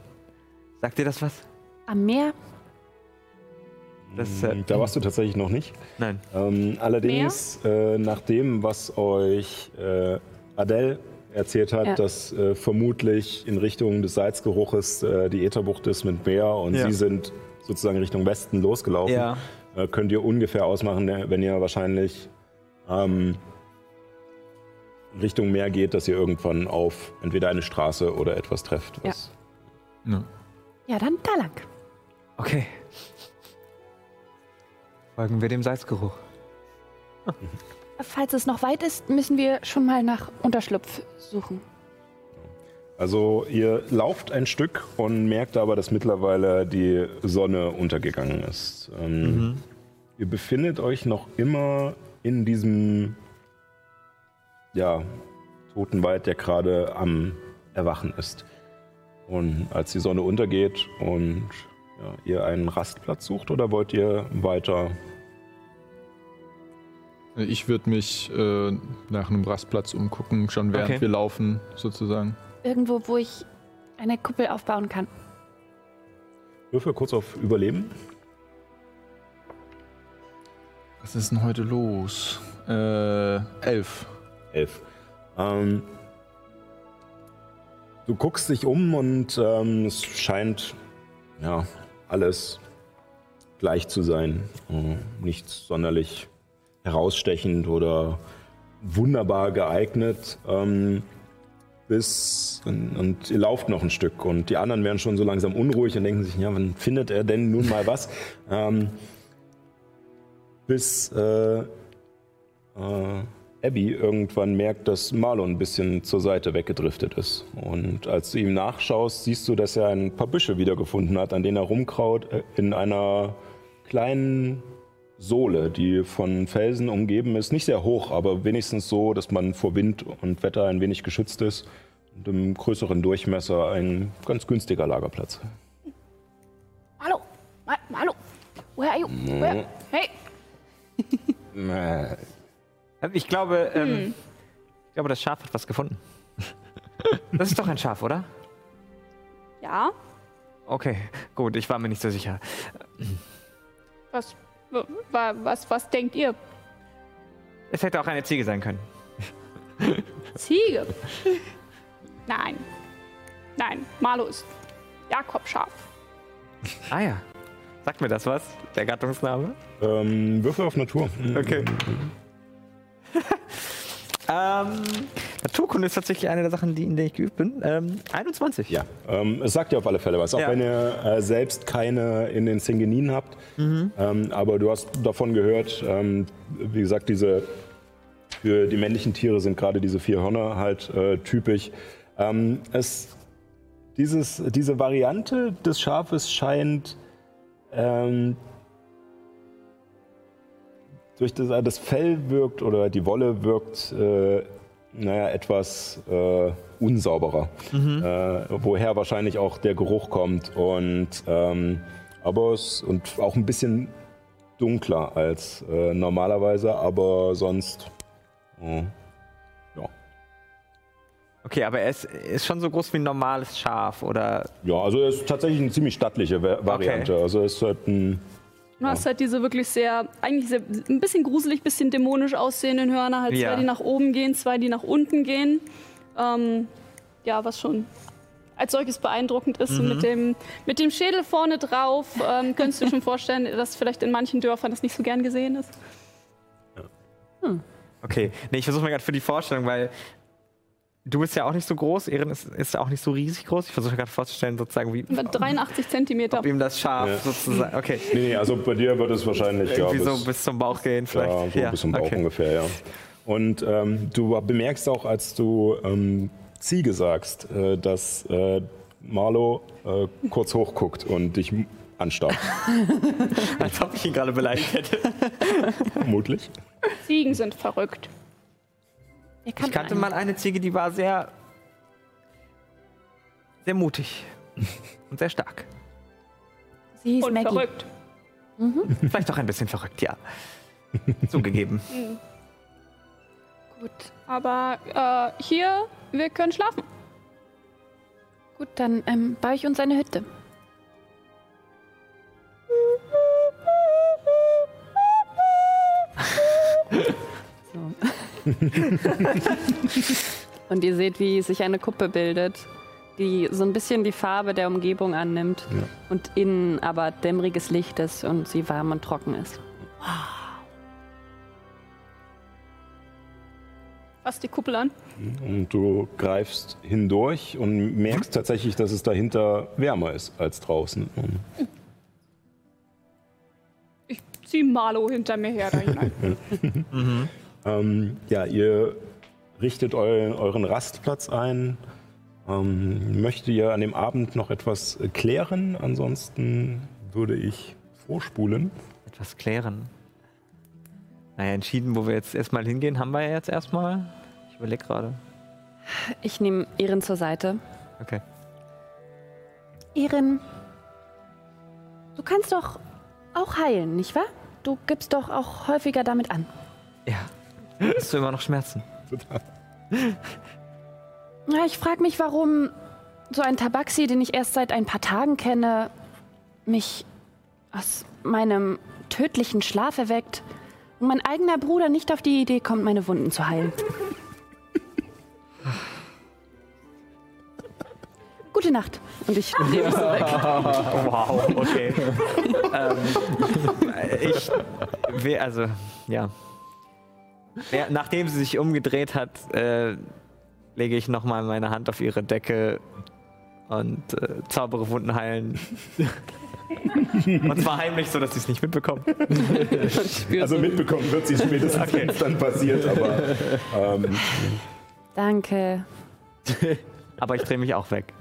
Sagt dir das was? Am Meer. Das, äh, Da warst du tatsächlich noch nicht. Nein. Ähm, allerdings, äh, nach dem, was euch äh, Adele erzählt hat, Ja. dass äh, vermutlich in Richtung des Salzgeruches äh, die Ätherbucht ist mit Meer und Ja. sie sind sozusagen Richtung Westen losgelaufen, Ja. äh, könnt ihr ungefähr ausmachen, ne, wenn ihr wahrscheinlich ähm, Richtung Meer geht, dass ihr irgendwann auf entweder eine Straße oder etwas trefft. Was ja. Ja, dann da lang. Okay. Folgen wir dem Salzgeruch. Falls es noch weit ist, müssen wir schon mal nach Unterschlupf suchen. Also ihr lauft ein Stück und merkt aber, dass mittlerweile die Sonne untergegangen ist. Ähm, Ihr befindet euch noch immer in diesem ja, toten Wald, der gerade am Erwachen ist. Und als die Sonne untergeht und ja, ihr einen Rastplatz sucht oder wollt ihr weiter? Ich würde mich äh, nach einem Rastplatz umgucken, schon während Okay. wir laufen, sozusagen. Irgendwo, wo ich eine Kuppel aufbauen kann. Würfel kurz auf Überleben. Was ist denn heute los? Äh, elf. Elf. Ähm, du guckst dich um und ähm, es scheint ja alles gleich zu sein. Äh, nichts sonderlich herausstechend oder wunderbar geeignet. Ähm, bis und, und ihr lauft noch ein Stück und die anderen werden schon so langsam unruhig und denken sich, ja, wann findet er denn nun mal was? ähm, bis äh, äh, Abby irgendwann merkt, dass Marlon ein bisschen zur Seite weggedriftet ist. Und als du ihm nachschaust, siehst du, dass er ein paar Büsche wiedergefunden hat, an denen er rumkraut, äh, in einer kleinen Sohle, die von Felsen umgeben ist. Nicht sehr hoch, aber wenigstens so, dass man vor Wind und Wetter ein wenig geschützt ist. Und im größeren Durchmesser ein ganz günstiger Lagerplatz. Hallo, Ma hallo, where are you? Where? Hey, Äh, Ich glaube, ähm, ich glaube, das Schaf hat was gefunden. Das ist doch ein Schaf, oder? ja, Okay, gut, ich war mir nicht so sicher. was, wa- wa- was, was denkt ihr? Es hätte auch eine Ziege sein können. Ziege? Nein, nein, Marlo ist Jakobschaf. Ah ja. Sagt mir das was? Der Gattungsname? ähm, Würfel auf Natur. Okay. ähm, Naturkunde ist tatsächlich eine der Sachen, die, in der ich geübt bin. Ähm, 21. Ja, ähm, es sagt dir auf alle Fälle was, auch Ja. wenn ihr äh, selbst keine in den Singeninen habt. Ähm, aber du hast davon gehört, ähm, wie gesagt, diese für die männlichen Tiere sind gerade diese vier Hörner halt äh, typisch. Ähm, es dieses, diese Variante des Schafes scheint ähm, durch das, das Fell wirkt oder die Wolle wirkt, äh, naja, etwas äh, unsauberer. Äh, woher wahrscheinlich auch der Geruch kommt und ähm, aber es und auch ein bisschen dunkler als äh, normalerweise, aber sonst. äh, ja. Okay, aber er ist, ist schon so groß wie ein normales Schaf, oder? ja, also er ist tatsächlich eine ziemlich stattliche Va- Variante. Also er ist halt ein Du hast halt diese wirklich sehr, eigentlich sehr, ein bisschen gruselig, bisschen dämonisch aussehenden Hörner. Halt Ja. zwei, die nach oben gehen, zwei, die nach unten gehen. Ähm, ja, was schon als solches beeindruckend ist. Und mit, dem, mit dem Schädel vorne drauf ähm, könntest du schon vorstellen, dass vielleicht in manchen Dörfern das nicht so gern gesehen ist. Okay, nee, ich versuche mir gerade für die Vorstellung, weil du bist ja auch nicht so groß, Erin ist, ist ja auch nicht so riesig groß. Ich versuche gerade vorzustellen, sozusagen, wie Mit 83 Zentimeter. ob ihm das Schaf Ja. sozusagen. Okay, Nee, nee, also bei dir wird es wahrscheinlich ja, irgendwie bis, so bis zum Bauch gehen, ja, vielleicht. so bis zum Bauch okay. ungefähr, ja. Und ähm, du bemerkst auch, als du ähm, Ziege sagst, äh, dass äh, Marlo äh, kurz hochguckt und dich anstarrt. Als ob ich ihn gerade beleidigt hätte. Vermutlich. Ziegen sind verrückt. Ich kannte mal eine Ziege, die war sehr, sehr mutig und sehr stark. Sie hieß Und Maggie. verrückt. Vielleicht auch ein bisschen verrückt, ja. Zugegeben. Gut, Aber äh, hier, wir können schlafen. gut, dann ähm, baue ich uns eine Hütte. Und ihr seht, wie sich eine Kuppe bildet, die so ein bisschen die Farbe der Umgebung annimmt und innen aber dämmeriges Licht ist und sie warm und trocken ist. Fass die Kuppel an. Und du greifst hindurch und merkst tatsächlich, dass es dahinter wärmer ist als draußen. Und Ich zieh Marlo hinter mir her da hinein. Ähm, ja, ihr richtet eu euren Rastplatz ein. Ähm, möchte ihr an dem Abend noch etwas klären? Ansonsten würde ich vorspulen. Etwas klären. Naja, entschieden, wo wir jetzt erstmal hingehen, haben wir ja jetzt erstmal. Ich überlege gerade. Ich nehme Erin zur Seite. Okay. Erin, du kannst doch auch heilen, nicht wahr? Du gibst doch auch häufiger damit an. Ja. Hast du immer noch Schmerzen? Ja, ich frage mich, warum so ein Tabaxi, den ich erst seit ein paar Tagen kenne, mich aus meinem tödlichen Schlaf erweckt und mein eigener Bruder nicht auf die Idee kommt, meine Wunden zu heilen. Gute Nacht. Und ich nehme so weg. Wow, okay. ähm, ich, we- also, ja. Ja. Nachdem sie sich umgedreht hat, äh, lege ich nochmal meine Hand auf ihre Decke und äh, zaubere Wunden heilen. und zwar heimlich, so dass sie es nicht mitbekommt. Also mitbekommen wird sie spätestens, wenn es dann passiert, aber ähm, Danke. Aber ich drehe mich auch weg.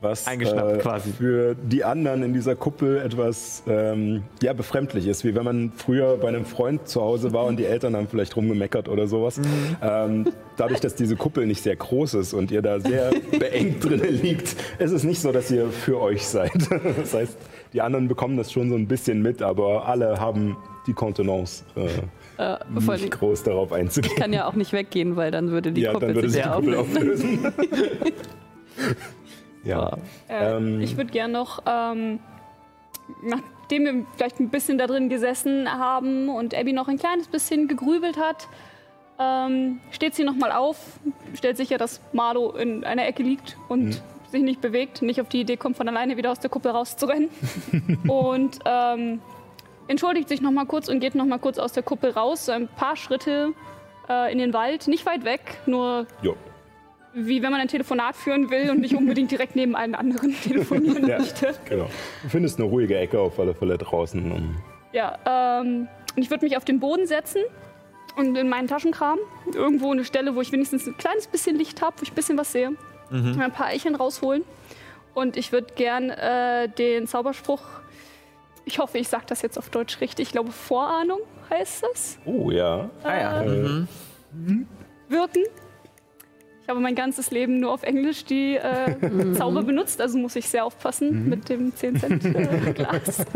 Was Eingeschnappt äh, quasi. für die anderen in dieser Kuppel etwas ähm, ja, befremdlich ist, wie wenn man früher bei einem Freund zu Hause war und die Eltern haben vielleicht rumgemeckert oder sowas. Mhm. Ähm, dadurch, dass diese Kuppel nicht sehr groß ist und ihr da sehr beengt drin liegt, ist es nicht so, dass ihr für euch seid. Das heißt, die anderen bekommen das schon so ein bisschen mit, aber alle haben die Kontenance, äh, Äh, nicht groß darauf einzugehen. ich kann ja auch nicht weggehen, weil dann würde die ja, Kuppe dann würde sich sich die ja Kuppel auflösen. ja. Äh, Ähm. ich würde gern noch, ähm, nachdem wir vielleicht ein bisschen da drin gesessen haben und Abby noch ein kleines bisschen gegrübelt hat, ähm, steht sie nochmal auf, stellt sicher, dass Marlo in einer Ecke liegt und Mhm. sich nicht bewegt, nicht auf die Idee kommt, von alleine wieder aus der Kuppel rauszurennen. und ähm, entschuldigt sich nochmal kurz und geht nochmal kurz aus der Kuppel raus, so ein paar Schritte äh, in den Wald, nicht weit weg, nur Jo. Wie wenn man ein Telefonat führen will und nicht unbedingt direkt neben einen anderen telefonieren Ja. möchte. Genau. Du findest eine ruhige Ecke auf alle Fälle draußen. Und Ja, ähm, ich würde mich auf den Boden setzen und in meinen Taschenkram, irgendwo eine Stelle, wo ich wenigstens ein kleines bisschen Licht habe, wo ich ein bisschen was sehe. ein paar Eicheln rausholen. Und ich würde gern äh, den Zauberspruch, ich hoffe, ich sage das jetzt auf Deutsch richtig, ich glaube Vorahnung heißt das, Oh ja. Ah ja. Äh, wirken. Ich habe mein ganzes Leben nur auf Englisch die äh, Zauber benutzt, also muss ich sehr aufpassen mit dem 10 Cent äh, Glas.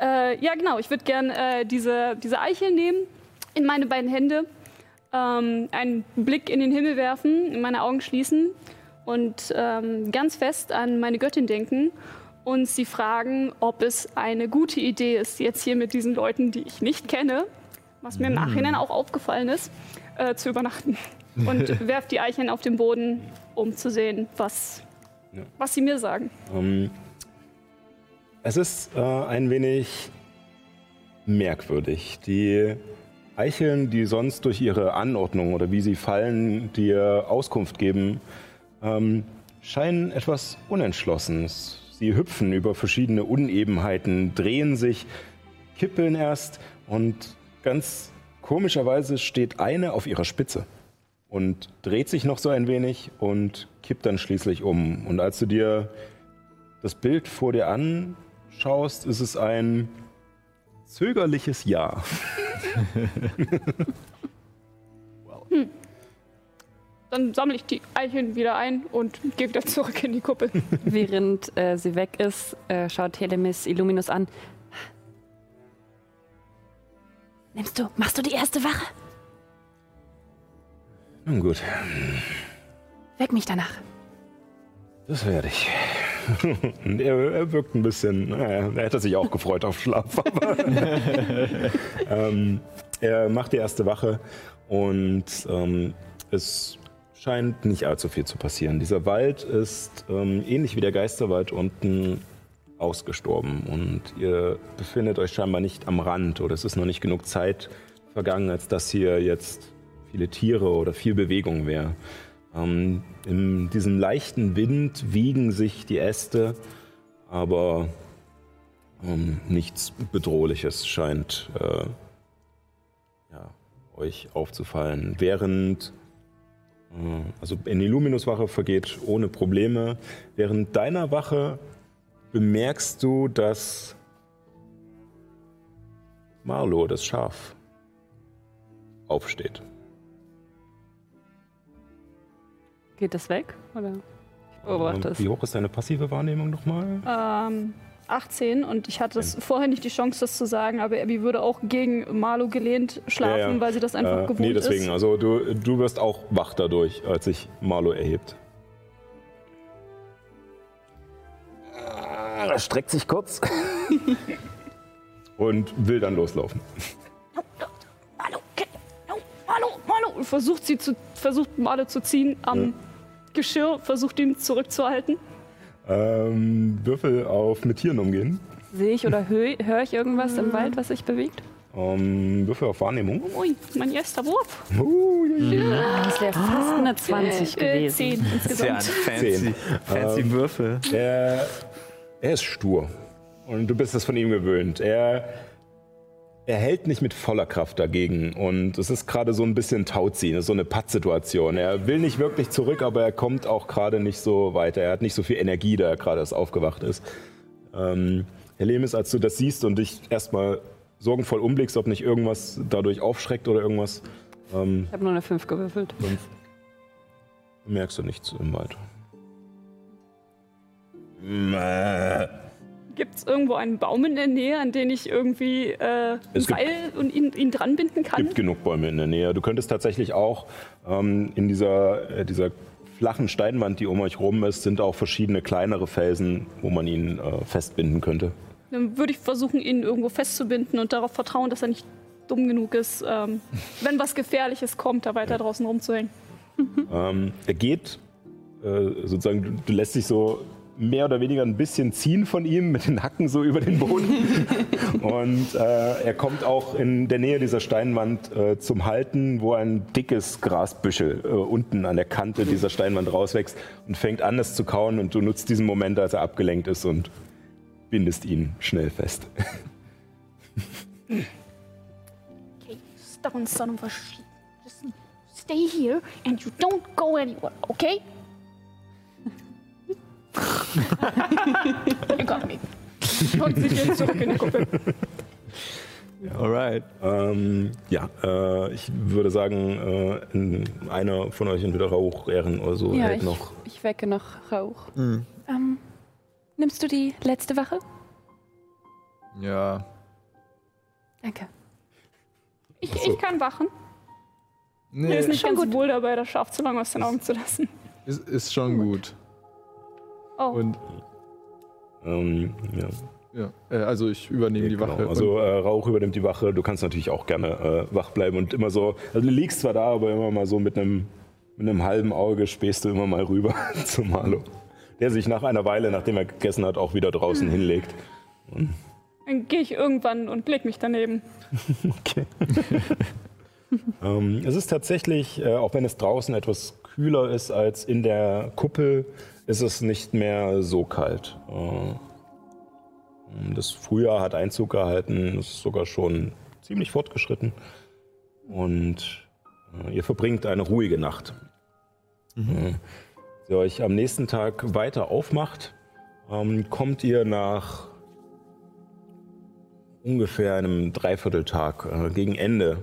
äh, ja, genau. Ich würde gern äh, diese, diese Eichel nehmen, in meine beiden Hände, ähm, einen Blick in den Himmel werfen, meine Augen schließen und ähm, ganz fest an meine Göttin denken und sie fragen, ob es eine gute Idee ist, jetzt hier mit diesen Leuten, die ich nicht kenne, was mir im Nachhinein auch aufgefallen ist, äh, zu übernachten. Und werft die Eicheln auf den Boden, um zu sehen, was, Ja. was sie mir sagen. Ähm, es ist äh, ein wenig merkwürdig. Die Eicheln, die sonst durch ihre Anordnung oder wie sie fallen, dir Auskunft geben, ähm, scheinen etwas unentschlossen. Sie hüpfen über verschiedene Unebenheiten, drehen sich, kippeln erst und ganz komischerweise steht eine auf ihrer Spitze und dreht sich noch so ein wenig und kippt dann schließlich um. Und als du dir das Bild vor dir anschaust, ist es ein zögerliches Ja. Dann sammle ich die Eicheln wieder ein und gehe wieder zurück in die Kuppel. Während äh, sie weg ist, äh, schaut Telemis Illuminus an. Nimmst du, machst du die erste Wache? Nun gut, Weck mich danach. das werde ich. Er, er wirkt ein bisschen, naja, er hätte sich auch gefreut auf Schlaf. Aber ähm, er macht die erste Wache und ähm, es scheint nicht allzu viel zu passieren. Dieser Wald ist ähm, ähnlich wie der Geisterwald unten ausgestorben und ihr befindet euch scheinbar nicht am Rand oder es ist noch nicht genug Zeit vergangen, als dass hier jetzt viele Tiere oder viel Bewegung wäre. Ähm, in diesem leichten Wind wiegen sich die Äste, aber ähm, nichts Bedrohliches scheint äh, ja, euch aufzufallen. Während äh, also in Illuminus Wache vergeht ohne Probleme. Während deiner Wache bemerkst du, dass Marlo, das Schaf, aufsteht. Geht das weg? Oder? Ich beobachte es. Wie hoch ist deine passive Wahrnehmung nochmal? Ähm, 18 und ich hatte das vorher nicht die Chance, das zu sagen, aber Abby würde auch gegen Marlo gelehnt schlafen, Ja, ja. weil sie das einfach Äh, gewohnt nee, deswegen. ist. Also du, du wirst auch wach dadurch, als sich Marlo erhebt. Er streckt sich kurz und will dann loslaufen. Hallo, no, hallo, hallo. Und versucht sie zu, versucht Marlo zu ziehen am Geschirr, versucht ihn zurückzuhalten. Ähm, Würfel auf mit Tieren umgehen. Sehe ich oder höre hör ich irgendwas im Wald, was sich bewegt? Ähm, Würfel auf Wahrnehmung. Ui, mein erster Wurf. Uh, Das wäre fast eine 20 Äh, gewesen. 10 Das ist ja ein insgesamt. fancy, fancy Würfel. Er, er ist stur. Und du bist es von ihm gewöhnt. Er, er hält nicht mit voller Kraft dagegen. Und es ist gerade so ein bisschen Tauziehen, es ist so eine Pattsituation. Er will nicht wirklich zurück, aber er kommt auch gerade nicht so weiter. Er hat nicht so viel Energie, da er gerade erst aufgewacht ist. Ähm, Herr Lemis, als du das siehst und dich erstmal sorgenvoll umblickst, ob nicht irgendwas dadurch aufschreckt oder irgendwas, ähm, Ich habe nur eine 5 gewürfelt. fünf, merkst du nichts im Wald. Gibt es irgendwo einen Baum in der Nähe, an den ich irgendwie äh, ein Es Seil und ihn, ihn dran binden kann? gibt genug Bäume in der Nähe. Du könntest tatsächlich auch ähm, in dieser, äh, dieser flachen Steinwand, die um euch rum ist, sind auch verschiedene kleinere Felsen, wo man ihn äh, festbinden könnte. Dann würde ich versuchen, ihn irgendwo festzubinden und darauf vertrauen, dass er nicht dumm genug ist, ähm, wenn was Gefährliches kommt, da weiter draußen rumzuhängen. Ähm, er geht, äh, sozusagen, du, du lässt dich so mehr oder weniger ein bisschen ziehen von ihm, mit den Hacken so über den Boden. Und äh, er kommt auch in der Nähe dieser Steinwand äh, zum Halten, wo ein dickes Grasbüschel äh, unten an der Kante dieser Steinwand rauswächst und fängt an, es zu kauen. Und du nutzt diesen Moment, als er abgelenkt ist und bindest ihn schnell fest. Okay, stubborn son of a shit. Just stay here and you don't go anywhere, okay? You got me. Und sich jetzt zurück in die Gruppe. Alright. Ähm, ja, äh, ich würde sagen, äh, in- einer von euch entweder Rauch, Ehren oder so Ja, hält ich, noch. ich wecke noch Rauch. Hm. Ähm, nimmst du die letzte Wache? Ja. Danke. Ich, so. ich kann wachen. Mir Nee, ist nicht schon ganz gut. wohl dabei, das Schaf zu lange aus den Augen zu lassen. ist, ist schon gut. Oh, Und Ähm, ja. ja, äh, also ich übernehme die Genau. Wache. Also äh, Rauch übernimmt die Wache. Du kannst natürlich auch gerne äh, wach bleiben und immer so. Also du liegst zwar da, aber immer mal so mit einem mit einem halben Auge spähst du immer mal rüber zu Marlo, der sich nach einer Weile, nachdem er gegessen hat, auch wieder draußen hinlegt. dann gehe ich irgendwann und leg mich daneben. Okay. ähm, es ist tatsächlich, äh, auch wenn es draußen etwas kühler ist als in der Kuppel, ist es nicht mehr so kalt. Äh, das Frühjahr hat Einzug gehalten, es ist sogar schon ziemlich fortgeschritten. Und äh, ihr verbringt eine ruhige Nacht. Äh, Sie euch am nächsten Tag weiter aufmacht, ähm, kommt ihr nach ungefähr einem Dreivierteltag, gegen Ende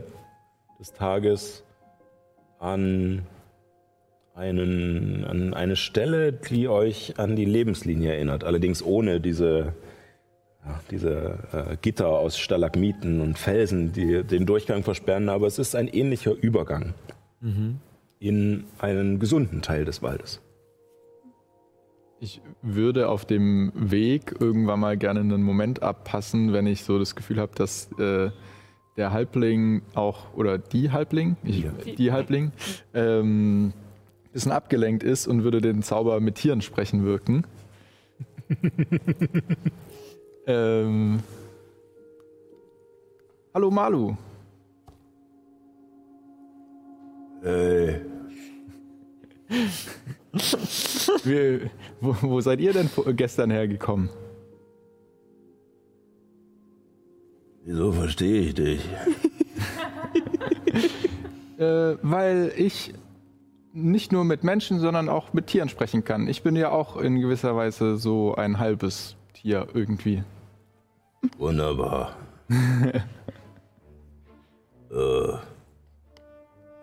des Tages, an, einen, an eine Stelle, die euch an die Lebenslinie erinnert. Allerdings ohne diese, ja, diese äh, Gitter aus Stalagmiten und Felsen, die den Durchgang versperren. Aber es ist ein ähnlicher Übergang in einen gesunden Teil des Waldes. Ich würde auf dem Weg irgendwann mal gerne einen Moment abpassen, wenn ich so das Gefühl habe, dass äh, der Halbling auch, oder die Halbling, ich, die Halbling, ähm, bisschen abgelenkt ist und würde den Zauber mit Tieren sprechen wirken. ähm, Hallo Malu. Äh, Wir, wo, wo seid ihr denn gestern hergekommen? wieso verstehe ich dich? Äh, weil ich nicht nur mit Menschen, sondern auch mit Tieren sprechen kann. Ich bin ja auch in gewisser Weise so ein halbes Tier irgendwie. Wunderbar. äh,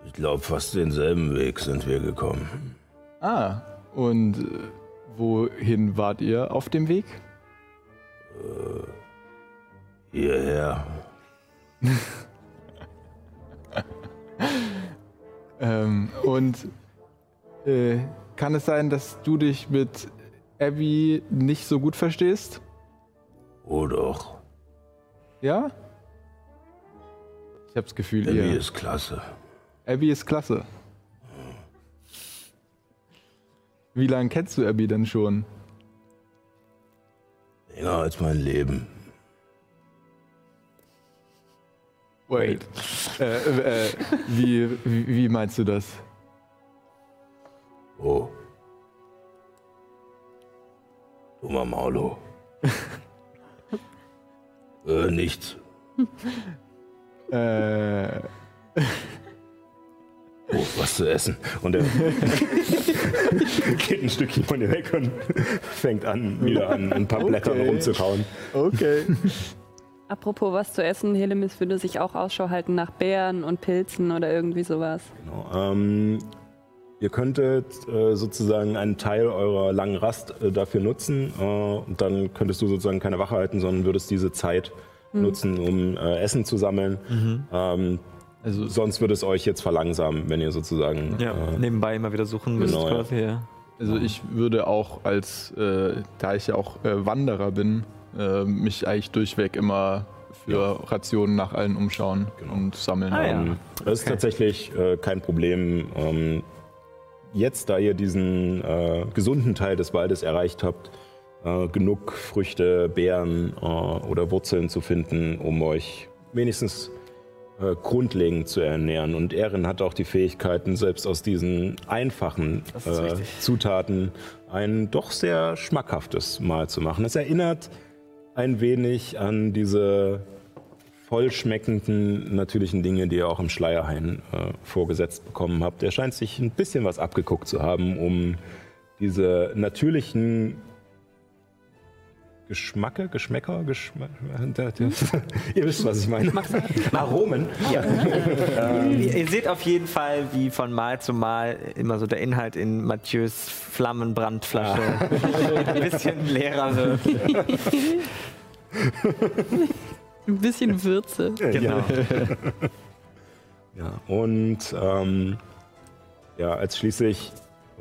ich glaube, fast denselben Weg sind wir gekommen. Ah, und äh, wohin wart ihr auf dem Weg? Hierher. Ähm, und äh, kann es sein, dass du dich mit Abby nicht so gut verstehst? Oh doch. Ja? Ich habe das Gefühl, Abby ihr. ist klasse. Abby ist klasse. Wie lange kennst du Abby denn schon? Länger als mein Leben. Wait. äh, äh, wie, wie, wie meinst du das? Oh. Dummer Maulo. äh, nichts. Äh, Oh, was zu essen. Und er geht ein Stückchen von dir weg und fängt an, wieder an ein paar Blättern Okay. rumzukauen. okay. Apropos was zu essen, Helemis würde sich auch Ausschau halten nach Beeren und Pilzen oder irgendwie sowas. Genau. Ähm, ihr könntet äh, sozusagen einen Teil eurer langen Rast äh, dafür nutzen äh, und dann könntest du sozusagen keine Wache halten, sondern würdest diese Zeit nutzen, um äh, Essen zu sammeln. Ähm, Also, sonst würde es euch jetzt verlangsamen, wenn ihr sozusagen Ja, äh, nebenbei immer wieder suchen müsst Genau, quasi. Ja. also ich würde auch als, äh, da ich ja auch äh, Wanderer bin, äh, mich eigentlich durchweg immer für Rationen nach allen umschauen und sammeln. Ah, ja. Ähm, Das ist tatsächlich äh, kein Problem. Ähm, jetzt, da ihr diesen äh, gesunden Teil des Waldes erreicht habt, äh, genug Früchte, Beeren äh, oder Wurzeln zu finden, um euch wenigstens äh, grundlegend zu ernähren. Und Erin hat auch die Fähigkeiten, selbst aus diesen einfachen äh. Zutaten ein doch sehr schmackhaftes Mahl zu machen. Es erinnert ein wenig an diese vollschmeckenden natürlichen Dinge, die ihr auch im Schleierhain äh, vorgesetzt bekommen habt. Er scheint sich ein bisschen was abgeguckt zu haben, um diese natürlichen Geschmacke, Geschmäcker, Geschma der, der, Ihr wisst, was ich meine. Aromen. Ja. Ihr, ihr seht auf jeden Fall, wie von Mal zu Mal immer so der Inhalt in Mathieu's Flammenbrandflasche ein bisschen leerer wird. Ein bisschen Würze. Ja. ja, und ähm, ja, als schließlich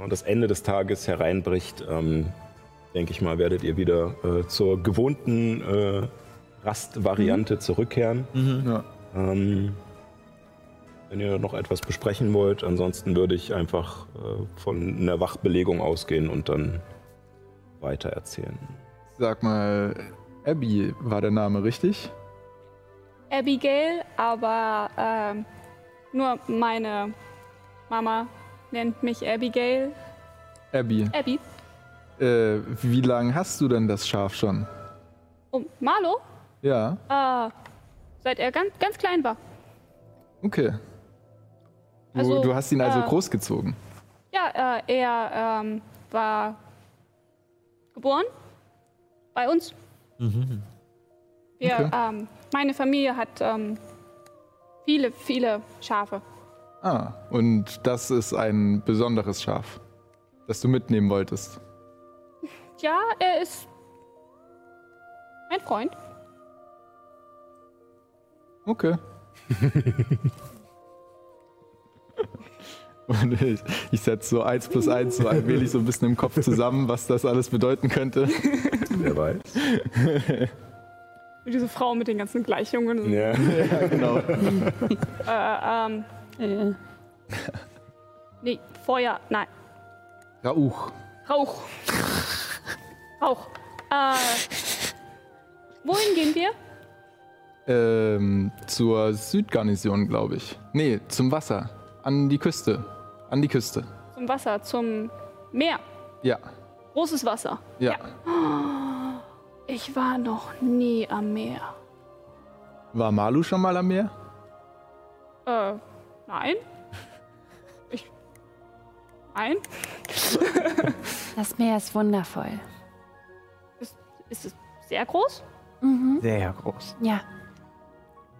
das Ende des Tages hereinbricht, ähm, denke ich mal, werdet ihr wieder äh, zur gewohnten äh, Rastvariante zurückkehren. Ja. Ähm, wenn ihr noch etwas besprechen wollt, ansonsten würde ich einfach äh, von einer Wachbelegung ausgehen und dann weiter erzählen. Sag mal, Abby war der Name richtig? Abigail, aber ähm, nur meine Mama nennt mich Abigail. Abby. Abby. Äh, wie lange hast du denn das Schaf schon? Und Marlo, Ja, äh, seit er ganz, ganz klein war. okay. Du, Also, du hast ihn also äh, großgezogen. Ja, äh, er ähm, war geboren bei uns. Wir, Okay. ähm, meine Familie hat ähm, viele, viele Schafe. Ah, und das ist ein besonderes Schaf, das du mitnehmen wolltest. Ja, er ist mein Freund. Okay. Und ich, ich setze so eins plus eins so allmählich so ein bisschen im Kopf zusammen, was das alles bedeuten könnte. Wer weiß. Diese Frau mit den ganzen Gleichungen. Ja. genau. Äh, ähm, Äh, nee, Feuer, nein, Rauch. Rauch. Rauch. Äh, wohin gehen wir? Ähm, zur Südgarnison, glaube ich. Nee, zum Wasser. An die Küste. An die Küste. Zum Wasser, zum Meer. Ja, Großes Wasser. ja. Ich war noch nie am Meer. War Malu schon mal am Meer? Äh, nein. Ich. Nein. Das Meer ist wundervoll. Ist, ist es sehr groß? Mhm. Sehr groß. Ja,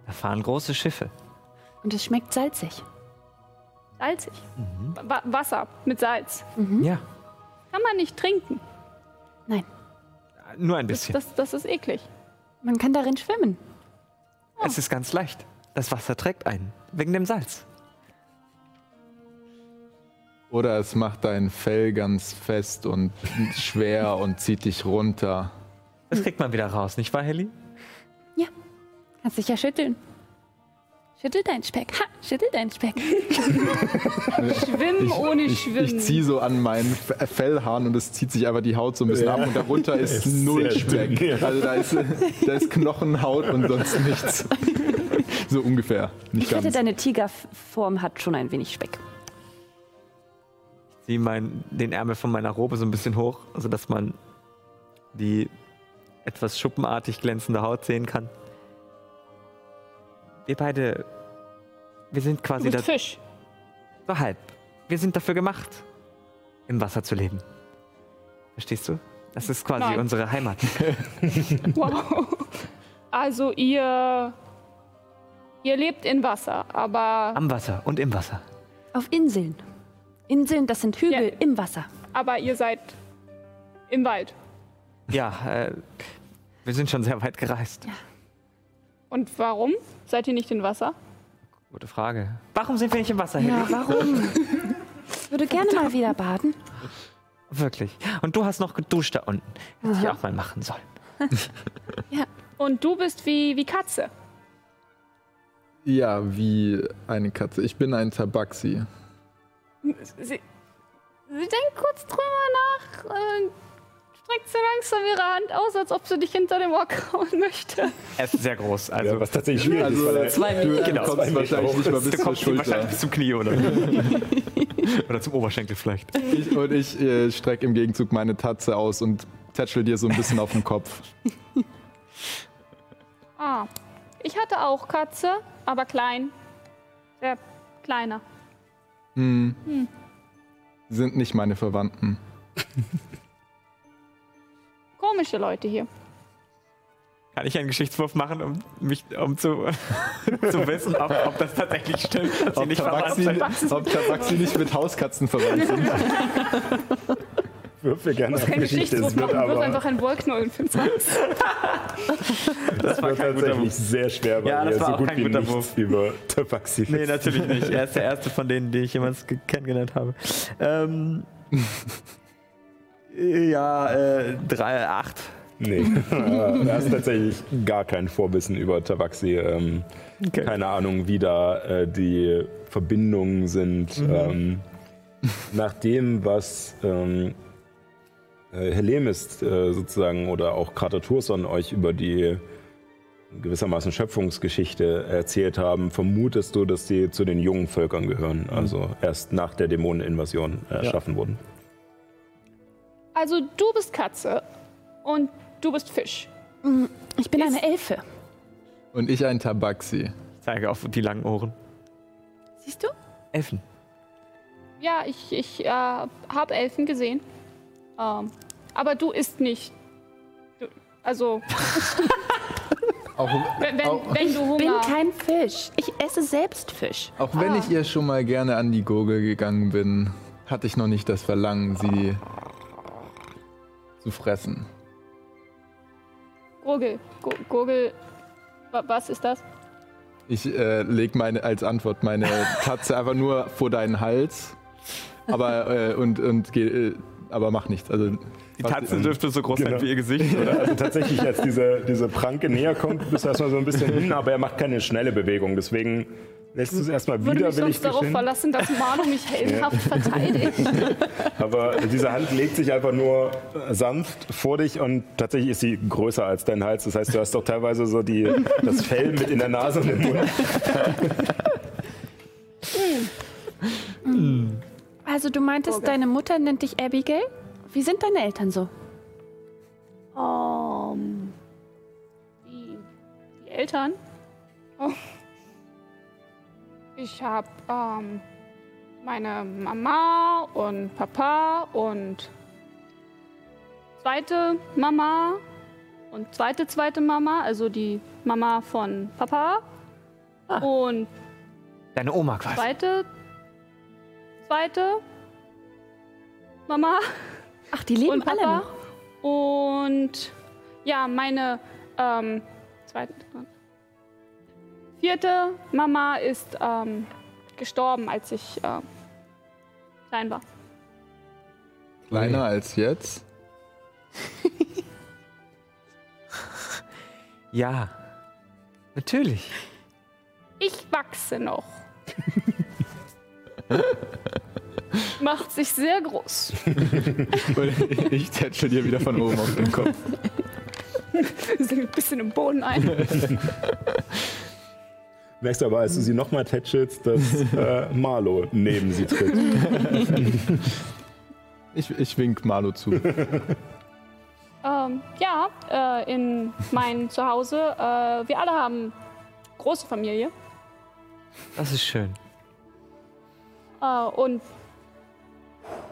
Da fahren große Schiffe. und es schmeckt salzig. Salzig. Wa Wasser mit Salz. Ja, Kann man nicht trinken. Nein, nur ein Das, bisschen. das, das ist eklig. man kann darin schwimmen. Es ist ganz leicht. Das Wasser trägt einen. Wegen dem Salz. Oder es macht dein Fell ganz fest und schwer und zieht dich runter. Das kriegt man wieder raus, nicht wahr, Helly? Kannst dich ja schütteln. Schüttel deinen Speck. Ha, schüttel deinen Speck. Schwimmen ohne Ich, Schwimmen. ich ziehe so an meinen F- Fellhahn und es zieht sich einfach die Haut so ein bisschen ab und darunter ist Ist null Speck. dünn, ja. Also da ist, da ist Knochen, Haut und sonst nichts. So ungefähr. Nicht ich wette, ganz. deine Tigerform hat schon ein wenig Speck. ziehe mein, den Ärmel von meiner Robe so ein bisschen hoch, sodass man die etwas schuppenartig glänzende Haut sehen kann. Wir beide, wir sind quasi da, Fisch. so halb. Wir sind dafür gemacht, im Wasser zu leben. Verstehst du? Das ist quasi Nein. unsere Heimat. Wow. Also ihr. Ihr lebt in Wasser, aber, Am Wasser und im Wasser. Auf Inseln. Inseln, das sind Hügel Ja. im Wasser. aber ihr seid im Wald. Ja, äh, wir sind schon sehr weit gereist. Und warum seid ihr nicht in Wasser? Gute Frage. Warum sind wir nicht im Wasser, Helly? Ja, warum? Ich würde gerne mal wieder baden. Wirklich. Und du hast noch geduscht da unten. Hätte ich auch mal machen sollen. Und du bist wie, wie Katze. Ja, wie eine Katze. Ich bin ein Tabaxi. Sie, sie denkt kurz drüber nach, äh, streckt so langsam ihre Hand aus, als ob sie dich hinter dem Ohr kauen möchte. Er ist sehr groß. Also, Ja, was tatsächlich schwierig Also, ist, Zwei Du, Meter. du Genau, kommst zwei wahrscheinlich nicht mal bis du zur kommst Schulter. wahrscheinlich bis zum Knie oder Oder zum Oberschenkel vielleicht. Ich, und ich äh, strecke im Gegenzug meine Tatze aus und tätschel dir so ein bisschen auf den Kopf. Ah, ich hatte auch Katze, aber klein. Sehr kleiner. Hm. Sind nicht meine Verwandten. Komische Leute hier. Kann ich einen Geschichtswurf machen, um mich, um zu, zu wissen, ob, ob das tatsächlich stimmt, dass sie Ob nicht verwandt Tabaxi, sind? ob Tabaxi nicht mit Hauskatzen verwandt sind. Würfel gerne auf Geschichte. Geschichtswurf Es wird aber einfach einen Wollknäuel für das wird tatsächlich sehr schwer, weil Ja, war so gut wie nichts Wurf. über Tabaxi Nee, natürlich nicht. Er ist der erste von denen, die ich jemals ge- kennengelernt habe. Ähm, ja, äh, drei, acht. Nee, er hat tatsächlich gar kein Vorwissen über Tabaxi. Ähm, Okay. Keine Ahnung, wie da äh, die Verbindungen sind. Ähm, nach dem, was ähm, äh, Helemis äh, sozusagen oder auch Krater Turson euch über die gewissermaßen Schöpfungsgeschichte erzählt haben, vermutest du, dass sie zu den jungen Völkern gehören, also erst nach der Dämoneninvasion erschaffen wurden. Also du bist Katze und du bist Fisch. Ich bin eine Elfe. Und ich ein Tabaxi. Ich zeige auf die langen Ohren. Siehst du? Elfen. Ja, ich, ich äh, habe Elfen gesehen. Ähm, aber du isst nicht. Du, also, Auch, wenn, wenn, auch, wenn du Ich bin Hunger kein Fisch. Ich esse selbst Fisch. auch wenn ich ihr schon mal gerne an die Gurgel gegangen bin, hatte ich noch nicht das Verlangen, sie zu fressen. Gurgel, Gu- Gurgel, wa- was ist das? Ich äh, leg meine als Antwort meine Katze einfach nur vor deinen Hals, aber äh, und und geh, äh, aber mach nichts. Also Die Katze dürfte so groß sein Genau. wie ihr Gesicht. Oder? Also tatsächlich, als diese, diese Pranke näher kommt, bist du erstmal so ein bisschen hin, aber er macht keine schnelle Bewegung. Deswegen lässt du es erstmal Würde mich widerwillig sonst darauf geschehen. verlassen, dass Manu mich heldenhaft verteidigt. Aber diese Hand legt sich einfach nur sanft vor dich und tatsächlich ist sie größer als dein Hals. Das heißt, du hast doch teilweise so die, das Fell mit in der Nase und im Mund. Also du meintest, deine Mutter nennt dich Abigail? Wie sind deine Eltern so? Ähm, die, die Eltern. Oh. Ich habe ähm, meine Mama und Papa und zweite Mama und zweite zweite Mama, also die Mama von Papa und Deine Oma quasi. zweite zweite Mama Ach, die leben und alle Papa. noch. Und ja, meine ähm, zweite, vierte Mama ist ähm, gestorben, als ich ähm, klein war. kleiner als jetzt. Ja. Natürlich. Ich wachse noch. Macht sich sehr groß. Und ich tätschel dir wieder von oben auf den Kopf. Sinkt ein bisschen im Boden ein. Merkst du aber, als du sie nochmal tätschelst, dass äh, Marlo neben sie tritt. Ich, ich wink Marlo zu. ähm, ja, äh, in mein Zuhause. Äh, wir alle haben große Familie. Das ist schön. Äh, und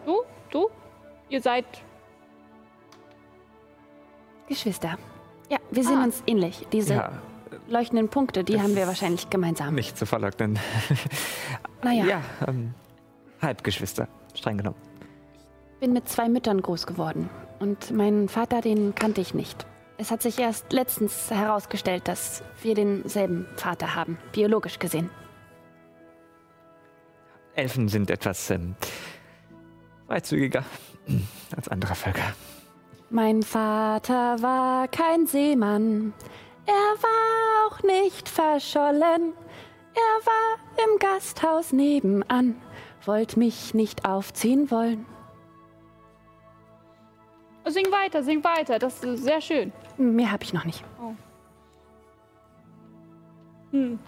du, du, ihr seid Geschwister. Ja, wir sehen Ah. uns ähnlich. Diese Ja, leuchtenden Punkte, die haben wir wahrscheinlich gemeinsam. nicht zu verleugnen. Naja, Ja, ähm, Halbgeschwister, streng genommen. bin mit zwei Müttern groß geworden. Und meinen Vater, den kannte ich nicht. Es hat sich erst letztens herausgestellt, dass wir denselben Vater haben, biologisch gesehen. Elfen sind etwas ähm, freizügiger als andere Völker. Mein Vater war kein Seemann. Er war auch nicht verschollen. Er war im Gasthaus nebenan, wollt mich nicht aufziehen wollen. Sing weiter, sing weiter. Das ist sehr schön. Mehr habe ich noch nicht. Hm.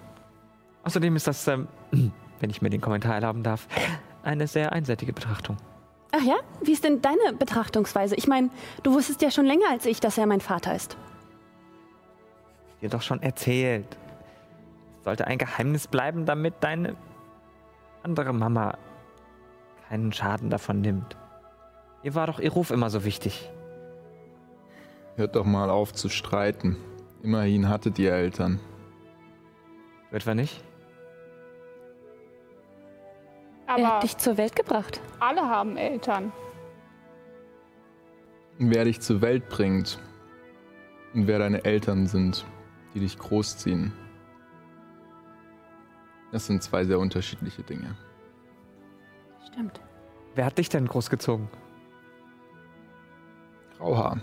Außerdem ist das, ähm, wenn ich mir den Kommentar erlauben darf, eine sehr einseitige Betrachtung. Ach ja? Wie ist denn deine Betrachtungsweise? Ich meine, du wusstest ja schon länger als ich, dass er mein Vater ist. Dir doch schon erzählt. Es sollte ein Geheimnis bleiben, damit deine andere Mama keinen Schaden davon nimmt. Ihr war doch ihr Ruf immer so wichtig. Hört doch mal auf zu streiten. Immerhin hattet ihr Eltern. Etwa nicht? Er Aber hat dich zur Welt gebracht. alle haben Eltern. Und wer dich zur Welt bringt und wer deine Eltern sind, die dich großziehen, das sind zwei sehr unterschiedliche Dinge. Stimmt. Wer hat dich denn großgezogen? Grauhaar.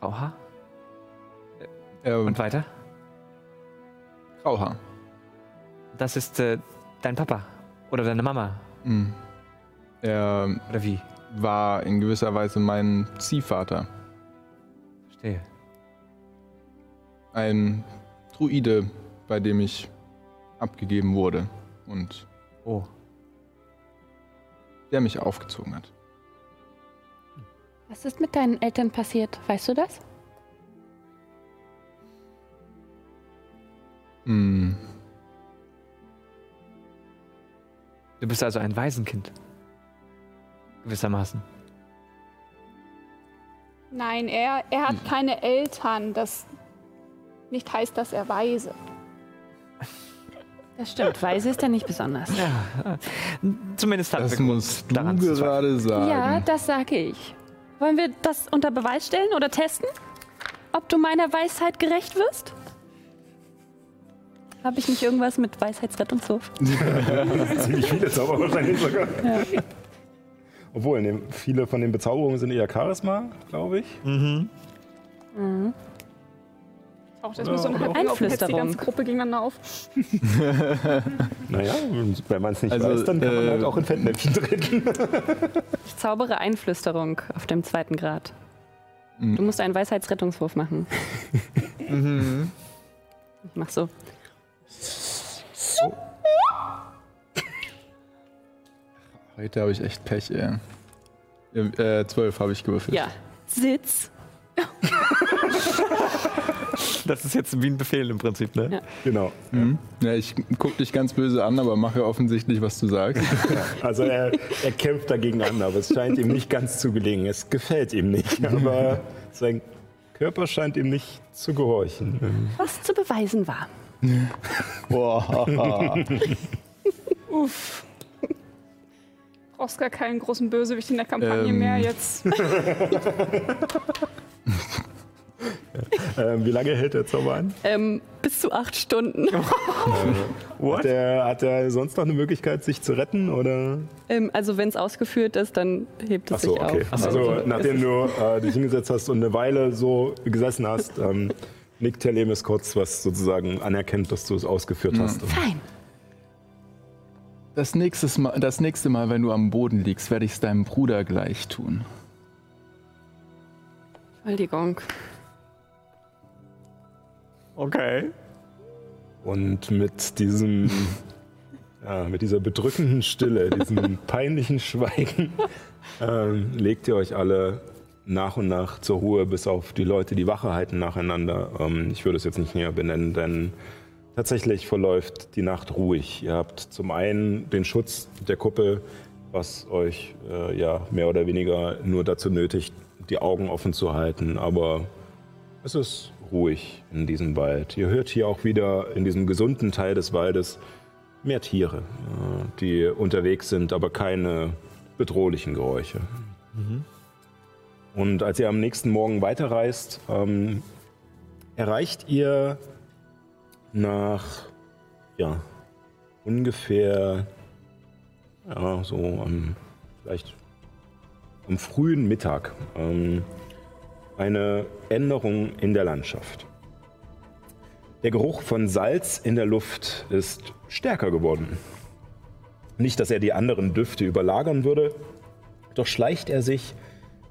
Grauhaar? Äh, Und weiter? Grauhaar. Das ist äh, dein Papa oder deine Mama Mhm. Er oder wie? war in gewisser Weise mein Ziehvater. Verstehe. Ein Druide, bei dem ich abgegeben wurde und Oh. der mich aufgezogen hat. Was ist mit deinen Eltern passiert? Weißt du das? Mhm. Du bist also ein Waisenkind. Gewissermaßen. Nein, er, er hat keine Eltern. Das nicht heißt, dass er weise. Das stimmt. Weise ist ja nicht besonders. Ja. Zumindest hat Das musst du daran zu zweifeln. gerade sagen. Ja, das sage ich. Wollen wir das unter Beweis stellen oder testen? Ob du meiner Weisheit gerecht wirst? Habe ich nicht irgendwas mit Weisheitsrettungswurf? Ziemlich viele Zauber wahrscheinlich sogar. Obwohl, ne, viele von den Bezauberungen sind eher Charisma, glaube ich. Auch das muss so eine auf, hetzt die Einflüsterung. ganze Gruppe gegeneinander auf. Naja, wenn man es nicht Also, weiß, dann kann man äh, halt auch in Fettnäpfchen treten. Ich zaubere Einflüsterung auf dem zweiten Grad. Mhm. Du musst einen Weisheitsrettungswurf machen. Ich mach so. Heute habe ich echt Pech, ey. Äh, zwölf habe ich gewürfelt. Ja. Sitz. Das ist jetzt wie ein Befehl im Prinzip, ne? Ja. Genau. Mhm. Ja, ich gucke dich ganz böse an, aber mache offensichtlich, was du sagst. Also er, er kämpft dagegen an, aber es scheint ihm nicht ganz zu gelingen. Es gefällt ihm nicht, aber sein Körper scheint ihm nicht zu gehorchen. Was zu beweisen war. Boah. Uff. Brauchst gar keinen großen Bösewicht in der Kampagne Ähm. mehr jetzt. Ähm, wie lange hält der Zauber an? Ähm, bis zu acht Stunden. Hat er, hat er sonst noch eine Möglichkeit, sich zu retten? Oder? ähm, also wenn es ausgeführt ist, dann hebt es Achso, sich okay. auf. Also, nachdem du äh, dich hingesetzt hast und eine Weile so gesessen hast, ähm, nickt Telemis kurz, was sozusagen anerkennt, dass du es ausgeführt hast. Fein. Das, nächstes Mal, das nächste Mal, wenn du am Boden liegst, werde ich es deinem Bruder gleich tun. Entschuldigung. Okay. Und mit diesem, ja, mit dieser bedrückenden Stille, diesem peinlichen Schweigen, ähm, legt ihr euch alle nach und nach zur Ruhe, bis auf die Leute, die Wache halten nacheinander. Ähm, ich würde es jetzt nicht näher benennen, denn tatsächlich verläuft die Nacht ruhig. Ihr habt zum einen den Schutz der Kuppel, was euch äh, ja mehr oder weniger nur dazu nötigt, die Augen offen zu halten, aber es ist ruhig in diesem Wald. Ihr hört hier auch wieder in diesem gesunden Teil des Waldes mehr Tiere, äh, die unterwegs sind, aber keine bedrohlichen Geräusche. Und als ihr am nächsten Morgen weiterreist, ähm, erreicht ihr nach ja, ungefähr ja, so am vielleicht am frühen Mittag ähm, eine Änderung in der Landschaft. Der Geruch von Salz in der Luft ist stärker geworden. Nicht, dass er die anderen Düfte überlagern würde, doch schleicht er sich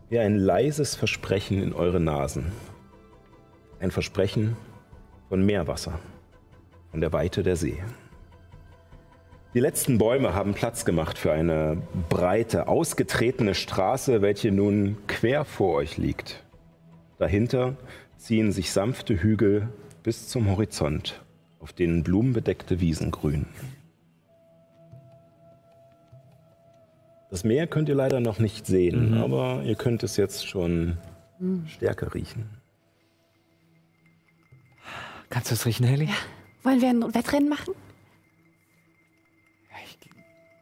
wie ein leises Versprechen in eure Nasen. Ein Versprechen von Meerwasser, von der Weite der See. Die letzten Bäume haben Platz gemacht für eine breite, ausgetretene Straße, welche nun quer vor euch liegt. Dahinter ziehen sich sanfte Hügel bis zum Horizont, auf denen blumenbedeckte Wiesen grünen. Das Meer könnt ihr leider noch nicht sehen, aber ihr könnt es jetzt schon stärker riechen. Kannst du es riechen, Haley? Wollen wir ein Wettrennen machen?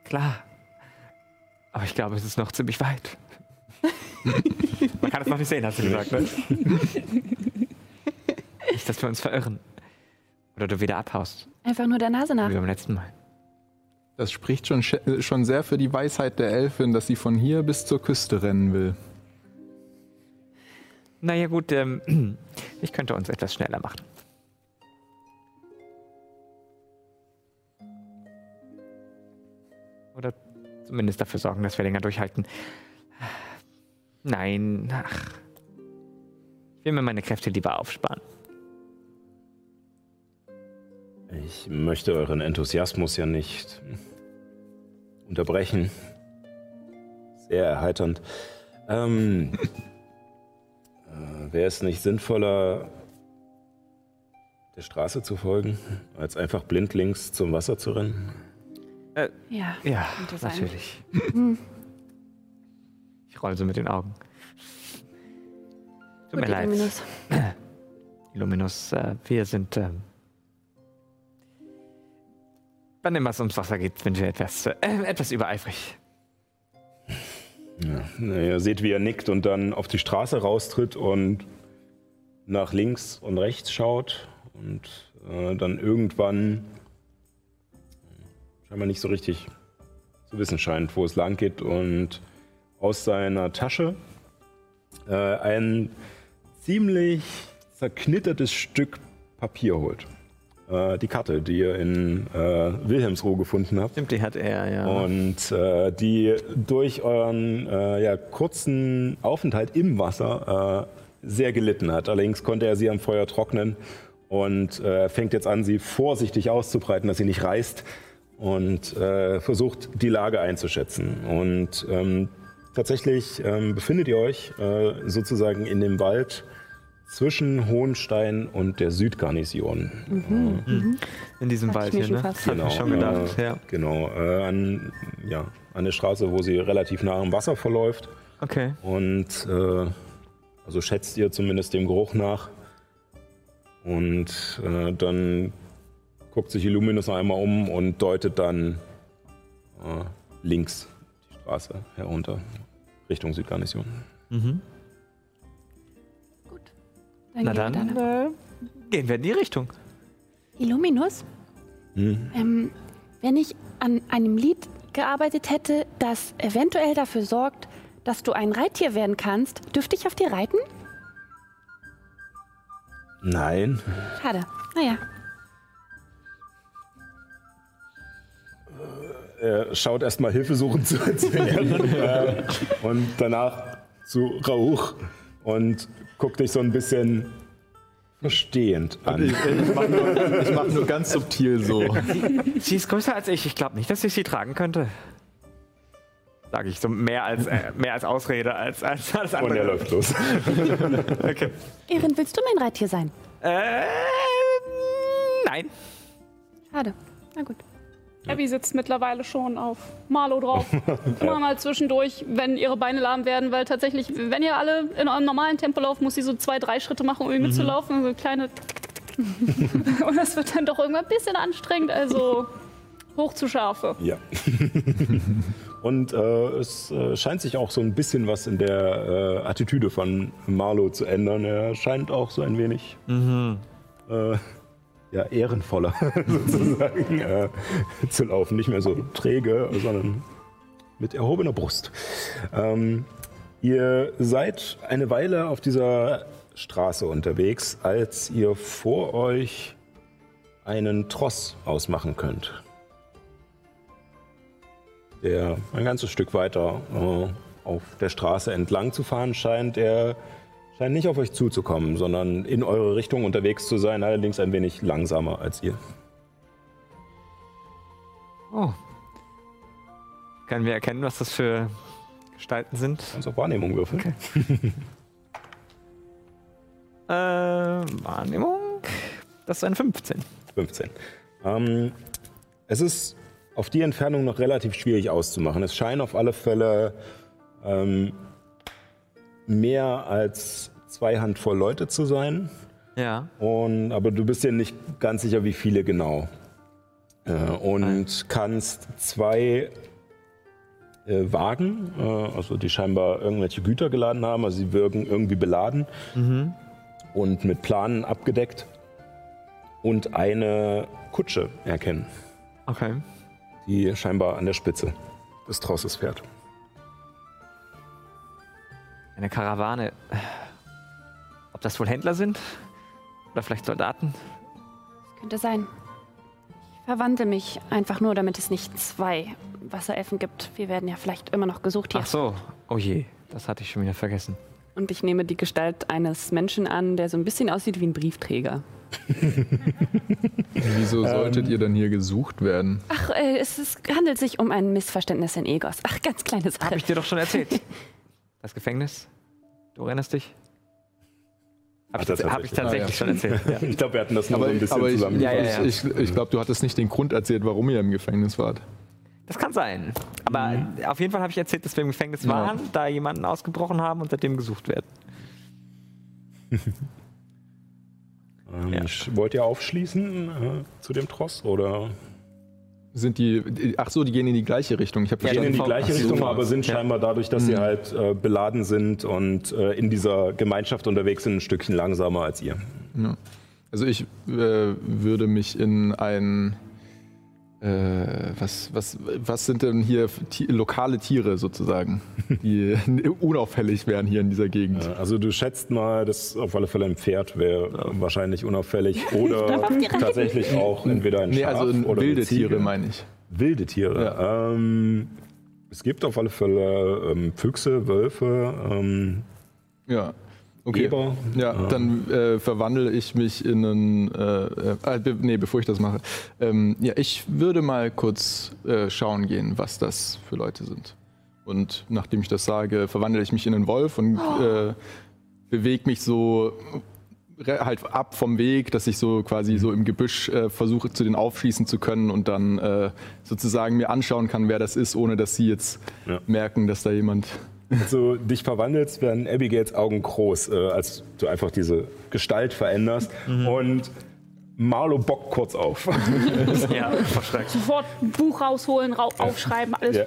Klar. Aber ich glaube, es ist noch ziemlich weit. Man kann es noch nicht sehen, hast du gesagt, ne? nicht, dass wir uns verirren. Oder du wieder abhaust, Einfach nur der Nase nach. wie beim letzten Mal. Das spricht schon, sch- schon sehr für die Weisheit der Elfin, dass sie von hier bis zur Küste rennen will. Naja, gut, ähm, ich könnte uns etwas schneller machen. Oder zumindest dafür sorgen, dass wir länger durchhalten. Nein, ach. Ich will mir meine Kräfte lieber aufsparen. Ich möchte euren Enthusiasmus ja nicht unterbrechen. Sehr erheiternd. Ähm, äh, Wäre es nicht sinnvoller, der Straße zu folgen, als einfach blindlings zum Wasser zu rennen? Ja. Ja, sein. natürlich. Ich roll so mit den Augen. Tut mir leid. Illuminus. Illuminus, äh, wir sind. Ähm, wann immer es ums Wasser geht, sind wir etwas, äh, etwas übereifrig. Ja. Na, Ihr seht, wie er nickt und dann auf die Straße raustritt und nach links und rechts schaut und äh, dann irgendwann scheinbar nicht so richtig zu wissen scheint, wo es lang geht und aus seiner Tasche äh, ein ziemlich zerknittertes Stück Papier holt. Äh, die Karte, die ihr in äh, Wilhelmsruhe gefunden habt. Stimmt, die hat er, ja. Und äh, die durch euren äh, ja, kurzen Aufenthalt im Wasser äh, sehr gelitten hat. Allerdings konnte er sie am Feuer trocknen und äh, fängt jetzt an, sie vorsichtig auszubreiten, dass sie nicht reißt und versucht, die Lage einzuschätzen. Und ähm, tatsächlich ähm, befindet ihr euch äh, sozusagen in dem Wald zwischen Hohenstein und der Südgarnison. In diesem Hab ich Wald mir hier, schon ne? fast- ich schon gedacht, äh, ja. Genau, äh, an, ja, an der Straße, wo sie relativ nah am Wasser verläuft. Okay. Und äh, also schätzt ihr zumindest dem Geruch nach. Und äh, dann guckt sich Illuminus noch einmal um und deutet dann äh, links die Straße herunter, Richtung Südgarnison. Mhm. Dann Na gehen wir dann, da. äh, gehen wir in die Richtung. Illuminus, Mhm. ähm, wenn ich an einem Lied gearbeitet hätte, das eventuell dafür sorgt, dass du ein Reittier werden kannst, dürfte ich auf dir reiten? Nein, Schade. Naja. Er schaut erstmal hilfesuchend zu erzählen äh, und danach zu Rauch und guckt dich so ein bisschen verstehend Ich, an. ich mache nur, ich mach nur ganz subtil so. Sie ist größer als ich. Ich glaube nicht, dass ich sie tragen könnte. Sage ich so mehr als, äh, mehr als Ausrede als, als alles Und andere. er läuft los. Okay. Erin, willst du mein Reittier sein? Äh, nein. Schade. Na gut. Abby sitzt mittlerweile schon auf Marlo drauf. Immer mal zwischendurch, wenn ihre Beine lahm werden, weil tatsächlich, wenn ihr alle in eurem normalen Tempo lauft, muss sie so zwei, drei Schritte machen, um irgendwie mitzulaufen. So kleine. Und das wird dann doch irgendwann ein bisschen anstrengend, also hoch zu Schafe. Ja. Und äh, es äh, scheint sich auch so ein bisschen was in der äh, Attitüde von Marlow zu ändern. Er scheint auch so ein wenig äh, ja, ehrenvoller sozusagen äh, zu laufen. Nicht mehr so träge, sondern mit erhobener Brust. Ähm, ihr seid eine Weile auf dieser Straße unterwegs, als ihr vor euch einen Tross ausmachen könnt der ein ganzes Stück weiter äh, auf der Straße entlang zu fahren scheint. Er scheint nicht auf euch zuzukommen, sondern in eure Richtung unterwegs zu sein, allerdings ein wenig langsamer als ihr. Oh. Können wir erkennen, was das für Gestalten sind? Kannst auf Wahrnehmung würfeln. Äh, Wahrnehmung. Das ist ein 15. 15. Ähm, es ist auf die Entfernung noch relativ schwierig auszumachen. Es scheinen auf alle Fälle ähm, mehr als zwei Handvoll Leute zu sein. Ja. Und, aber du bist dir nicht ganz sicher, wie viele genau. Äh, und kannst zwei äh, Wagen, äh, also die scheinbar irgendwelche Güter geladen haben, also sie wirken irgendwie beladen und mit Planen abgedeckt und eine Kutsche erkennen, Okay. die scheinbar an der Spitze des Trosses fährt. Eine Karawane. Ob das wohl Händler sind? Oder vielleicht Soldaten? Könnte sein. Ich verwandle mich einfach nur, damit es nicht zwei Wasserelfen gibt. Wir werden ja vielleicht immer noch gesucht hier. Ach so. Oh je, das hatte ich schon wieder vergessen. Und ich nehme die Gestalt eines Menschen an, der so ein bisschen aussieht wie ein Briefträger. Wieso solltet ihr dann hier gesucht werden? Ach, äh, es ist, handelt sich um ein Missverständnis in Egos. Ach, ganz kleine Sache. Habe ich dir doch schon erzählt. Das Gefängnis? Du erinnerst dich? Habe ich, das tats- hab ich tatsächlich Ah, ja. schon erzählt. Ja. Ich glaube, wir hatten das nur Aber, so ein bisschen aber ich, zusammen. Ja, ja, ja. ich, ich, ich glaube, du hattest nicht den Grund erzählt, warum ihr im Gefängnis wart. Das kann sein. Aber auf jeden Fall habe ich erzählt, dass wir im Gefängnis waren, da jemanden ausgebrochen haben und seitdem gesucht werden. Ähm, Ja. Wollt ihr aufschließen äh, zu dem Tross oder Sind die, die- ach so, die gehen in die gleiche Richtung. Ich habe gehen in die gleiche ach so, Richtung, vom- aber sind ja. scheinbar dadurch, dass sie halt äh, beladen sind und äh, in dieser Gemeinschaft unterwegs sind, ein Stückchen langsamer als ihr. Ja. Also ich äh, würde mich in ein was, was, was sind denn hier lokale Tiere sozusagen, die unauffällig wären hier in dieser Gegend? Äh, Also du schätzt mal, dass auf alle Fälle ein Pferd wäre wahrscheinlich unauffällig oder tatsächlich auch entweder ein Nee, Schaf also oder wilde. Tiere meine ich. Wilde Tiere. Ähm, es gibt auf alle Fälle ähm, Füchse, Wölfe, ähm, Ja. Okay. Eber. Ja, dann äh, verwandle ich mich in einen. Äh, äh, be nee, bevor ich das mache. Ähm, ja, ich würde mal kurz äh, schauen gehen, was das für Leute sind. Und nachdem ich das sage, verwandle ich mich in einen Wolf und äh, bewege mich so halt ab vom Weg, dass ich so quasi so im Gebüsch äh, versuche, zu den aufschießen zu können und dann äh, sozusagen mir anschauen kann, wer das ist, ohne dass sie jetzt Ja. merken, dass da jemand. Als du dich verwandelst, werden Abigails Augen groß, äh, als du einfach diese Gestalt veränderst. Und Marlo bockt kurz auf. Ja, verschreckt. Sofort ein Buch rausholen, rau aufschreiben, alles. ja.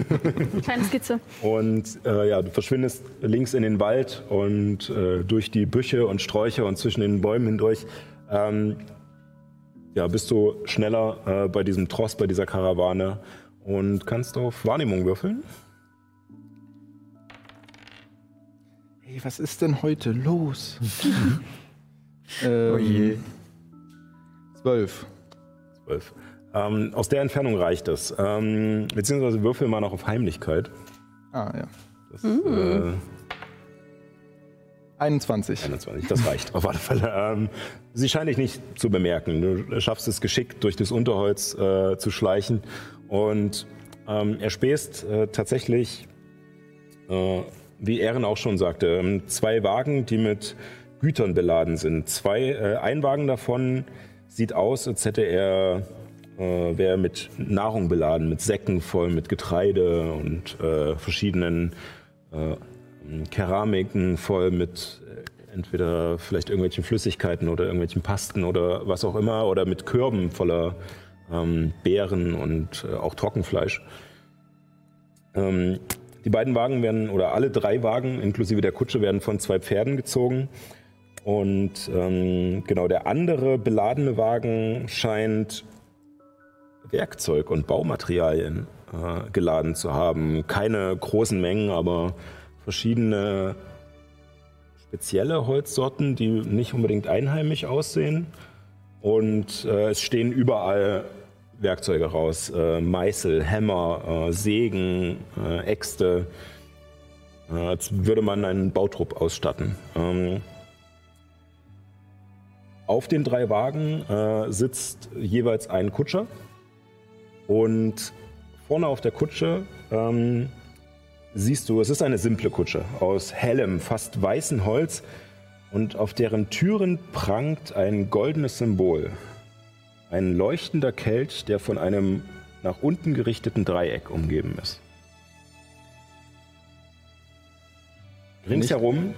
Kleine Skizze. Und äh, ja, du verschwindest links in den Wald und äh, durch die Büsche und Sträucher und zwischen den Bäumen hindurch. Ähm, ja, bist du schneller äh, bei diesem Tross, bei dieser Karawane und kannst auf Wahrnehmung würfeln. Hey, was ist denn heute los? ähm, Oh je. Zwölf. Zwölf. Ähm, aus der Entfernung reicht es. Ähm, beziehungsweise würfel mal noch auf Heimlichkeit. Ah, ja. Das, äh, 21. 21, das reicht auf alle Fälle. Ähm, sie scheint dich nicht zu bemerken. Du schaffst es geschickt, durch das Unterholz äh, zu schleichen und ähm, erspähst äh, tatsächlich, äh, wie Ehren auch schon sagte, ähm, zwei Wagen, die mit Gütern beladen sind. Zwei, äh, ein Wagen davon sieht aus, als hätte er äh, wäre mit Nahrung beladen, mit Säcken voll mit Getreide und äh, verschiedenen äh, Keramiken voll mit äh, entweder vielleicht irgendwelchen Flüssigkeiten oder irgendwelchen Pasten oder was auch immer oder mit Körben voller ähm, Beeren und äh, auch Trockenfleisch. Ähm, die beiden Wagen werden oder alle drei Wagen inklusive der Kutsche werden von zwei Pferden gezogen und ähm, genau der andere beladene Wagen scheint Werkzeug und Baumaterialien äh, geladen zu haben. Keine großen Mengen, aber verschiedene spezielle Holzsorten, die nicht unbedingt einheimisch aussehen. Und äh, es stehen überall Werkzeuge raus. Äh, Meißel, Hämmer, äh, Sägen, äh, Äxte. Äh, als würde man einen Bautrupp ausstatten. Ähm, auf den drei Wagen äh, sitzt jeweils ein Kutscher. Und vorne auf der Kutsche ähm, siehst du, es ist eine simple Kutsche aus hellem, fast weißem Holz und auf deren Türen prangt ein goldenes Symbol. Ein leuchtender Kelch, der von einem nach unten gerichteten Dreieck umgeben ist. Ringsherum,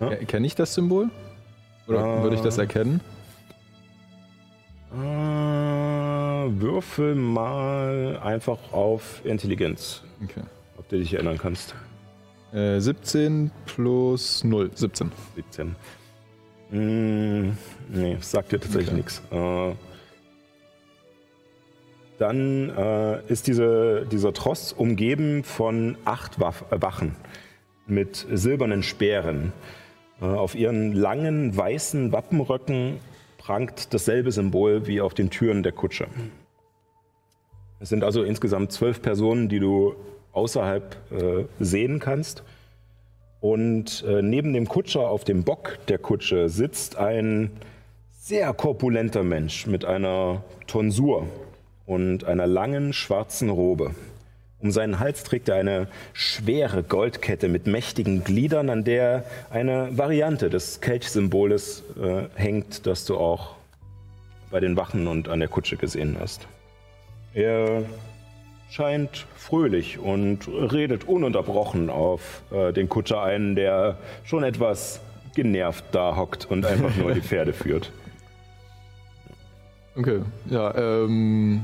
Ja, Kenne ich das Symbol? Oder Äh. würde ich das erkennen? Äh, würfel mal einfach auf Intelligenz, Okay. ob du dich erinnern kannst. Äh, 17 plus 0. 17. 17. Mm, nee, sagt dir tatsächlich Okay. nichts. Äh, dann äh, ist diese, dieser Tross umgeben von acht Waff, Wachen mit silbernen Speeren. Äh, auf ihren langen weißen Wappenröcken prangt dasselbe Symbol wie auf den Türen der Kutsche. Es sind also insgesamt zwölf Personen, die du außerhalb äh, sehen kannst. Und äh, neben dem Kutscher auf dem Bock der Kutsche sitzt ein sehr korpulenter Mensch mit einer Tonsur und einer langen schwarzen Robe. Um seinen Hals trägt er eine schwere Goldkette mit mächtigen Gliedern, an der eine Variante des Kelchsymboles äh, hängt, das du auch bei den Wachen und an der Kutsche gesehen hast. Er scheint fröhlich und redet ununterbrochen auf äh, den Kutscher ein, der schon etwas genervt da hockt und einfach nur die Pferde führt. Okay, ja, ähm,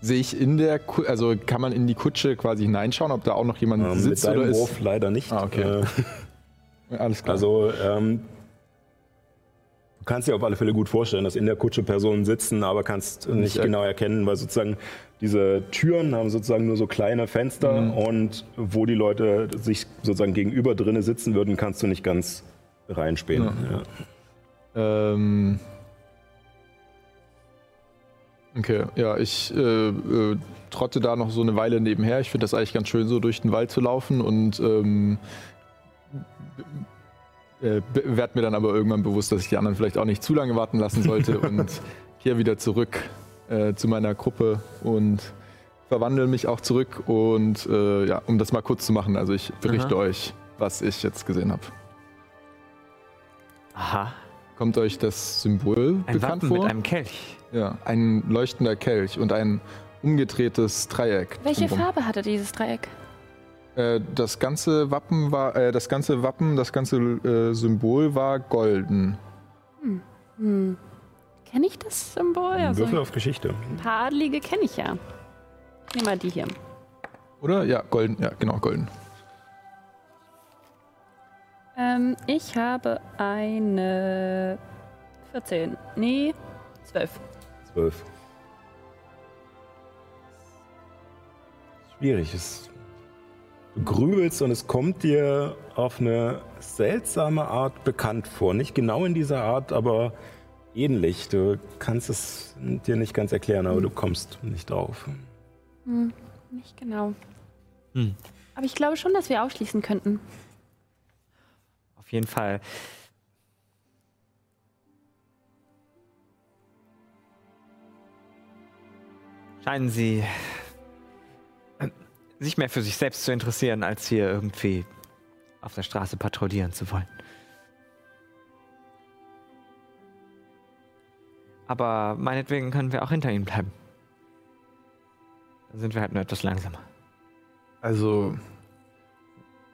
sehe ich in der, Ku also kann man in die Kutsche quasi hineinschauen, ob da auch noch jemand Ähm, mit sitzt oder deinem ist? Wurf leider nicht. Ah, okay. Äh, Alles klar. also ähm, du kannst dir auf alle Fälle gut vorstellen, dass in der Kutsche Personen sitzen, aber kannst nicht Nicht genau erkennen, weil sozusagen diese Türen haben sozusagen nur so kleine Fenster Mhm. und wo die Leute sich sozusagen gegenüber drinne sitzen würden, kannst du nicht ganz reinspähen. Ja. Ja. Ähm. Okay, ja, ich äh, äh, trotte da noch so eine Weile nebenher. Ich finde das eigentlich ganz schön, so durch den Wald zu laufen und ähm, äh, werde mir dann aber irgendwann bewusst, dass ich die anderen vielleicht auch nicht zu lange warten lassen sollte und hier wieder zurück äh, zu meiner Gruppe und verwandle mich auch zurück und äh, ja, um das mal kurz zu machen, also ich berichte Aha. euch, was ich jetzt gesehen habe. Aha. Kommt euch das Symbol Ein bekannt Wappen vor? mit einem Kelch. Ja, ein leuchtender Kelch und ein umgedrehtes Dreieck. Welche drumrum. Farbe hatte dieses Dreieck? Äh, das ganze Wappen war, äh, das ganze Wappen, das ganze äh, Symbol war golden. Hm. Kenne ich das Symbol? Also, Würfel ein auf Geschichte. paar Adlige kenne ich ja. Nimm mal die hier. Oder? Ja, golden. Ja, genau, golden. Ähm, ich habe eine 14. Nee, 12. Zwölf. Schwierig. Es, du grübelst und es kommt dir auf eine seltsame Art bekannt vor. Nicht genau in dieser Art, aber ähnlich. Du kannst es dir nicht ganz erklären, aber du kommst nicht drauf. Hm, nicht genau. Hm. Aber ich glaube schon, dass wir ausschließen könnten. Jeden Fall. Scheinen Sie äh, sich mehr für sich selbst zu interessieren, als hier irgendwie auf der Straße patrouillieren zu wollen. Aber meinetwegen können wir auch hinter Ihnen bleiben. Dann sind wir halt nur etwas langsamer. Also,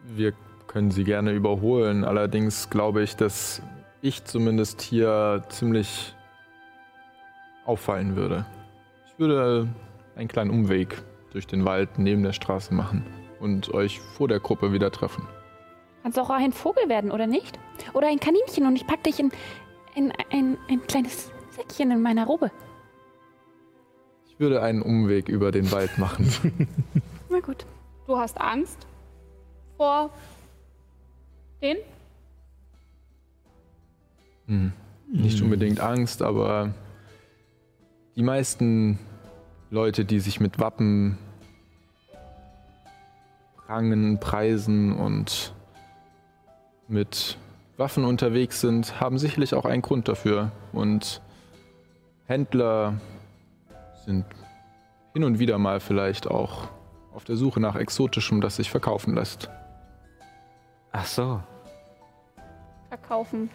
wir können sie gerne überholen. Allerdings glaube ich, dass ich zumindest hier ziemlich auffallen würde. Ich würde einen kleinen Umweg durch den Wald neben der Straße machen und euch vor der Gruppe wieder treffen. Kannst auch ein Vogel werden, oder nicht? Oder ein Kaninchen und ich pack dich in, in ein, ein kleines Säckchen in meiner Robe. Ich würde einen Umweg über den Wald machen. Na gut. Du hast Angst vor den? Hm. Nicht unbedingt Angst, aber die meisten Leute, die sich mit Wappen prangen, preisen und mit Waffen unterwegs sind, haben sicherlich auch einen Grund dafür. Und Händler sind hin und wieder mal vielleicht auch auf der Suche nach Exotischem, das sich verkaufen lässt. Ach so. Verkaufen.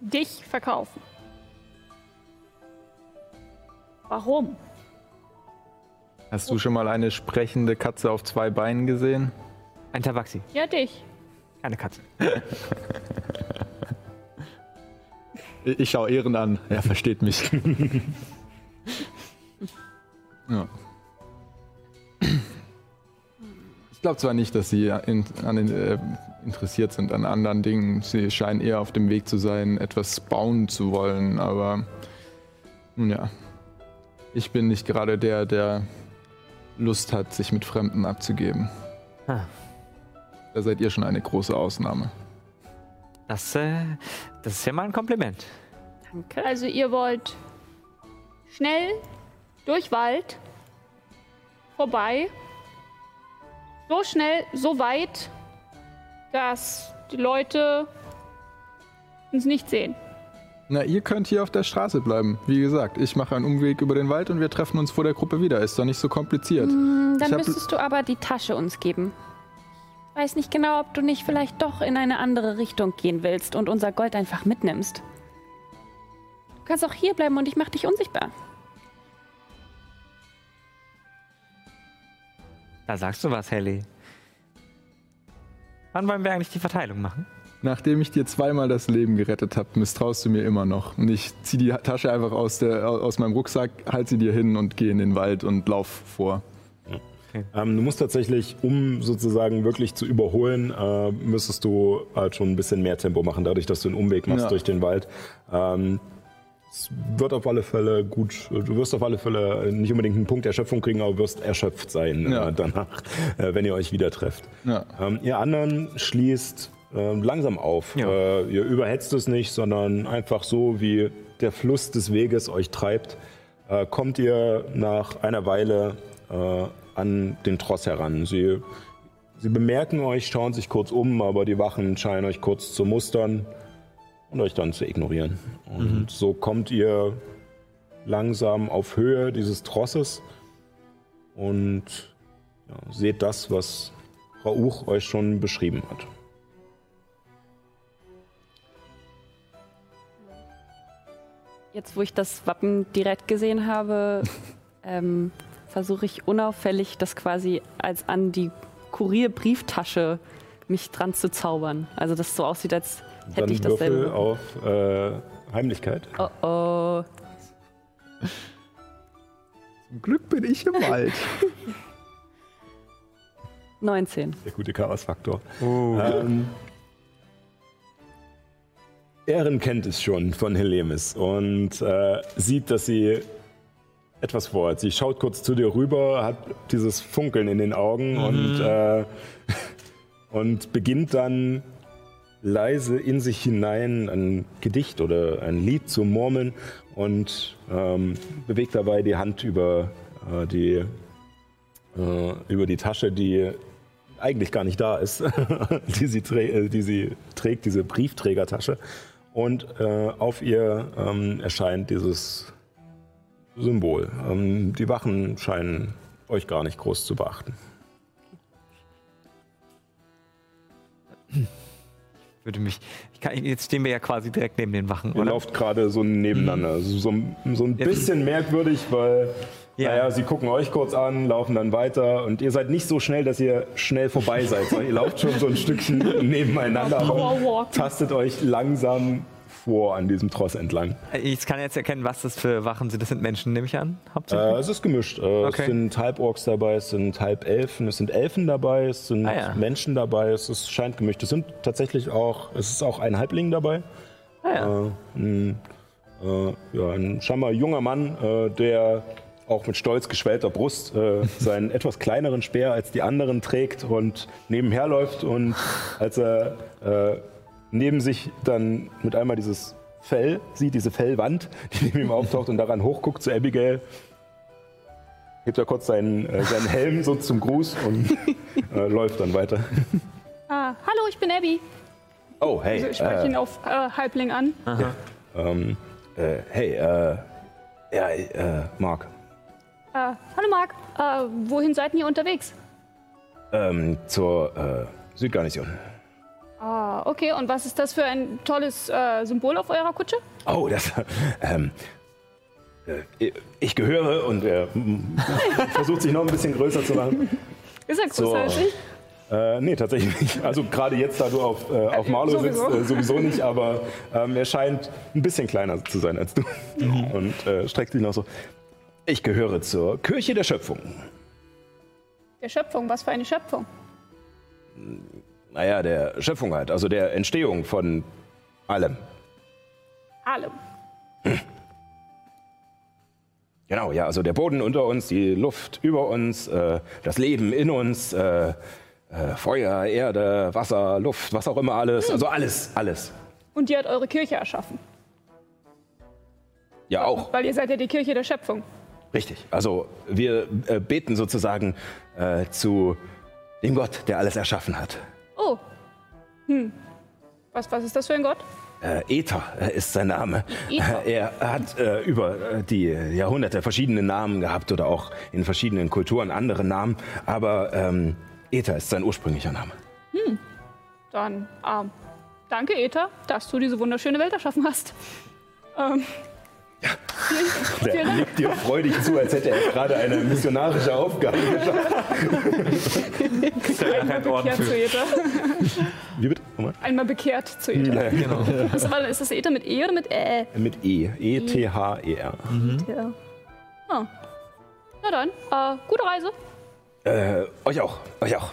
Dich verkaufen. Warum? Hast du schon mal eine sprechende Katze auf zwei Beinen gesehen? Ein Tabaxi, Ja, dich. keine Katze. Ich, ich schaue Ehren an. Er versteht mich. ja. Ich glaube zwar nicht, dass sie in, an den, äh, interessiert sind an anderen Dingen. Sie scheinen eher auf dem Weg zu sein, etwas bauen zu wollen, aber nun ja. Ich bin nicht gerade der, der Lust hat, sich mit Fremden abzugeben. Ah. Da seid ihr schon eine große Ausnahme. Das, äh, das ist ja mal ein Kompliment. Danke. Also ihr wollt schnell durch Wald vorbei, so schnell, so weit, dass die Leute uns nicht sehen. Na, ihr könnt hier auf der Straße bleiben. Wie gesagt, ich mache einen Umweg über den Wald und wir treffen uns vor der Gruppe wieder. Ist doch nicht so kompliziert. Hm, Dann müsstest du aber die Tasche uns geben. Ich weiß nicht genau, ob du nicht vielleicht doch in eine andere Richtung gehen willst und unser Gold einfach mitnimmst. Du kannst auch hier bleiben und ich mache dich unsichtbar. Da sagst du was, Helly. Wann wollen wir eigentlich die Verteilung machen? Nachdem ich dir zweimal das Leben gerettet habe, misstraust du mir immer noch. Und ich ziehe die Tasche einfach aus, der, aus meinem Rucksack, halte sie dir hin und gehe in den Wald und lauf vor. Ähm, du musst tatsächlich, um sozusagen wirklich zu überholen, äh, müsstest du halt schon ein bisschen mehr Tempo machen, dadurch, dass du einen Umweg machst Ja. durch den Wald. Ähm, es wird auf alle Fälle gut, du wirst auf alle Fälle nicht unbedingt einen Punkt Erschöpfung kriegen, aber wirst erschöpft sein Ja. äh, danach, äh, wenn ihr euch wieder trefft. Ja. Ähm, ihr anderen schließt äh, langsam auf. Ja. Äh, ihr überhetzt es nicht, sondern einfach so, wie der Fluss des Weges euch treibt, äh, kommt ihr nach einer Weile äh, an den Tross heran. Sie, sie bemerken euch, schauen sich kurz um, aber die Wachen scheinen euch kurz zu mustern und euch dann zu ignorieren. Und so kommt ihr langsam auf Höhe dieses Trosses und ja, seht das, was Rauch euch schon beschrieben hat. Jetzt, wo ich das Wappen direkt gesehen habe, ähm, versuche ich unauffällig, das quasi als an die Kurierbrieftasche mich dran zu zaubern. Also, dass es so aussieht, als hätte Dann ich dasselbe. Würfel auf äh, Heimlichkeit. Oh oh. Zum Glück bin ich im Wald. 19. Der gute Chaos-Faktor. Ähm, Erin kennt es schon von Helemis und äh, sieht, dass sie etwas vorhat. Sie schaut kurz zu dir rüber, hat dieses Funkeln in den Augen und, äh, und beginnt dann leise in sich hinein ein Gedicht oder ein Lied zu murmeln und ähm, bewegt dabei die Hand über, äh, die, äh, über die Tasche, die eigentlich gar nicht da ist, die, sie äh, die sie trägt, diese Briefträgertasche. Und äh, auf ihr ähm, erscheint dieses Symbol. Ähm, die Wachen scheinen euch gar nicht groß zu beachten. Würde mich. Ich kann, jetzt stehen wir ja quasi direkt neben den Wachen, Ihr oder? lauft gerade so nebeneinander. Also so, so ein bisschen merkwürdig, weil Ja. naja, sie gucken euch kurz an, laufen dann weiter und ihr seid nicht so schnell, dass ihr schnell vorbei seid. sondern ihr lauft schon so ein Stückchen nebeneinander und tastet euch langsam vor an diesem Tross entlang. Ich kann jetzt erkennen, was das für Wachen sind. Das sind Menschen, nehme ich an. Äh, Hauptsächlich. es ist gemischt. Äh, Okay. Es sind Halborks dabei, es sind Halbelfen, es sind Elfen dabei, es sind Ah, ja. Menschen dabei, es ist, scheint gemischt. Es sind tatsächlich auch, es ist auch ein Halbling dabei. ah, ja. Äh, ein, äh, ja, ein scheinbar junger Mann, äh, der auch mit stolz geschwellter Brust äh, seinen etwas kleineren Speer als die anderen trägt und nebenher läuft und als er äh, neben sich dann mit einmal dieses Fell sieht, diese Fellwand, die neben ihm auftaucht und daran hochguckt zu Abigail, hebt er kurz seinen, äh, seinen Helm so zum Gruß und äh, läuft dann weiter. Ah, hallo, ich bin Abby. Oh, hey. Also ich spreche äh, ihn auf äh, Halbling an. ähm, äh, hey, äh, ja, äh, Mark. Äh, hallo Marc, äh, wohin seid ihr unterwegs? Ähm, zur äh, Südgarnison. Ah, okay, und was ist das für ein tolles äh, Symbol auf eurer Kutsche? Oh, das. Ähm, äh, ich gehöre und er mm, versucht sich noch ein bisschen größer zu machen. Ist ja größer So. als ich. Äh, nee, tatsächlich nicht. Also gerade jetzt, da du auf, äh, auf Marlow sowieso. sitzt, äh, sowieso nicht, aber ähm, er scheint ein bisschen kleiner zu sein als du. Und äh, streckt sich noch so. Ich gehöre zur Kirche der Schöpfung. Der Schöpfung, was für eine Schöpfung? Naja, der Schöpfung halt, also der Entstehung von allem. Allem. Genau, ja, also der Boden unter uns, die Luft über uns, äh, das Leben in uns, äh, äh, Feuer, Erde, Wasser, Luft, was auch immer alles. Also alles, alles. Und die hat eure Kirche erschaffen. Ja, auch. Weil ihr seid ja die Kirche der Schöpfung. Richtig. Also wir äh, beten sozusagen äh, zu dem Gott, der alles erschaffen hat. Oh. Hm. Was, was ist das für ein Gott? Äh, Ether ist sein Name. Ether. Er hat äh, über äh, die Jahrhunderte verschiedene Namen gehabt oder auch in verschiedenen Kulturen andere Namen. Aber ähm, Ether ist sein ursprünglicher Name. Dann, ähm, danke, Eta, dass du diese wunderschöne Welt erschaffen hast. Ähm, Der Vielen Dank. nickt dir freudig zu, als hätte er gerade eine missionarische Aufgabe geschafft. einmal bekehrt zu Eta. Wie bitte? Nochmal? Einmal bekehrt zu Eta. Ja, genau. War, ist das Eta mit E oder mit Ä? Mit E. E-T-H-E-R. Ja. Ah. Na dann, äh, gute Reise. Äh, euch auch. Euch auch.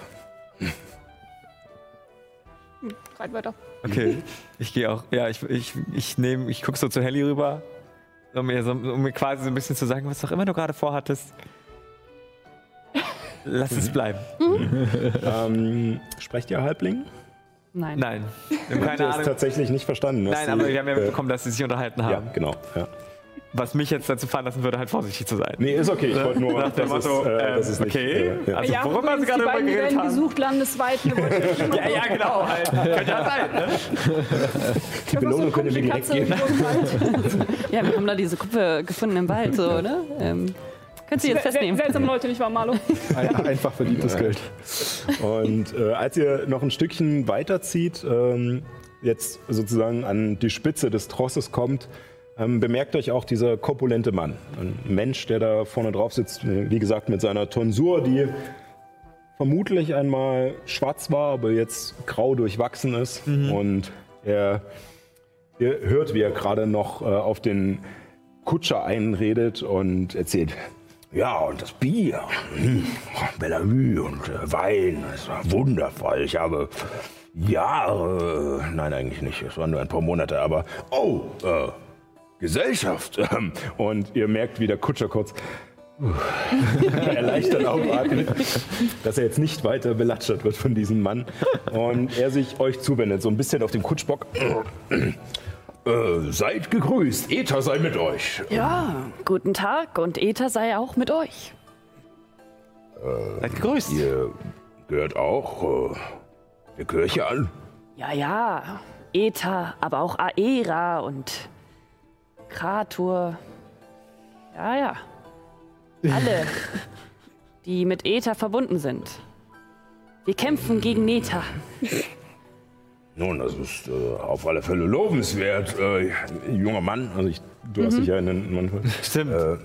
Reit weiter. Okay, ich gehe auch. Ja, ich, ich, ich nehme, ich gucke so zu Helly rüber, um mir, so, um mir quasi so ein bisschen zu sagen, was auch immer du gerade vorhattest. Lass es bleiben. Ähm, sprecht ihr Halbling? Nein. Nein, wir haben Habt ihr keine es tatsächlich nicht verstanden? Nein, sie, aber wir haben ja äh, mitbekommen, dass sie sich unterhalten Ja, haben. genau. Ja. Was mich jetzt dazu fahren lassen würde, halt vorsichtig zu sein. Nee, ist okay. Ich wollte nur, Nach dem das ist, Motto, äh, das ist nicht, okay. äh, ja. Also, ja, worüber übrigens, sie gerade beiden geredet werden haben. gesucht landesweit. Ja, ja, genau. Halt. Könnte ja sein, ne? Die Belohnung könnt ihr mir direkt geben. Ja, wir haben da diese Kuppe gefunden im Wald, so, oder? Ähm, könnt ihr jetzt festnehmen. Seltsame Leute, nicht wahr, Marlo? Ein, einfach verdientes Geld. Und äh, als ihr noch ein Stückchen weiterzieht, ähm, jetzt sozusagen an die Spitze des Trosses kommt, ähm, bemerkt euch auch dieser korpulente Mann. Ein Mensch, der da vorne drauf sitzt, wie gesagt, mit seiner Tonsur, die vermutlich einmal schwarz war, aber jetzt grau durchwachsen ist. Und er, ihr hört, wie er gerade noch äh, auf den Kutscher einredet und erzählt, ja, und das Bier, hm, Bellevue und äh, Wein, das war wundervoll. Ich habe Jahre, nein, eigentlich nicht, es waren nur ein paar Monate, aber, oh, äh, Gesellschaft. Und ihr merkt, wie der Kutscher kurz erleichtert aufatmet, dass er jetzt nicht weiter belatschert wird von diesem Mann. Und er sich euch zuwendet, so ein bisschen auf dem Kutschbock. Äh, seid gegrüßt, Ether sei mit euch. Ja, guten Tag und Ether sei auch mit euch. Seid gegrüßt. Ihr gehört auch äh, der Kirche an. Ja, ja. Ether, aber auch Aera und Kratur. Ja, ja. Alle, die mit Ether verbunden sind. Wir kämpfen gegen Neta. Nun, das ist äh, auf alle Fälle lobenswert, äh, junger Mann. Also ich, du hast dich ja in den Mann. Stimmt. Äh,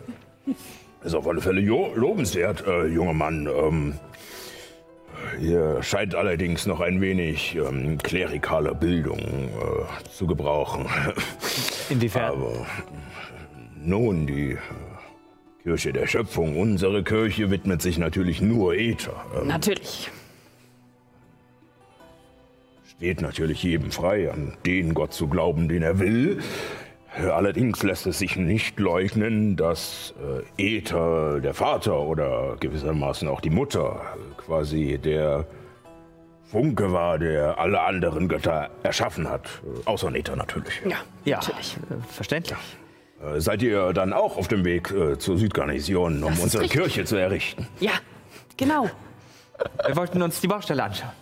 ist auf alle Fälle jo lobenswert, äh, junger Mann. Ähm, ihr scheint allerdings noch ein wenig ähm, klerikaler Bildung äh, zu gebrauchen. Inwiefern? Aber nun, die Kirche der Schöpfung, unsere Kirche widmet sich natürlich nur Äther. Ähm, Natürlich. steht natürlich jedem frei, an den Gott zu glauben, den er will. Allerdings lässt es sich nicht leugnen, dass äh, Äther, der Vater oder gewissermaßen auch die Mutter, äh, quasi der Funke war, der alle anderen Götter erschaffen hat. Außer Nether natürlich. Ja, Ja, natürlich. äh, verständlich. Äh, seid ihr dann auch auf dem Weg äh, zur Südgarnison, um unsere richtig. Kirche zu errichten? Ja, genau. Wir wollten uns die Baustelle anschauen.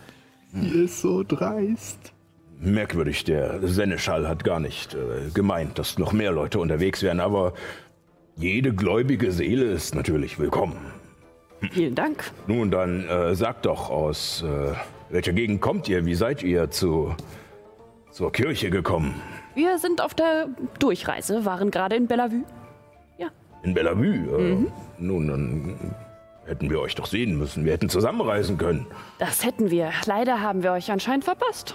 Die ist so dreist. Merkwürdig, der Seneschall hat gar nicht äh, gemeint, dass noch mehr Leute unterwegs wären, aber jede gläubige Seele ist natürlich willkommen. Vielen Dank. Nun, dann äh, sagt doch, aus äh, welcher Gegend kommt ihr? Wie seid ihr zu, zur Kirche gekommen? Wir sind auf der Durchreise, waren gerade in Bellevue. In Bellevue? Äh, Nun, dann hätten wir euch doch sehen müssen. Wir hätten zusammenreisen können. Das hätten wir. Leider haben wir euch anscheinend verpasst.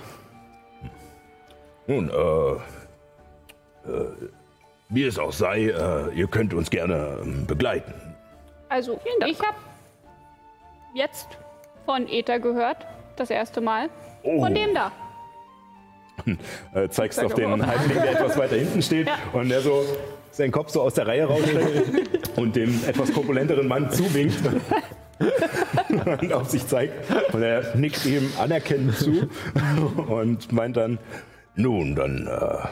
Nun, äh, äh wie es auch sei, äh, ihr könnt uns gerne ähm, begleiten. Also, ich habe jetzt von Ether gehört, das erste Mal. Oh. Von dem da. Äh, zeigst auf den. Halbling, der etwas weiter hinten steht Ja. und der so seinen Kopf so aus der Reihe rausstreckt und dem etwas korpulenteren Mann zuwinkt und auf sich zeigt. Und er nickt ihm anerkennend zu und meint dann, nun, dann äh,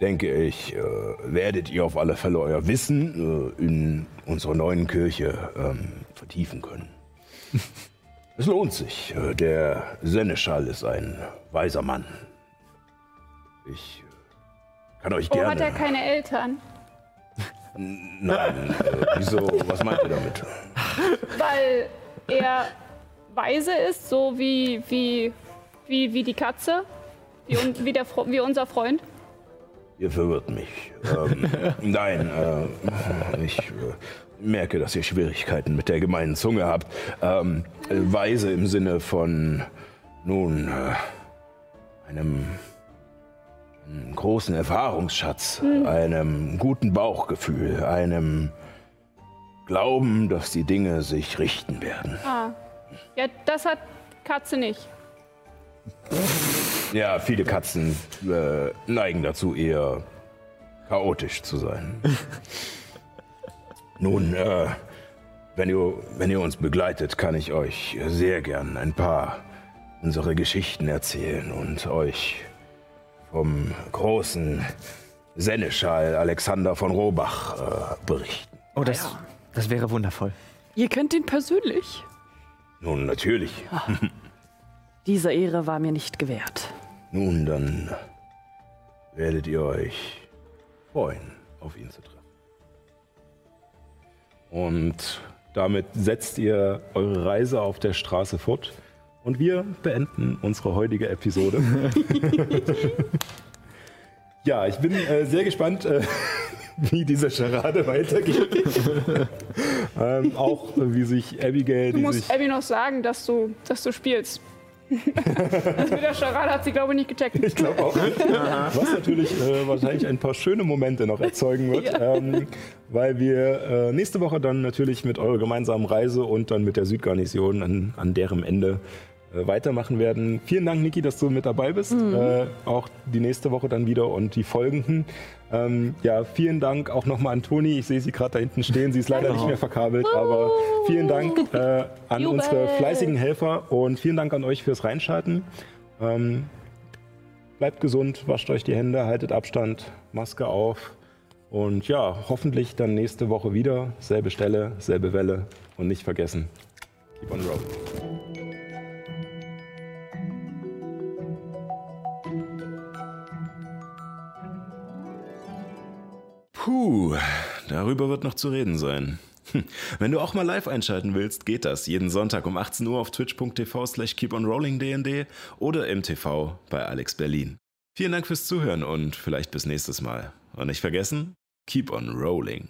denke ich, äh, werdet ihr auf alle Fälle euer Wissen äh, in unserer neuen Kirche ähm, vertiefen können. Es lohnt sich. Der Seneschall ist ein weiser Mann. Ich kann euch Oh, gerne. hat er keine Eltern? Nein, äh, wieso? Was meint ihr damit? Weil er weise ist, so wie, wie, wie, wie die Katze, wie, wie, der, wie unser Freund. Ihr verwirrt mich. Ähm, nein, äh, ich äh, merke, dass ihr Schwierigkeiten mit der gemeinen Zunge habt. Ähm, äh, weise im Sinne von, nun, äh, einem, einem großen Erfahrungsschatz, einem guten Bauchgefühl, einem Glauben, dass die Dinge sich richten werden. Ah. Ja, das hat Katze nicht. Ja, viele Katzen äh, neigen dazu, eher chaotisch zu sein. Nun, äh, wenn, ihr, wenn ihr uns begleitet, kann ich euch sehr gern ein paar unserer Geschichten erzählen und euch vom großen Seneschall Alexander von Robach äh, berichten. Oh, das, das wäre wundervoll. Ihr kennt ihn persönlich. Nun, natürlich. Diese Ehre war mir nicht gewährt. Nun, dann werdet ihr euch freuen, auf ihn zu treffen. Und damit setzt ihr eure Reise auf der Straße fort. Und wir beenden unsere heutige Episode. ja, ich bin äh, sehr gespannt, äh, wie diese Charade weitergeht. ähm, auch äh, wie sich Abigail, Du die musst sich Abby noch sagen, dass du, dass du spielst. Das mit der Charade hat sie, glaube ich, nicht gecheckt. Ich glaube auch. Was natürlich äh, wahrscheinlich ein paar schöne Momente noch erzeugen wird, ähm, weil wir äh, nächste Woche dann natürlich mit eurer gemeinsamen Reise und dann mit der Südgarnison an, an deren Ende weitermachen werden. Vielen Dank, Niki, dass du mit dabei bist. Äh, auch die nächste Woche dann wieder und die folgenden. Ähm, ja, vielen Dank auch nochmal an Toni. Ich sehe sie gerade da hinten stehen. Sie ist leider nicht mehr verkabelt, aber vielen Dank äh, an Jubel. unsere fleißigen Helfer und vielen Dank an euch fürs Reinschalten. Ähm, bleibt gesund, wascht euch die Hände, haltet Abstand, Maske auf. Und ja, hoffentlich dann nächste Woche wieder. Selbe Stelle, selbe Welle. Und nicht vergessen, keep on rolling. Puh, darüber wird noch zu reden sein. Hm, Wenn du auch mal live einschalten willst, geht das jeden Sonntag um 18 Uhr auf twitch.tv slash keeponrollingdnd oder im TV bei Alex Berlin. Vielen Dank fürs Zuhören und vielleicht bis nächstes Mal. Und nicht vergessen, keep on rolling.